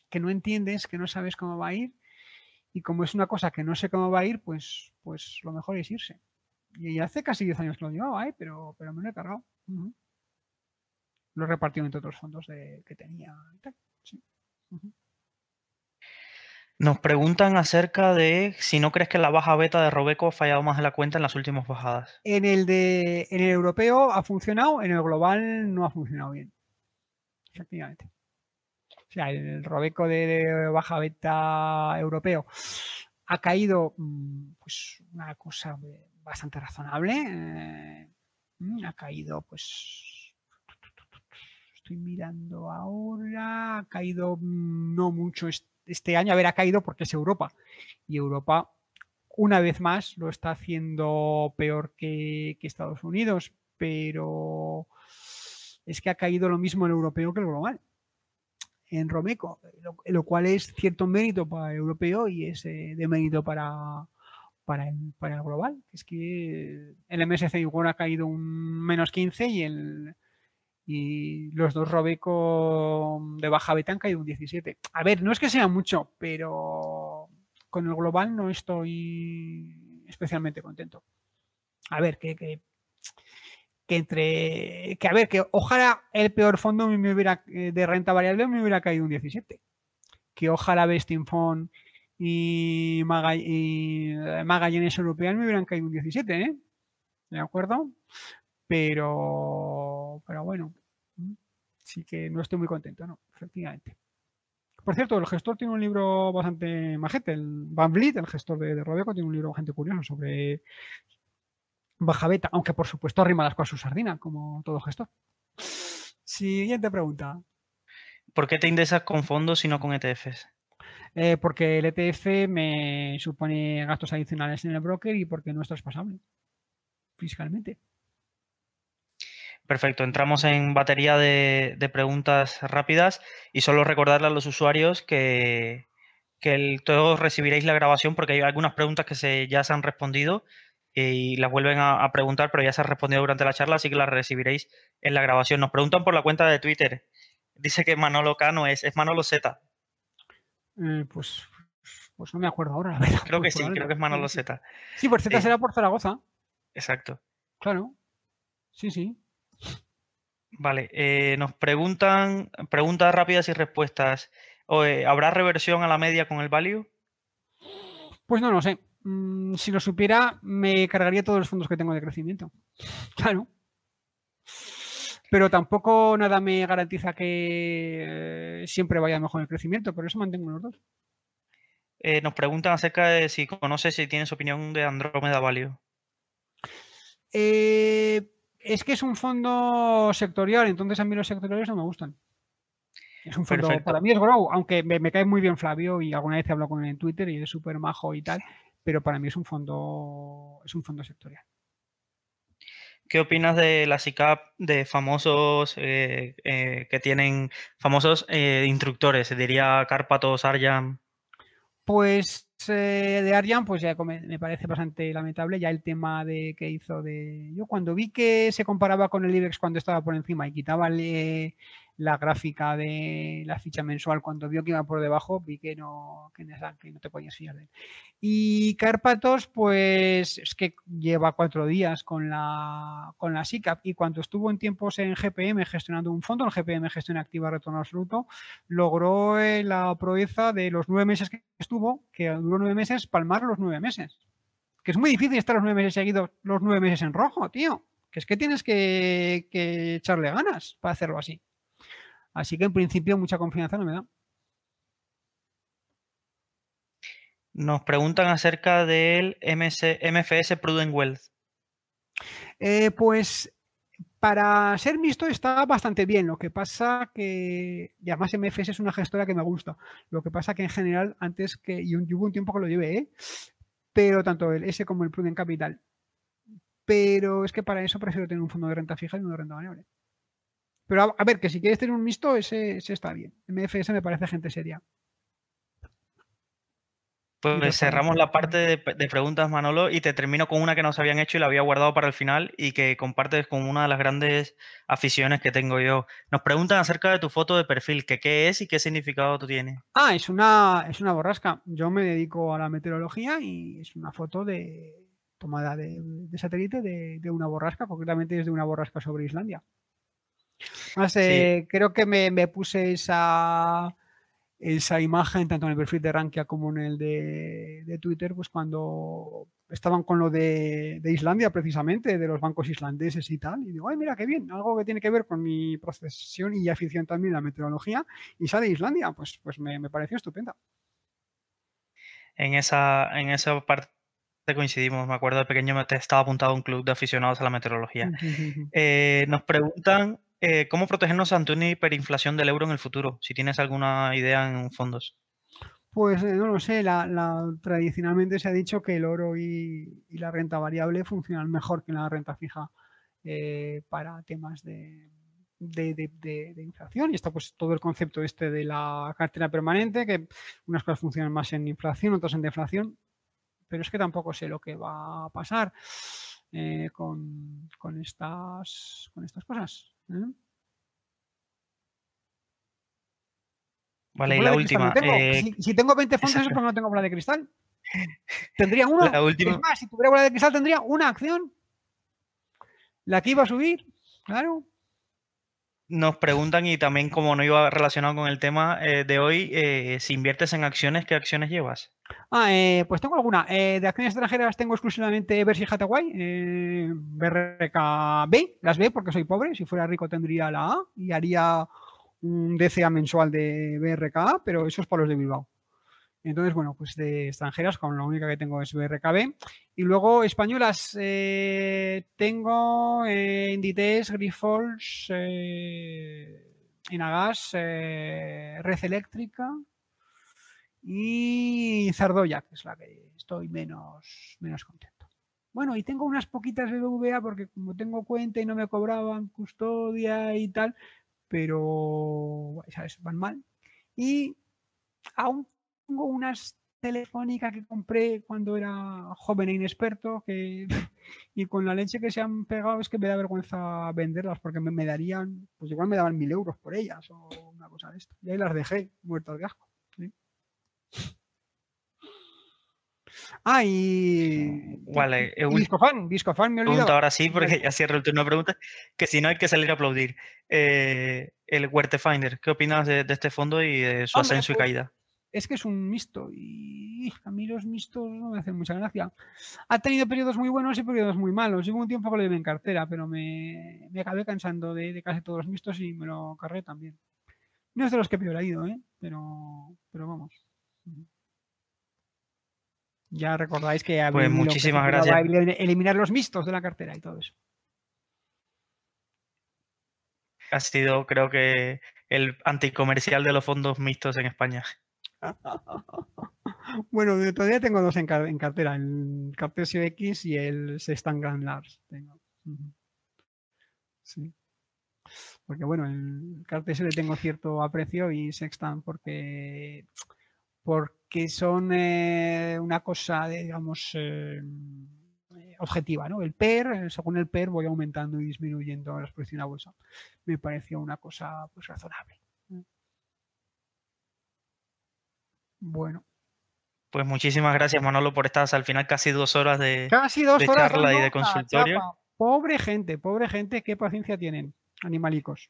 Speaker 2: que no entiendes, que no sabes cómo va a ir y como es una cosa que no sé cómo va a ir, pues, pues lo mejor es irse. Y hace casi 10 años que lo llevaba, ¿eh? pero, pero me lo he cargado. Lo he repartido entre otros fondos de, que tenía. Sí.
Speaker 1: Nos preguntan acerca de si no crees que la baja beta de Robeco ha fallado más de la cuenta en las últimas bajadas.
Speaker 2: En el, de, en el europeo ha funcionado, en el global no ha funcionado bien. Efectivamente. O sea, el Robeco de, baja beta europeo ha caído mm, pues una cosa bastante razonable. Eh, mm, ha caído pues estoy mirando ahora, ha caído mm, no mucho este año haber caído porque es Europa. Y Europa, una vez más, lo está haciendo peor que, Estados Unidos, pero es que ha caído lo mismo el europeo que el global en Romeco, lo, cual es cierto mérito para el europeo y es eh, de mérito para, para, el, para el global. Es que el MSC igual ha caído un menos 15 y el, y los dos Robeco de baja beta han caído un 17. A ver, no es que sea mucho, pero con el global no estoy especialmente contento. A ver, que, entre. Que a ver, que ojalá el peor fondo me hubiera, eh, de renta variable me hubiera caído un 17. Que ojalá Bestinfond y, y eh, Magallanes European me hubieran caído un 17, ¿eh? ¿De acuerdo? Pero, pero bueno, sí que no estoy muy contento, ¿no? Efectivamente. Por cierto, el gestor tiene un libro bastante majete, el Van Vliet, el gestor de, de Robeco, tiene un libro bastante curioso sobre baja beta, aunque por supuesto arrima las cosas a su sardina, como todo gestor. Siguiente pregunta.
Speaker 1: ¿Por qué te indexas con fondos y no con ETFs?
Speaker 2: Eh, porque el ETF me supone gastos adicionales en el broker y porque no es traspasable fiscalmente.
Speaker 1: Perfecto, entramos en batería de, preguntas rápidas y solo recordarle a los usuarios que, todos recibiréis la grabación porque hay algunas preguntas que se, ya se han respondido y las vuelven a, preguntar, pero ya se han respondido durante la charla, así que las recibiréis en la grabación. Nos preguntan por la cuenta de Twitter. Dice que Manolo Cano es, es Manolo Z.
Speaker 2: Eh, pues, pues no me acuerdo ahora, la verdad.
Speaker 1: Creo que
Speaker 2: pues
Speaker 1: sí, creo que es Manolo Z.
Speaker 2: Sí, por Z
Speaker 1: Eh,
Speaker 2: será por Zaragoza.
Speaker 1: Exacto.
Speaker 2: Claro. Sí, sí.
Speaker 1: Vale, eh, nos preguntan preguntas rápidas y respuestas. ¿Habrá reversión a la media con el value?
Speaker 2: Pues no lo sé. Mm, si lo supiera, me cargaría todos los fondos que tengo de crecimiento. *laughs* Claro. Pero tampoco nada me garantiza que eh, siempre vaya mejor el crecimiento, por eso mantengo los dos.
Speaker 1: Eh, nos preguntan acerca de si conoces, si tienes opinión de Andrómeda Value.
Speaker 2: Eh, es que es un fondo sectorial, entonces a mí los sectoriales no me gustan. Es un fondo,
Speaker 1: Perfecto.
Speaker 2: para mí es Grow, aunque me, me cae muy bien Flavio y alguna vez he hablado con él en Twitter y es súper majo y tal, pero para mí es un fondo, es un fondo sectorial.
Speaker 1: ¿Qué opinas de la SICAP de famosos eh, eh, que tienen famosos eh, instructores? Diría Cárpatos, Arjam.
Speaker 2: Pues eh, de Arjan, pues ya me parece bastante lamentable ya el tema de que hizo de... Yo cuando vi que se comparaba con el IBEX cuando estaba por encima y quitaba el, la gráfica de la ficha mensual, cuando vio que iba por debajo, vi que no, que no te podías fiar de él. Y Carpatos, pues es que lleva cuatro días con la, con la SICAP y cuando estuvo en tiempos en GPM gestionando un fondo, el GPM gestión activa retorno absoluto, logró eh, la proeza de los nueve meses que estuvo, que duró nueve meses, palmar los nueve meses. Que es muy difícil estar los nueve meses seguidos, los nueve meses en rojo, tío. Que es que tienes que echarle ganas para hacerlo así. Así que en principio mucha confianza no me da.
Speaker 1: Nos preguntan acerca del MFS Prudent Wealth.
Speaker 2: Eh, pues para ser visto está bastante bien. Lo que pasa que, y además MFS es una gestora que me gusta. Lo que pasa que en general, antes que, y hubo un tiempo que lo llevé, ¿eh? pero tanto el S como el Prudent Capital. Pero es que para eso prefiero tener un fondo de renta fija y uno de renta variable. Pero a, ver, que si quieres tener un mixto, ese, está bien. MFS me parece gente seria.
Speaker 1: Pues cerramos la parte de, preguntas, Manolo, y te termino con una que nos habían hecho y la había guardado para el final y que compartes con una de las grandes aficiones que tengo yo. Nos preguntan acerca de tu foto de perfil, que qué es y qué significado tú tienes.
Speaker 2: Ah, es una, es una borrasca. Yo me dedico a la meteorología y es una foto de tomada de, satélite de, de, una borrasca, concretamente es de una borrasca sobre Islandia. Creo que me, puse esa, esa imagen tanto en el perfil de Rankia como en el de, Twitter, pues cuando estaban con lo de, Islandia precisamente, de los bancos islandeses y tal, y digo, ay, mira qué bien, algo que tiene que ver con mi profesión y afición también a la meteorología, y sale Islandia, pues, pues me, pareció estupenda.
Speaker 1: En esa, en esa parte coincidimos, me acuerdo de pequeño me estaba apuntado a un club de aficionados a la meteorología. *laughs* Eh, nos preguntan eh, ¿cómo protegernos ante una hiperinflación del euro en el futuro? Si tienes alguna idea en fondos.
Speaker 2: Pues eh, no lo sé, tradicionalmente se ha dicho que el oro y, la renta variable funcionan mejor que la renta fija eh, para temas de, inflación. Y está pues todo el concepto este de la cartera permanente, que unas cosas funcionan más en inflación, otras en deflación, pero es que tampoco sé lo que va a pasar con, estas, con estas cosas.
Speaker 1: Vale, y la última.
Speaker 2: Eh, si, tengo 20 fondos es porque no tengo bola de cristal. *laughs* Tendría una. La última. Es más, si tuviera bola de cristal tendría una acción. La que iba a subir, claro.
Speaker 1: Nos preguntan, y también como no iba relacionado con el tema eh, de hoy, eh, si inviertes en acciones, ¿qué acciones llevas?
Speaker 2: Ah, pues tengo alguna. de acciones extranjeras tengo exclusivamente Berkshire Hathaway, BRKB, las B porque soy pobre. Si fuera rico tendría la A y haría un DCA mensual de BRKA, pero eso es para los de Bilbao. Entonces, bueno, pues de extranjeras, con la única que tengo es BRKB. Y luego españolas, eh, tengo eh, Inditex, Grifols, eh, Inagas, eh, Red Eléctrica y Zardoya, que es la que estoy menos, menos contento. Bueno, y tengo unas poquitas BBVA porque como tengo cuenta y no me cobraban custodia y tal, pero ¿sabes? van mal. Y aún tengo unas telefónicas que compré cuando era joven e inexperto que, *laughs* y con la leche que se han pegado es que me da vergüenza venderlas porque me, darían, pues igual me daban mil euros por ellas o una cosa de esto. Y ahí las dejé muertas de asco. Ah, y.
Speaker 1: Vale,
Speaker 2: eh, Viscofan, Viscofan, me he olvidado.
Speaker 1: ahora sí, porque ya cierro el turno de preguntas. Que si no hay que salir a aplaudir. Eh, el Finder, ¿qué opinas de, este fondo y de su ascenso y pues, caída?
Speaker 2: Es que es un mixto y a mí los mixtos no me hacen mucha gracia. Ha tenido periodos muy buenos y periodos muy malos. Llevo un tiempo que lo llevé en cartera, pero me, acabé cansando de, casi todos los mixtos y me lo cargué también. No es de los que peor ha ido, ¿eh? pero, pero vamos. Ya recordáis que
Speaker 1: pues muchísimas gracias.
Speaker 2: eliminar los mixtos de la cartera y todo eso.
Speaker 1: Ha sido, creo que, el anticomercial de los fondos mixtos en España.
Speaker 2: Bueno, todavía tengo dos en, cartera, el Cartesio X y el Sextan Grand Lars. Sí. Porque bueno, el Cartesio le tengo cierto aprecio y Sextan porque porque son eh, una cosa, digamos, eh, objetiva, ¿no? El PER, según el PER voy aumentando y disminuyendo la exposición a bolsa. Me pareció una cosa pues razonable. Bueno.
Speaker 1: Pues muchísimas gracias, Manolo, por estar al final casi dos horas de,
Speaker 2: casi dos horas
Speaker 1: charla y de consultorio.
Speaker 2: Pobre gente, pobre gente, qué paciencia tienen, animalicos.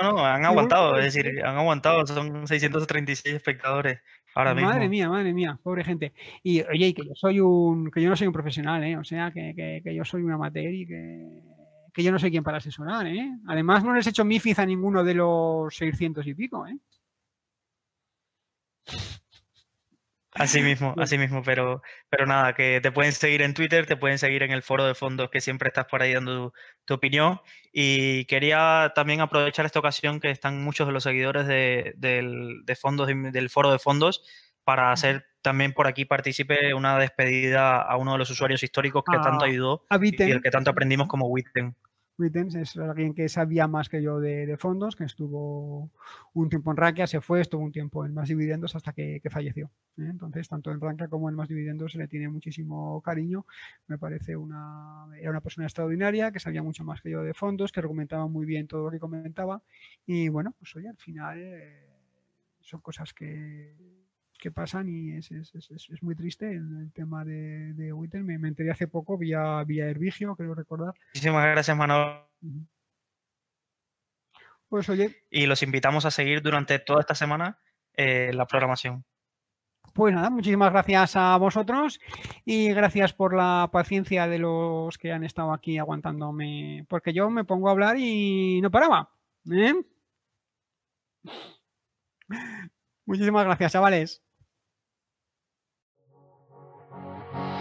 Speaker 1: No, no, han aguantado, es decir, han aguantado, son 636 espectadores ahora mismo.
Speaker 2: Madre mía, madre mía, pobre gente. Y oye, que yo soy un, que yo no soy un profesional, ¿eh? o sea, que, que, yo soy un amateur y que, que, yo no sé quién para asesorar, ¿eh? Además, no les he hecho MIFIZ a ninguno de los 600 y pico, ¿eh?
Speaker 1: Así *laughs* mismo, así mismo, pero, pero nada, que te pueden seguir en Twitter, te pueden seguir en el foro de fondos, que siempre estás por ahí dando tu, opinión. Y quería también aprovechar esta ocasión que están muchos de los seguidores de, del, fondos, del foro de fondos para hacer también por aquí partícipe una despedida a uno de los usuarios históricos que tanto ah, ayudó y el que tanto aprendimos como Witten.
Speaker 2: Wittens es alguien que sabía más que yo de, fondos, que estuvo un tiempo en Rankia, se fue, estuvo un tiempo en más dividendos hasta que, falleció. ¿eh? Entonces, tanto en Rankia como en más dividendos se le tiene muchísimo cariño. Me parece una, era una persona extraordinaria, que sabía mucho más que yo de fondos, que argumentaba muy bien todo lo que comentaba. Y bueno, pues oye, al final eh, son cosas que, que pasan y es, es, es, muy triste el, tema de, de Me, me, enteré hace poco vía, vía Hervigio, creo recordar.
Speaker 1: Muchísimas gracias, Manuel.
Speaker 2: Pues oye.
Speaker 1: Y los invitamos a seguir durante toda esta semana eh, la programación.
Speaker 2: Pues nada, muchísimas gracias a vosotros y gracias por la paciencia de los que han estado aquí aguantándome, porque yo me pongo a hablar y no paraba. ¿eh? *laughs* Muchísimas gracias, chavales.